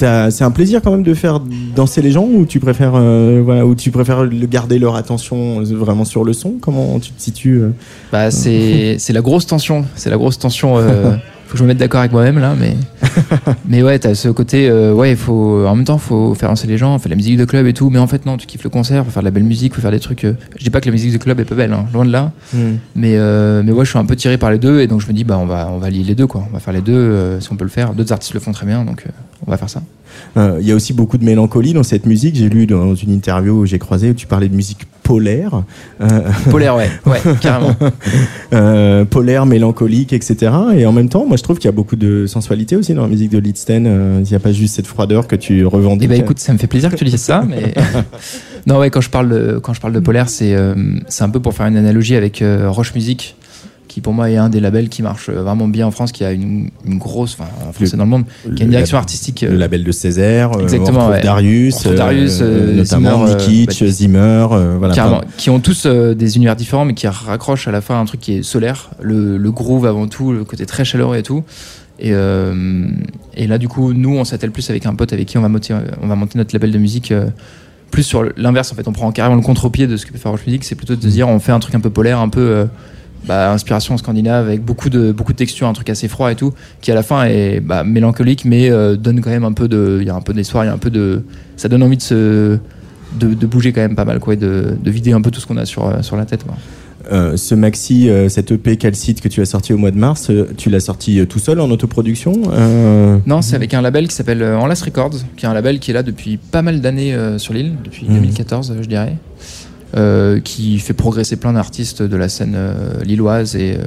C'est un plaisir quand même de faire danser les gens ou tu préfères, euh, voilà, ou tu préfères garder leur attention euh, vraiment sur le son? Comment tu te situes euh? Bah, c'est c'est la grosse tension. C'est la grosse tension. euh, faut que je me mette d'accord avec moi-même là, mais mais ouais, t'as ce côté. euh, ouais, il faut en même temps, faut faire danser les gens, faire de la musique de club et tout. Mais en fait, non, tu kiffes le concert, faut faire de la belle musique, faut faire des trucs. je dis pas que la musique de club est pas belle, hein, loin de là. Mm. Mais mais ouais, je suis un peu tiré par les deux et donc je me dis bah on va on va lier les deux quoi. On va faire les deux si on peut le faire. D'autres artistes le font très bien, donc on va faire ça. Euh, Il y a aussi beaucoup de mélancolie dans cette musique. J'ai lu dans une interview où j'ai croisé où tu parlais de musique polaire. Euh, Polaire, ouais, ouais, carrément. Euh, polaire, mélancolique, etc. Et en même temps, moi je trouve qu'il y a beaucoup de sensualité aussi dans la musique de Lidsten. Il n'y a pas juste cette froideur que tu revendiques. Eh ben écoute, ça me fait plaisir que tu dises ça, mais non ouais, quand je parle de, quand je parle de polaire, c'est c'est un peu pour faire une analogie avec Roche Music, qui pour moi est un des labels qui marche euh, vraiment bien en France, qui a une, une grosse, enfin en France et dans le monde, qui a une direction artistique. Le label de Césaire, euh, Exactement, on ouais. Darius, On retrouve Darius, euh, notamment Zimmer, euh, Nikic, bah, Zimmer, euh, voilà. Carrément, qui ont tous euh, des univers différents, mais qui raccrochent à la fin un truc qui est solaire, le, le groove avant tout, le côté très chaleureux et tout. Et, euh, et là, du coup, nous, on s'attelle plus avec un pote avec qui on va monter, on va monter notre label de musique. euh, plus sur l'inverse, en fait, on prend carrément le contre-pied de ce que peut faire Roche Music. C'est plutôt de se dire, on fait un truc un peu polaire, un peu euh, bah, inspiration scandinave, avec beaucoup de beaucoup de textures, un truc assez froid et tout, qui à la fin est bah, mélancolique, mais euh, donne quand même un peu de, il y a un peu d'histoire, il y a un peu de, ça donne envie de se de, de bouger quand même pas mal quoi et de, de vider un peu tout ce qu'on a sur, sur la tête quoi. Euh, ce maxi, euh, cet EP Calcite que tu as sorti au mois de mars, euh, tu l'as sorti tout seul en autoproduction Non, c'est avec un label qui s'appelle Enlace Records, qui est un label qui est là depuis pas mal d'années sur l'île, depuis Mhm. 2014 euh, je dirais, qui fait progresser plein d'artistes de la scène euh, lilloise et, euh,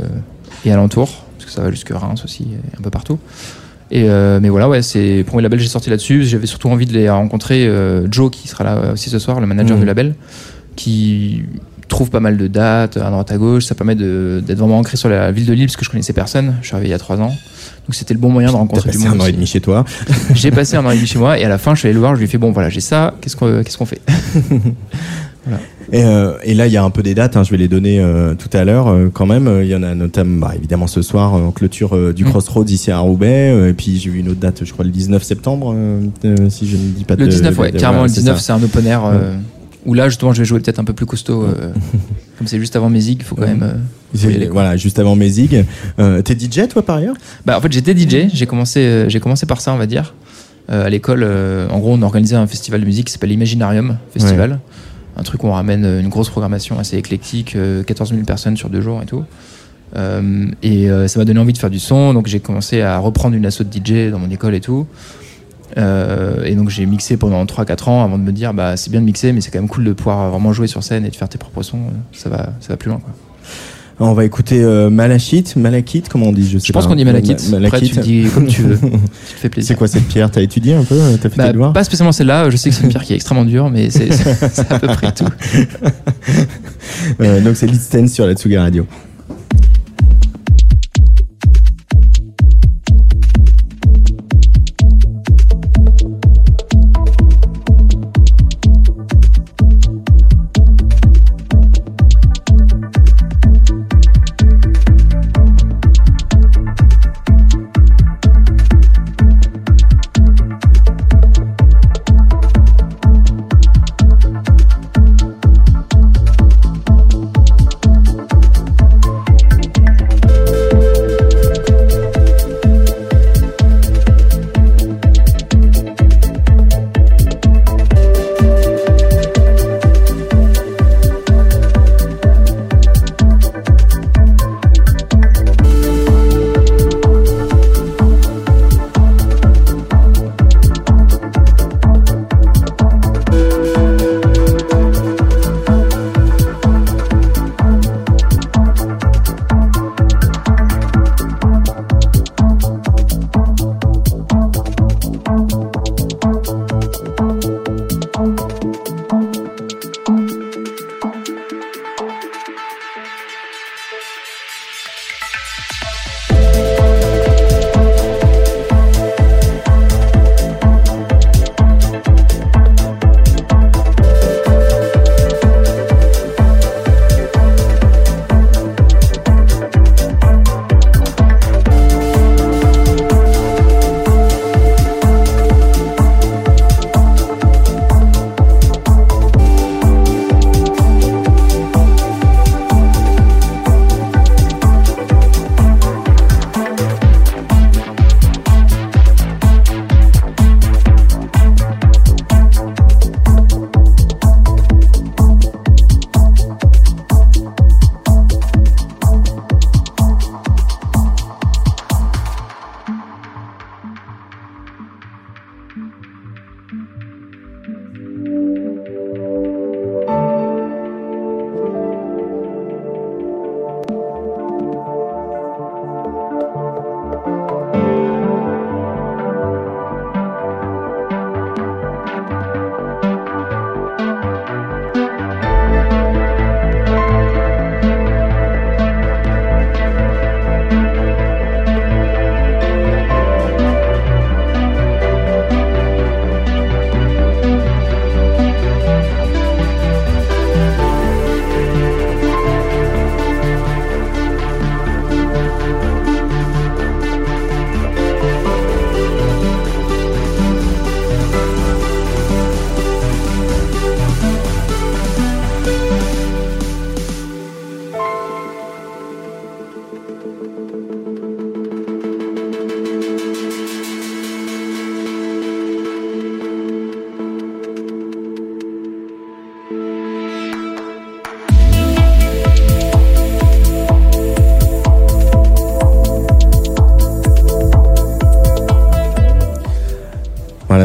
et alentour, parce que ça va jusque Reims aussi, et un peu partout. Et euh, mais voilà, ouais, c'est le premier label que j'ai sorti là-dessus. J'avais surtout envie de les rencontrer. euh, Joe, qui sera là aussi ce soir, le manager Mhm. du label, qui trouve pas mal de dates à droite à gauche. Ça permet d'être vraiment ancré sur la ville de Lille, parce que je connaissais personne. Je suis arrivé il y a trois ans. Donc c'était le bon moyen de rencontrer du passé monde. un an et demi chez toi. J'ai passé un an et demi chez moi et à la fin je suis allé le voir, je lui ai fait bon voilà j'ai ça, qu'est-ce qu'on qu'est-ce qu'on fait? Et, euh, et là, il y a un peu des dates, hein, je vais les donner euh, tout à l'heure euh, quand même. Il y en a notamment, bah, évidemment, ce soir, en clôture euh, Mm. du Crossroads ici à Roubaix. et puis j'ai vu une autre date, je crois le 19 septembre, si je ne dis pas de Le 19 ouais, de- carrément voilà, le c'est 19 ça. c'est un open air euh, où là justement je vais jouer peut-être un peu plus costaud comme c'est juste avant mes il faut quand même aller, voilà, juste avant mes T'es DJ toi par ailleurs? Bah en fait j'étais DJ, j'ai commencé j'ai commencé par ça on va dire. À l'école en gros on organisait un festival de musique qui s'appelle Imaginarium Festival. Un truc où on ramène euh, une grosse programmation assez éclectique, euh, 14 000 personnes sur deux jours et tout. Euh, et euh, ça m'a donné envie de faire du son, donc j'ai commencé à reprendre une asso de DJ dans mon école et tout. Euh, et donc j'ai mixé pendant 3-4 ans avant de me dire bah c'est bien de mixer mais c'est quand même cool de pouvoir vraiment jouer sur scène et de faire tes propres sons, euh, ça va, ça va plus loin. On va écouter euh, Malachite, Malachite, comment on dit Je, sais Je pense qu'on dit Malachite. Ma- Après, tu dis comme tu veux. Tu te fais plaisir. C'est quoi cette pierre? T'as étudié un peu T'as fait Bah, tes devoirs? pas spécialement celle-là, je sais que c'est une pierre qui est extrêmement dure, mais c'est à peu près tout. Euh, Donc c'est Lead Stand sur la Tsuga Radio.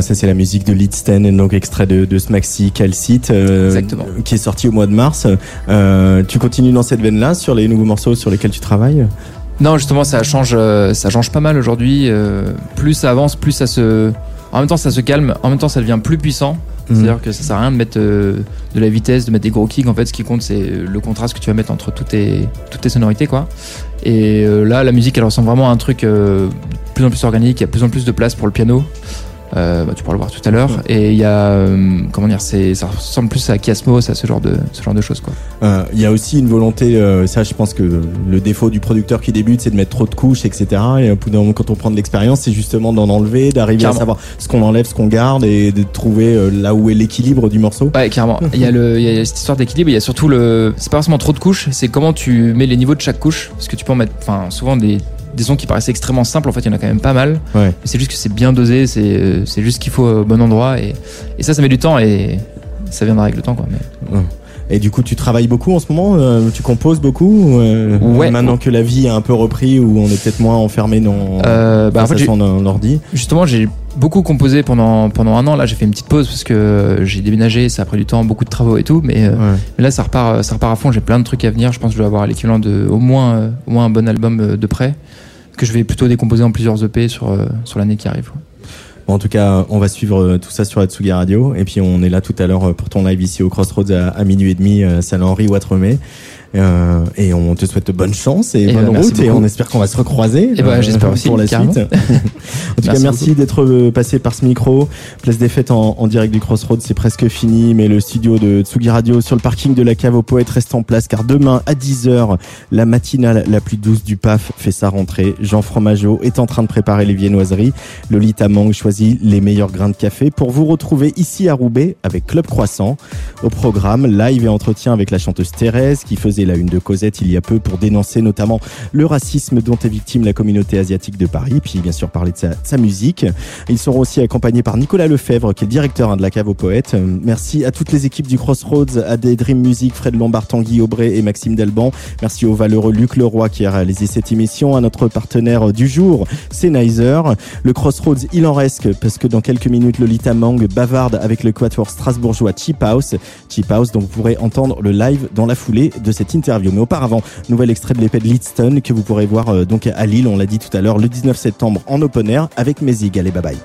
Ça c'est la musique de Leadsten, et donc extrait de, de ce maxi Calcite, euh, qui est sorti au mois de mars. Euh, tu continues dans cette veine-là sur les nouveaux morceaux sur lesquels tu travailles? Non, justement, ça change, euh, ça change pas mal aujourd'hui. euh, plus ça avance, plus ça se. En même temps, ça se calme. En même temps, ça devient plus puissant. Mhm. C'est-à-dire que ça sert à rien de mettre de la vitesse, de mettre des gros kicks. En fait, ce qui compte, c'est le contraste que tu vas mettre entre toutes tes, toutes tes sonorités, quoi. Et là, la musique, elle ressemble vraiment à un truc de plus en plus organique. Il y a de plus en plus de place pour le piano. Euh, bah, tu pourras le voir tout à l'heure. Et il y a, euh, comment dire, c'est, ça ressemble plus à Kiasmos, à ce genre de, ce genre de choses, quoi. Euh, Il y a aussi une volonté, ça je pense que le défaut du producteur qui débute c'est de mettre trop de couches, etc. Et au bout d'un moment quand on prend de l'expérience c'est justement d'en enlever, d'arriver à Clairement. savoir ce qu'on enlève, ce qu'on garde et de trouver là où est l'équilibre du morceau. Ouais, carrément. Il y a le, il y a cette histoire d'équilibre. Il y a surtout le, c'est pas forcément trop de couches. C'est comment tu mets les niveaux de chaque couche. Parce que tu peux en mettre, enfin, souvent des, des sons qui paraissent extrêmement simples. En fait, il y en a quand même pas mal. Ouais. C'est juste que c'est bien dosé. C'est, c'est juste qu'il faut au bon endroit. Et, et ça, ça met du temps et ça viendra avec le temps, quoi. Mais... Et du coup tu travailles beaucoup en ce moment, euh, tu composes beaucoup. euh, Ouais. Maintenant que la vie a un peu repris où on est peut-être moins enfermé dans Euh, bah, en fait, son ordi? Justement, j'ai beaucoup composé pendant, pendant un an. Là, j'ai fait une petite pause parce que j'ai déménagé, ça a pris du temps, beaucoup de travaux et tout. Mais, euh, mais là, ça repart, ça repart à fond. J'ai plein de trucs à venir. Je pense que je vais avoir l'équivalent de au moins, au moins un bon album euh, de près que je vais plutôt décomposer en plusieurs EP sur, sur l'année qui arrive. En tout cas, on va suivre euh, tout ça sur la Tsugi Radio. Et puis, on est là tout à l'heure euh, pour ton live ici au Crossroads à, à minuit et demi, euh, salle Henri Ouattremé. Euh, et on te souhaite bonne chance et Eh bonne ben, route. Et on espère qu'on va se recroiser. Eh ben, j'espère aussi, Pour la carrément. suite. en tout cas, Merci d'être euh, passé par ce micro. Place des fêtes en, en direct du Crossroads, c'est presque fini. Mais le studio de Tsugi Radio sur le parking de la cave aux poètes reste en place car demain à 10h, la matinale la plus douce du PAF fait sa rentrée. Jean Fromageau est en train de préparer les viennoiseries. Lolita Mang choisit les meilleurs grains de café pour vous retrouver ici à Roubaix avec Club Croissant. Au programme, live et entretien avec la chanteuse Thérèse qui faisait la une de Cosette il y a peu pour dénoncer notamment le racisme dont est victime la communauté asiatique de Paris, puis bien sûr parler de sa, musique. Ils seront aussi accompagnés par Nicolas Lefebvre qui est le directeur hein, de la cave aux poètes. Merci à toutes les équipes du Crossroads, à des Dream Music, Fred Lombard, Tanguy Aubray et Maxime Delban. Merci au valeureux Luc Leroy qui a réalisé cette émission, à notre partenaire du jour, Nizer. Le Crossroads, il en reste parce que dans quelques minutes, Lolita Mang bavarde avec le quatuor strasbourgeois Cheap House. Cheap House, donc vous pourrez entendre le live dans la foulée de cette interview. Mais auparavant, nouvel extrait de l'épée de Leadston que vous pourrez voir euh, donc à Lille, on l'a dit tout à l'heure, le 19 septembre en open air avec Mézig. Allez, bye bye.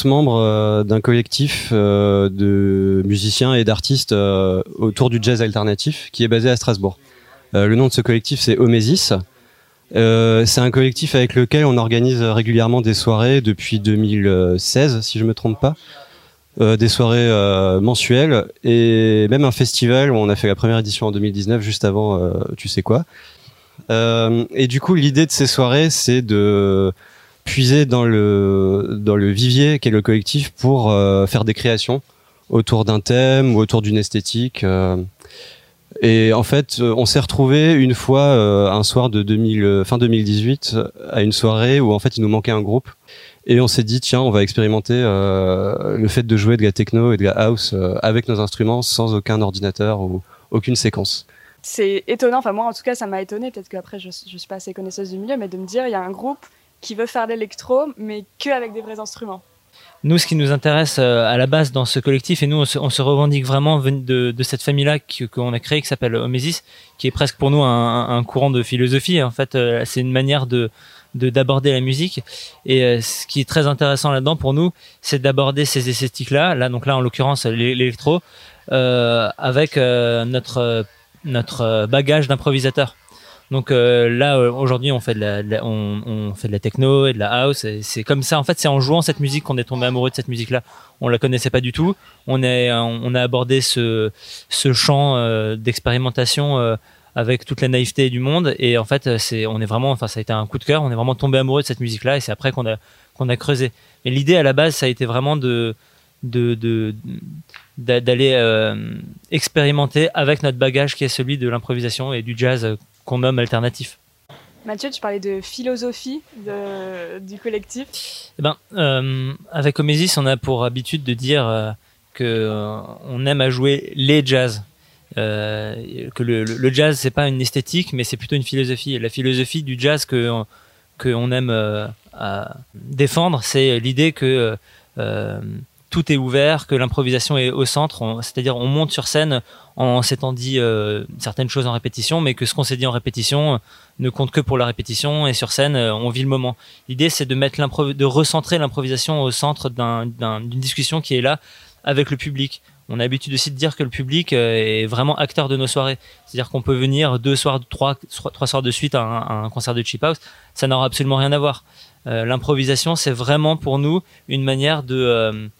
Tous membres euh, d'un collectif euh, de musiciens et d'artistes euh, autour du jazz alternatif qui est basé à Strasbourg. Le nom de ce collectif c'est Omesis. C'est un collectif avec lequel on organise régulièrement des soirées depuis 2016 si je me trompe pas. Des soirées mensuelles et même un festival où on a fait la première édition en 2019 juste avant tu sais quoi. Et du coup l'idée de ces soirées c'est de puiser dans le dans le vivier qu'est le collectif pour euh, faire des créations autour d'un thème ou autour d'une esthétique. euh. et en fait, euh, on s'est retrouvé une fois un soir de 2000, euh, fin 2018 à une soirée où en fait il nous manquait un groupe et on s'est dit tiens on va expérimenter le fait de jouer de la techno et de la house avec nos instruments sans aucun ordinateur ou aucune séquence. C'est étonnant, enfin moi en tout cas ça m'a étonné, peut-être qu'après je, je suis pas assez connaisseuse du milieu, mais de me dire il y a un groupe qui veut faire de l'électro mais que avec des vrais instruments. Nous, ce qui nous intéresse euh, à la base dans ce collectif, et nous, on se, revendique vraiment de, cette famille-là qu'on a créée, qui s'appelle Omesis, qui est presque pour nous un, courant de philosophie. En fait, euh, c'est une manière de de- d'aborder la musique. Et euh, ce qui est très intéressant là-dedans pour nous, c'est d'aborder ces esthétiques-là. Là, donc là, en l'occurrence, l'é- l'électro, avec notre notre bagage d'improvisateur. Donc euh, là euh, aujourd'hui on fait de la, techno et de la house c'est comme ça en fait c'est en jouant cette musique qu'on est tombé amoureux de cette musique là. On la connaissait pas du tout. On on a abordé ce champ euh, d'expérimentation euh, avec toute la naïveté du monde et en fait euh, on est vraiment enfin ça a été un coup de cœur, on est vraiment tombé amoureux de cette musique là et c'est après qu'on a a creusé. Mais l'idée à la base ça a été vraiment de de de d'a- d'aller euh, expérimenter avec notre bagage qui est celui de l'improvisation et du jazz euh, qu'on nomme alternatif. Mathieu, tu parlais de philosophie de- du collectif. Eh ben, euh, avec Omesis, on a pour habitude de dire euh, que euh, on aime à jouer les jazz. Euh, que le, le- le jazz c'est pas une esthétique, mais c'est plutôt une philosophie. Et la philosophie du jazz que que on aime à défendre, c'est l'idée que tout est ouvert, que l'improvisation est au centre. C'est-à-dire, on monte sur scène en s'étant dit euh, certaines choses en répétition, mais que ce qu'on s'est dit en répétition euh, ne compte que pour la répétition. Et sur scène, euh, on vit le moment. L'idée, c'est de mettre de recentrer l'improvisation au centre d'un- d'un- d'une discussion qui est là avec le public. On a l'habitude aussi de dire que le public euh, est vraiment acteur de nos soirées. C'est-à-dire qu'on peut venir deux soirs, trois, trois soirs de suite à un, à un concert de Cheap House. Ça n'aura absolument rien à voir. L'improvisation, c'est vraiment pour nous une manière de,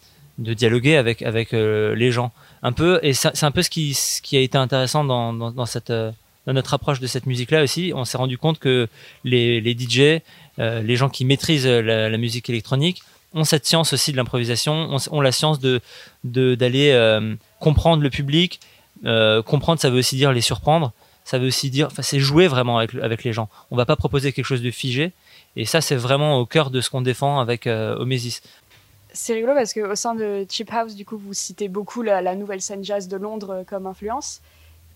de dialoguer avec, avec euh, les gens. Un peu, et c'est un peu ce qui, qui a été intéressant dans, dans, cette, euh, dans notre approche de cette musique-là aussi. On s'est rendu compte que les, les DJ, euh, les gens qui maîtrisent la, musique électronique, ont cette science aussi de l'improvisation, ont, la science de d'aller comprendre le public. Comprendre, ça veut aussi dire les surprendre. Ça veut aussi dire, c'est jouer vraiment avec, avec les gens. On va pas proposer quelque chose de figé. Et ça, c'est vraiment au cœur de ce qu'on défend avec Omesis. C'est rigolo parce qu'au sein de Cheap House, du coup, vous citez beaucoup la, nouvelle scène jazz de Londres euh, comme influence.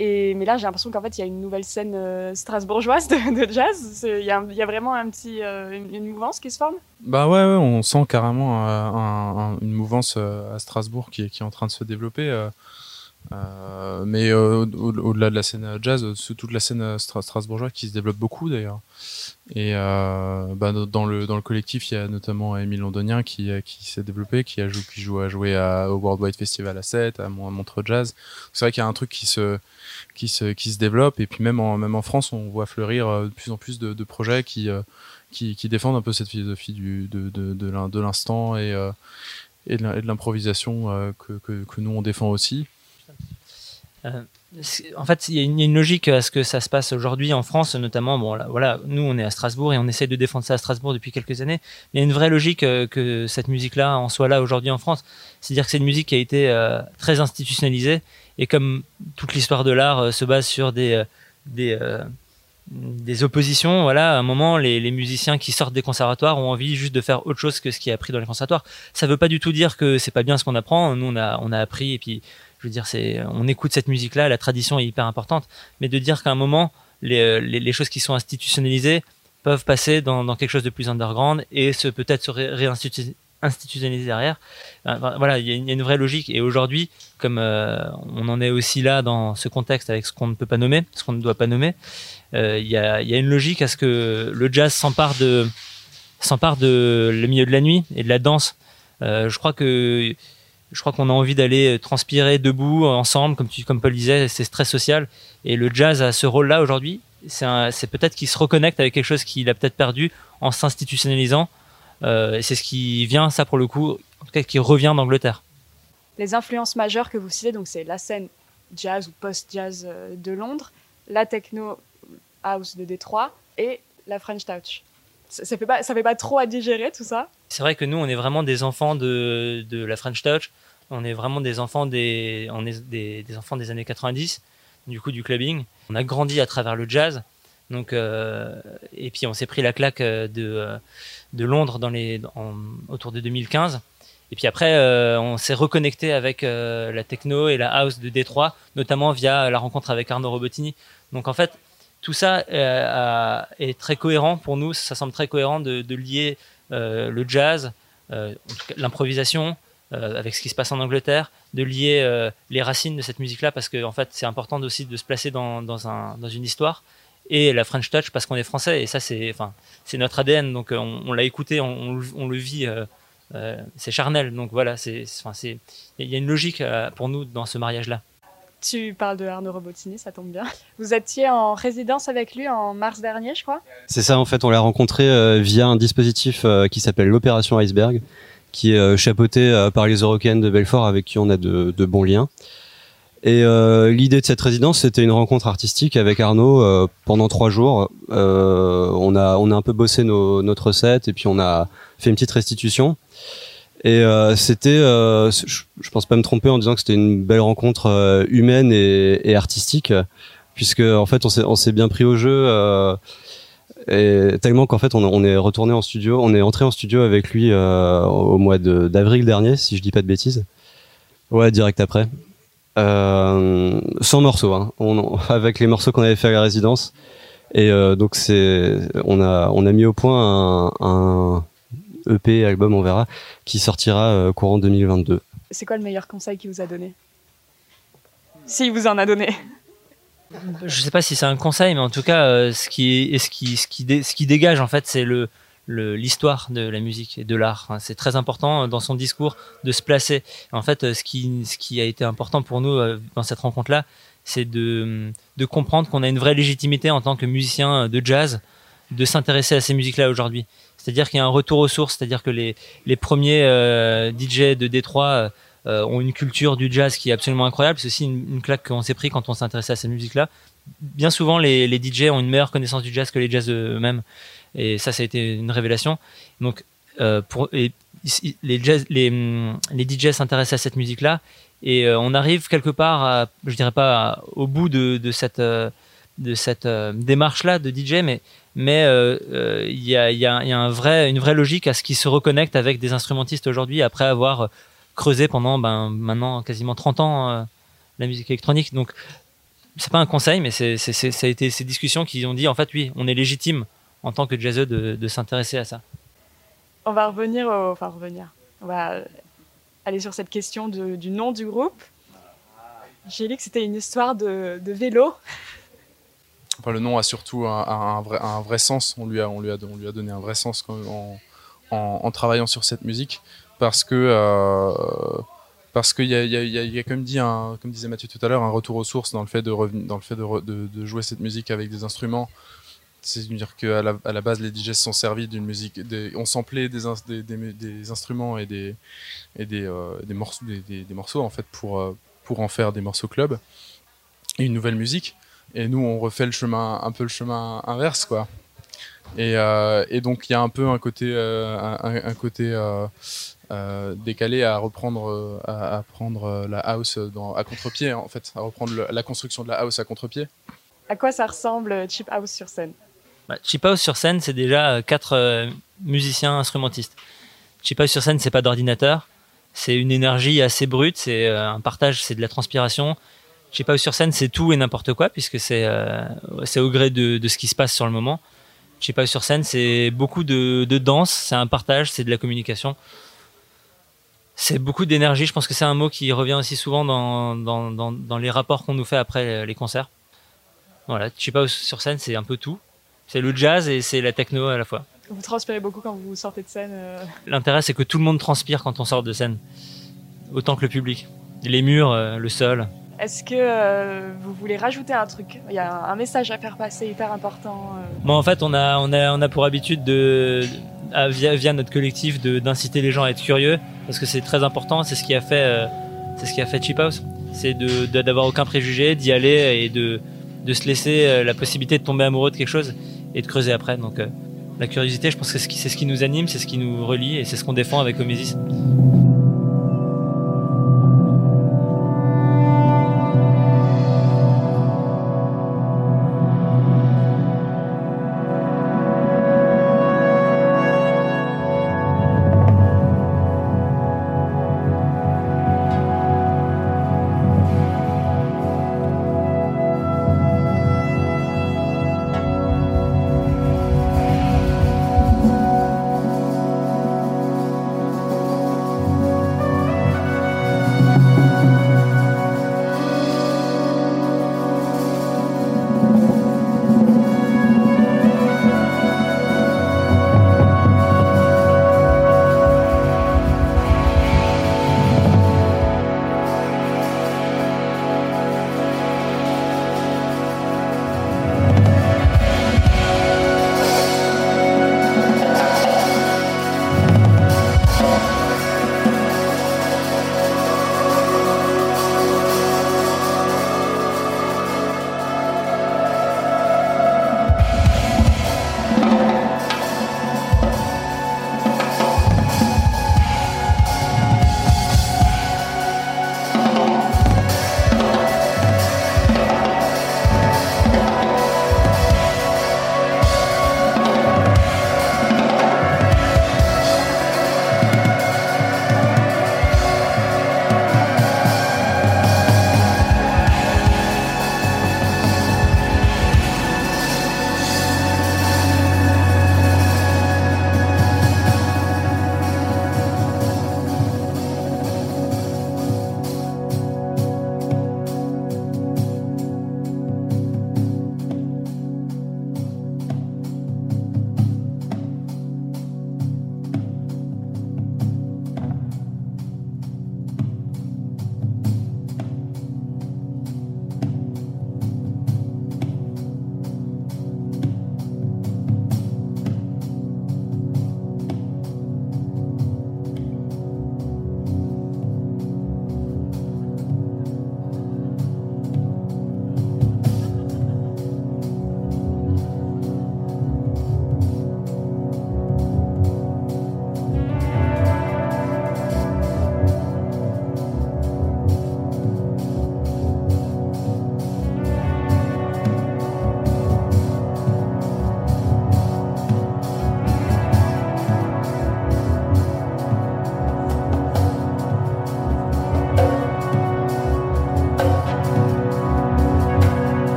Et, mais là, j'ai l'impression qu'en fait, il y a une nouvelle scène euh, strasbourgeoise de, jazz. Il y, a vraiment un petit, euh, une, mouvance qui se forme? Bah ouais, on sent carrément un- un- une mouvance à Strasbourg qui qui est en train de se développer. Euh, mais euh, au- au-delà de la scène jazz, euh, c'est toute la scène euh, stra- strasbourgeoise qui se développe beaucoup d'ailleurs. Et euh, bah, dans- le dans le collectif, il y a notamment Émile Londonien qui qui s'est développé, qui a joué qui joue à jouer à, au World Wide Festival à 7, à Mon- à Montreux Jazz. C'est vrai qu'il y a un truc qui se qui se qui se développe et puis même en même en France, on voit fleurir de plus en plus de, de projets qui qui, qui défendent un peu cette philosophie du, de, de, de l'in- de l'instant et, et de l'improvisation que, que, que nous on défend aussi. Euh, en fait, il y a une, logique à ce que ça se passe aujourd'hui en France, notamment. Bon, là, voilà, nous, on est à Strasbourg et on essaie de défendre ça à Strasbourg depuis quelques années. Il y a une vraie logique euh, que cette musique-là en soit là aujourd'hui en France. C'est-à-dire que c'est une musique qui a été euh, très institutionnalisée et comme toute l'histoire de l'art se base sur des des oppositions, voilà, à un moment, les, musiciens qui sortent des conservatoires ont envie juste de faire autre chose que ce qui est appris dans les conservatoires. Ça veut pas du tout dire que c'est pas bien ce qu'on apprend. Nous, on a, on a appris et puis, je veux dire, c'est, on écoute cette musique-là, la tradition est hyper importante. Mais de dire qu'à un moment, les, les, choses qui sont institutionnalisées peuvent passer dans, dans quelque chose de plus underground et se peut-être se ré- derrière. Enfin, voilà, il y, a une- vraie logique. Et aujourd'hui, comme euh, on en est aussi là dans ce contexte avec ce qu'on ne peut pas nommer, ce qu'on ne doit pas nommer, euh, il y, a, y a une logique à ce que le jazz s'empare de s'empare de le milieu de la nuit et de la danse. Euh, je crois que je crois qu'on a envie d'aller transpirer debout ensemble, comme Paul disait, c'est très social. Et le jazz a ce rôle-là aujourd'hui. C'est peut-être qu'il se reconnecte avec quelque chose qu'il a peut-être perdu en s'institutionnalisant. Euh, c'est ce qui vient, ça pour le coup, en tout cas, qui revient d'Angleterre. Les influences majeures que vous citez, donc c'est la scène jazz ou post-jazz euh, de Londres, la techno house de Détroit et la French touch. Ça, ça fait pas, trop à digérer tout ça. C'est vrai que nous, on est vraiment des enfants de, la French Touch. On est vraiment des enfants des, enfants des années 90, du coup du clubbing. On a grandi à travers le jazz. Donc, euh, et puis on s'est pris la claque euh, de, euh, de Londres autour de 2015. Et puis après, on s'est reconnecté avec la techno et la house de Détroit, notamment via la rencontre avec Arnaud Robotini. Donc en fait, tout ça euh, est très cohérent pour nous. Ça semble très cohérent de, lier euh, le jazz, euh, l'improvisation, avec ce qui se passe en Angleterre, de lier les racines de cette musique-là, parce que en fait, c'est important aussi de se placer dans, dans, un, dans une histoire. Et la French Touch, parce qu'on est français, et ça, c'est c'est notre ADN, donc on, l'a écouté, on, on le- vit, c'est charnel. Donc voilà, il y a une logique pour nous dans ce mariage-là. Tu parles de Arnaud Robotini, ça tombe bien. Vous étiez en résidence avec lui en mars dernier, je crois. C'est ça, en fait, on l'a rencontré euh, via un dispositif euh, qui s'appelle l'opération Iceberg, qui est euh, chapeauté euh, par les Européennes de Belfort, avec qui on a de, bons liens. Et l'idée de cette résidence, c'était une rencontre artistique avec Arnaud pendant trois jours. On a on a un peu bossé nos, notre recette et puis on a fait une petite restitution. Et euh, c'était, euh, je, je pense pas me tromper en disant que c'était une belle rencontre euh, humaine et, et artistique, puisque en fait on s'est bien pris au jeu. euh, et tellement qu'en fait on, est retourné en studio, on est entré en studio avec lui euh, au mois de- d'avril dernier, si je dis pas de bêtises. Ouais, direct après. Sans morceaux, hein. on, avec les morceaux qu'on avait fait à la résidence. Et donc c'est, on a, on a mis au point un, un EP album, on verra, qui sortira euh, courant 2022. C'est quoi le meilleur conseil qu'il vous a donné? S'il vous en a donné. je sais pas si c'est un conseil, mais en tout cas, euh, ce qui est, ce qui, ce qui, dé- ce qui dégage en fait, c'est le l'histoire de la musique et de l'art. Enfin, c'est très important euh, dans son discours de se placer. En fait, ce qui, ce qui a été important pour nous euh, dans cette rencontre-là, c'est de, de comprendre qu'on a une vraie légitimité en tant que musicien de jazz de s'intéresser à ces musiques-là aujourd'hui. C'est-à-dire qu'il y a un retour aux sources, c'est-à-dire que les, les premiers euh, DJ de Détroit euh, ont une culture du jazz qui est absolument incroyable. C'est aussi une, claque qu'on s'est pris quand on s'intéressait à cette musique-là. Bien souvent, les, les DJ ont une meilleure connaissance du jazz que les jazz eux-mêmes. Et ça, ça a été une révélation. Donc, euh, pour, les, les, hum, les DJ s'intéressent à cette musique-là. Et euh, on arrive quelque part, à, je dirais pas au bout de, de cette, de cette démarche-là de DJ, mais mais euh, euh, il y a, une vraie logique à ce qui se reconnecte avec des instrumentistes aujourd'hui après avoir creusé pendant ben, maintenant quasiment 30 ans euh, la musique électronique. Donc c'est pas un conseil, mais c'est, ça a été ces discussions qui ont dit en fait oui, on est légitime en tant que jazzeux de, de s'intéresser à ça. On va revenir, au- enfin revenir. On va aller sur cette question du nom du groupe. J'ai lu que c'était une histoire de vélo. Le nom a surtout un, vrai, sens. On lui, a, on, lui a, on lui a donné un vrai sens en, travaillant sur cette musique. Parce que. euh, parce qu'il y a, comme, dit comme disait Mathieu tout à l'heure, un retour aux sources dans le fait de, dans le fait de, jouer cette musique avec des instruments. C'est-à-dire qu'à la, à la base, les DJs sont servis d'une musique. Des, on samplait des, des, instruments et des, et des, euh, morceaux, des morceaux en fait pour, euh, pour en faire des morceaux club et une nouvelle musique. Et nous, on refait le chemin, un peu le chemin inverse, quoi. Et, euh, et donc, il y a un peu un côté, euh, un, côté euh, euh, décalé à reprendre, à, à prendre la house dans, à contre-pied, en fait, à reprendre le- la construction de la house à contre-pied. À quoi ça ressemble Chip House sur scène? Bah, Chip House sur scène, c'est déjà euh, quatre euh, musiciens instrumentistes. Chip House sur scène, c'est pas d'ordinateur, c'est une énergie assez brute, c'est euh, un partage, c'est de la transpiration. Chip House sur scène, c'est tout et n'importe quoi, puisque c'est euh, c'est au gré de, de ce qui se passe sur le moment. Chip House sur scène, c'est beaucoup de, de danse, c'est un partage, c'est de la communication. C'est beaucoup d'énergie. Je pense que c'est un mot qui revient aussi souvent dans, dans, dans, dans les rapports qu'on nous fait après les concerts. Voilà, Chip House sur scène, c'est un peu tout. C'est le jazz et c'est la techno à la fois. Vous transpirez beaucoup quand vous sortez de scène. euh. L'intérêt, c'est que tout le monde transpire quand on sort de scène, autant que le public. Les murs, euh, le sol. Est-ce que euh, vous voulez rajouter un truc? Il y a un message à faire passer hyper important. euh. Moi, en fait, on a, on a, on a pour habitude de, via, notre collectif, d'inciter les gens à être curieux, parce que c'est très important. C'est ce qui a fait, euh, c'est ce qui a fait Cheap House. C'est d'avoir aucun préjugé, d'y aller et de, de se laisser euh, la possibilité de tomber amoureux de quelque chose et de creuser après. Donc, euh, la curiosité, je pense que c'est ce qui, c'est ce qui nous anime, c'est ce qui nous relie et c'est ce qu'on défend avec Omesis.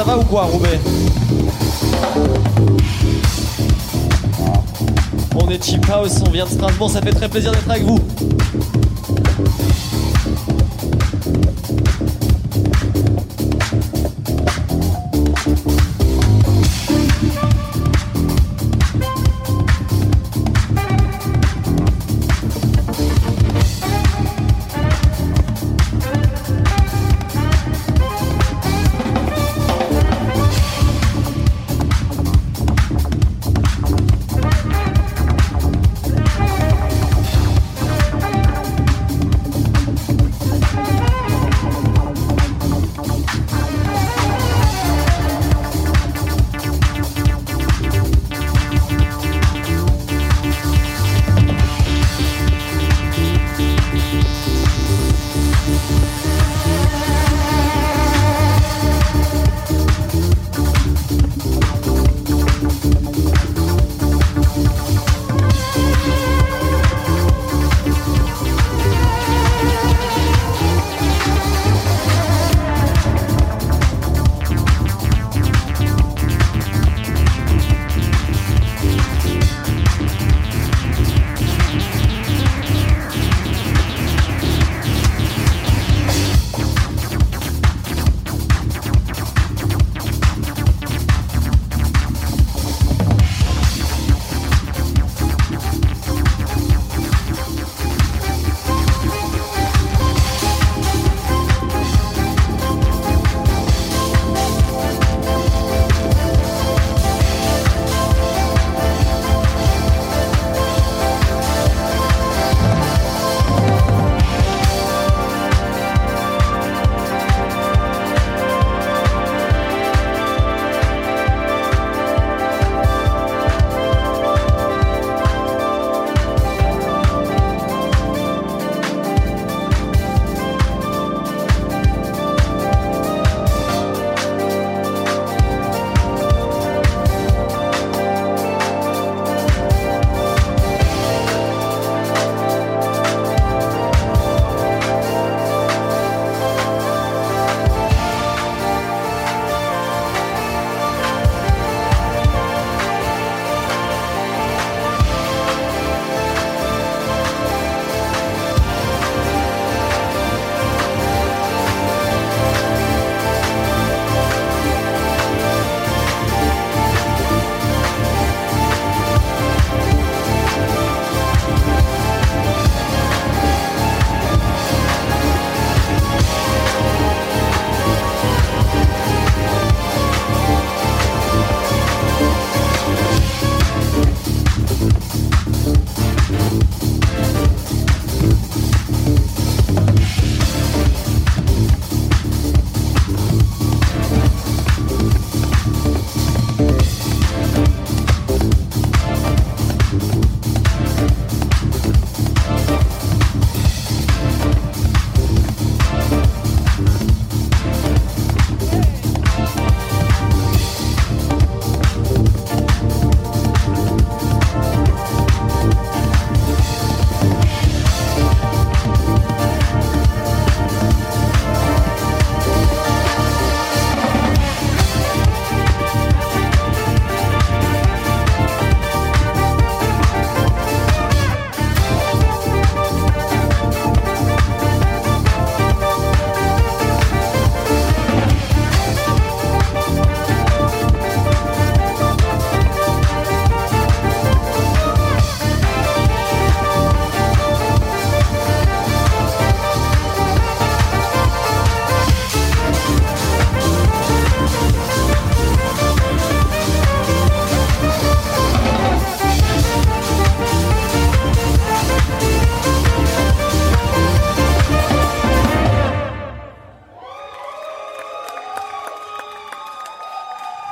Ça va ou quoi, Roubaix On est Cheap House, on vient de Strasbourg, ça fait très plaisir d'être avec vous.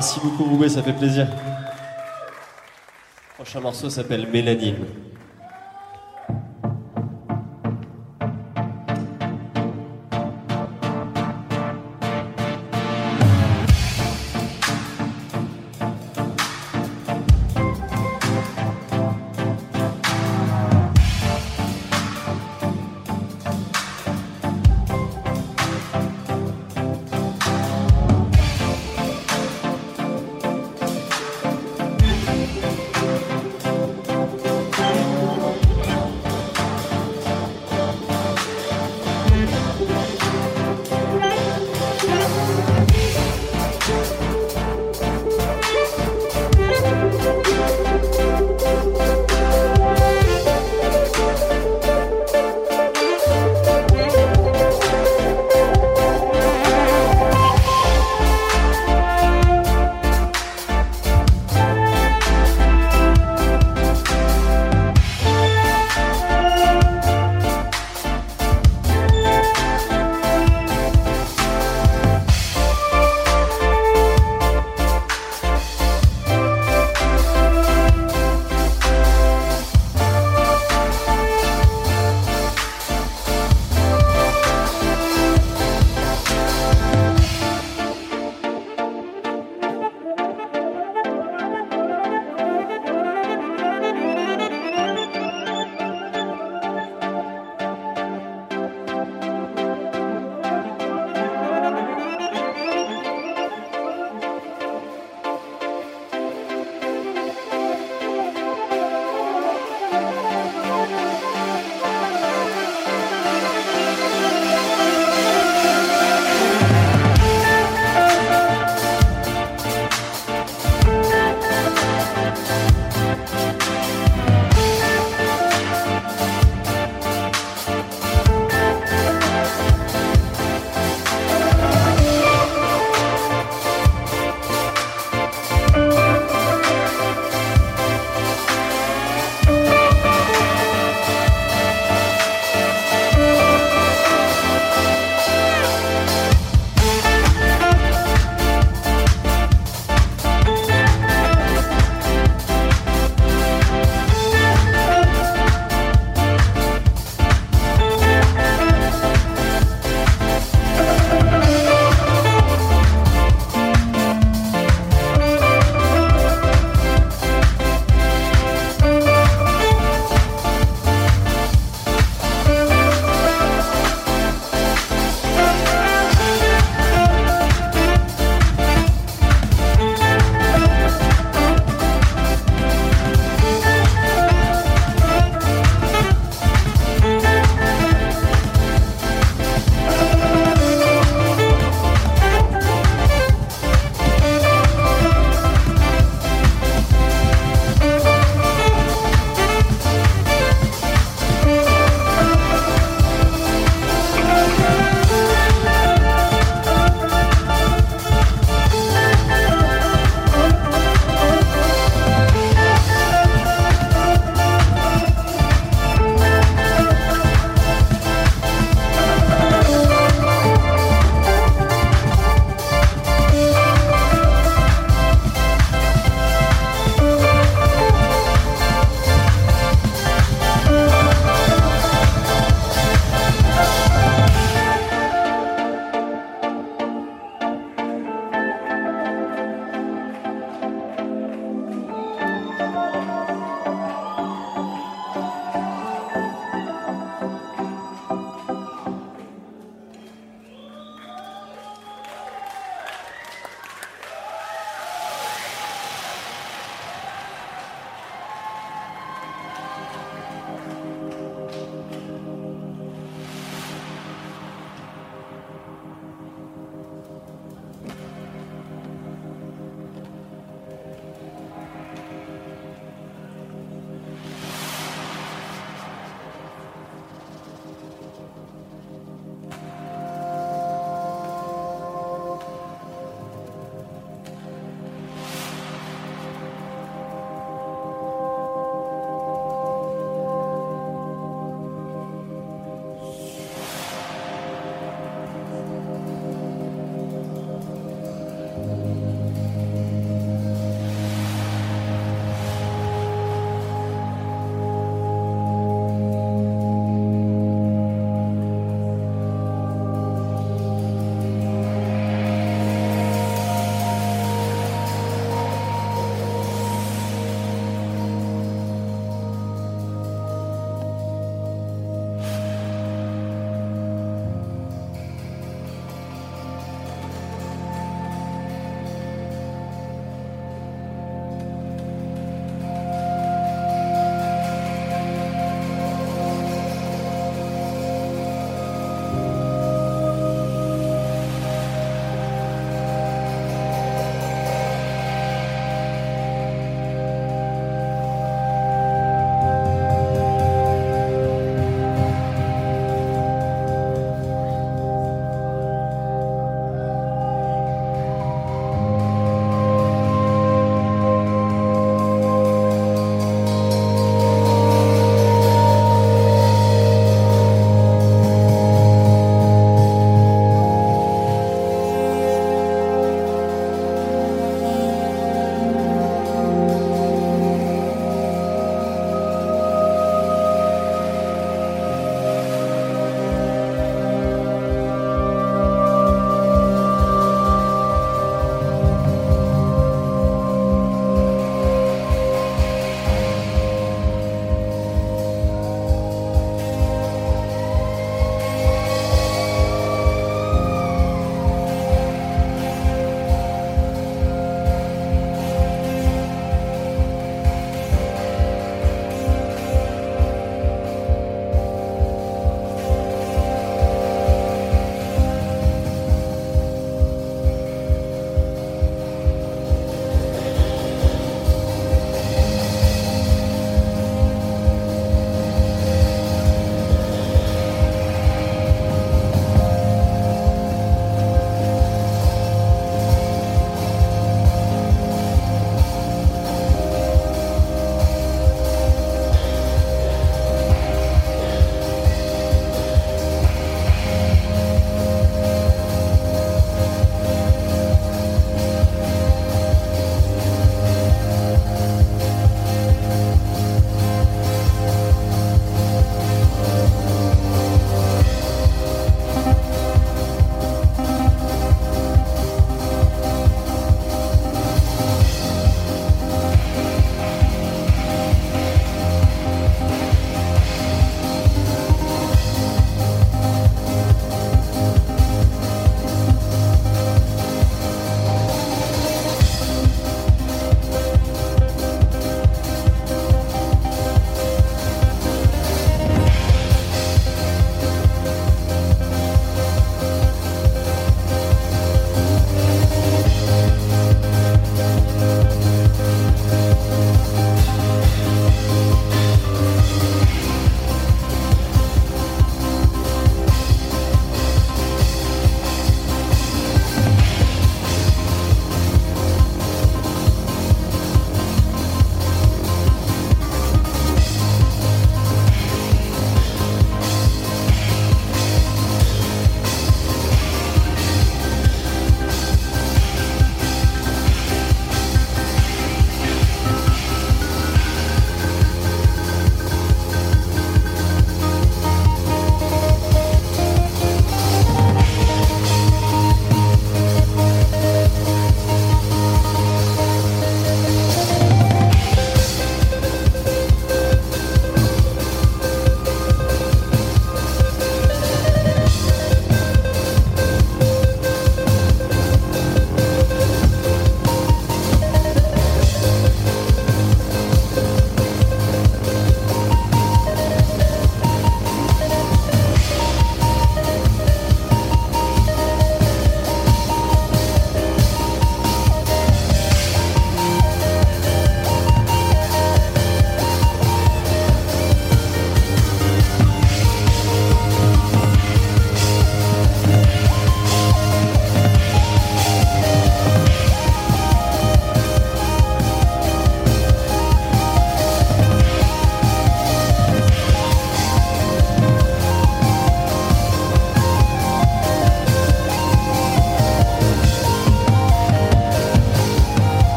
Merci beaucoup Roubaix, ça fait plaisir. Prochain morceau s'appelle Mélanine.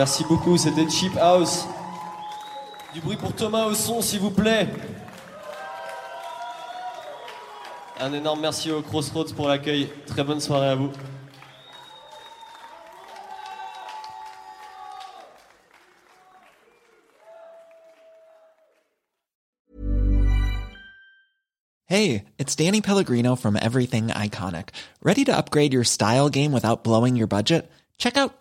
Merci beaucoup, c'était Cheap House. Du bruit pour Thomas au son, s'il vous plaît. Un énorme merci au Crossroads pour l'accueil. Très bonne soirée à vous. Hey, it's Danny Pellegrino from Everything Iconic. Ready to upgrade your style game without blowing your budget? Check out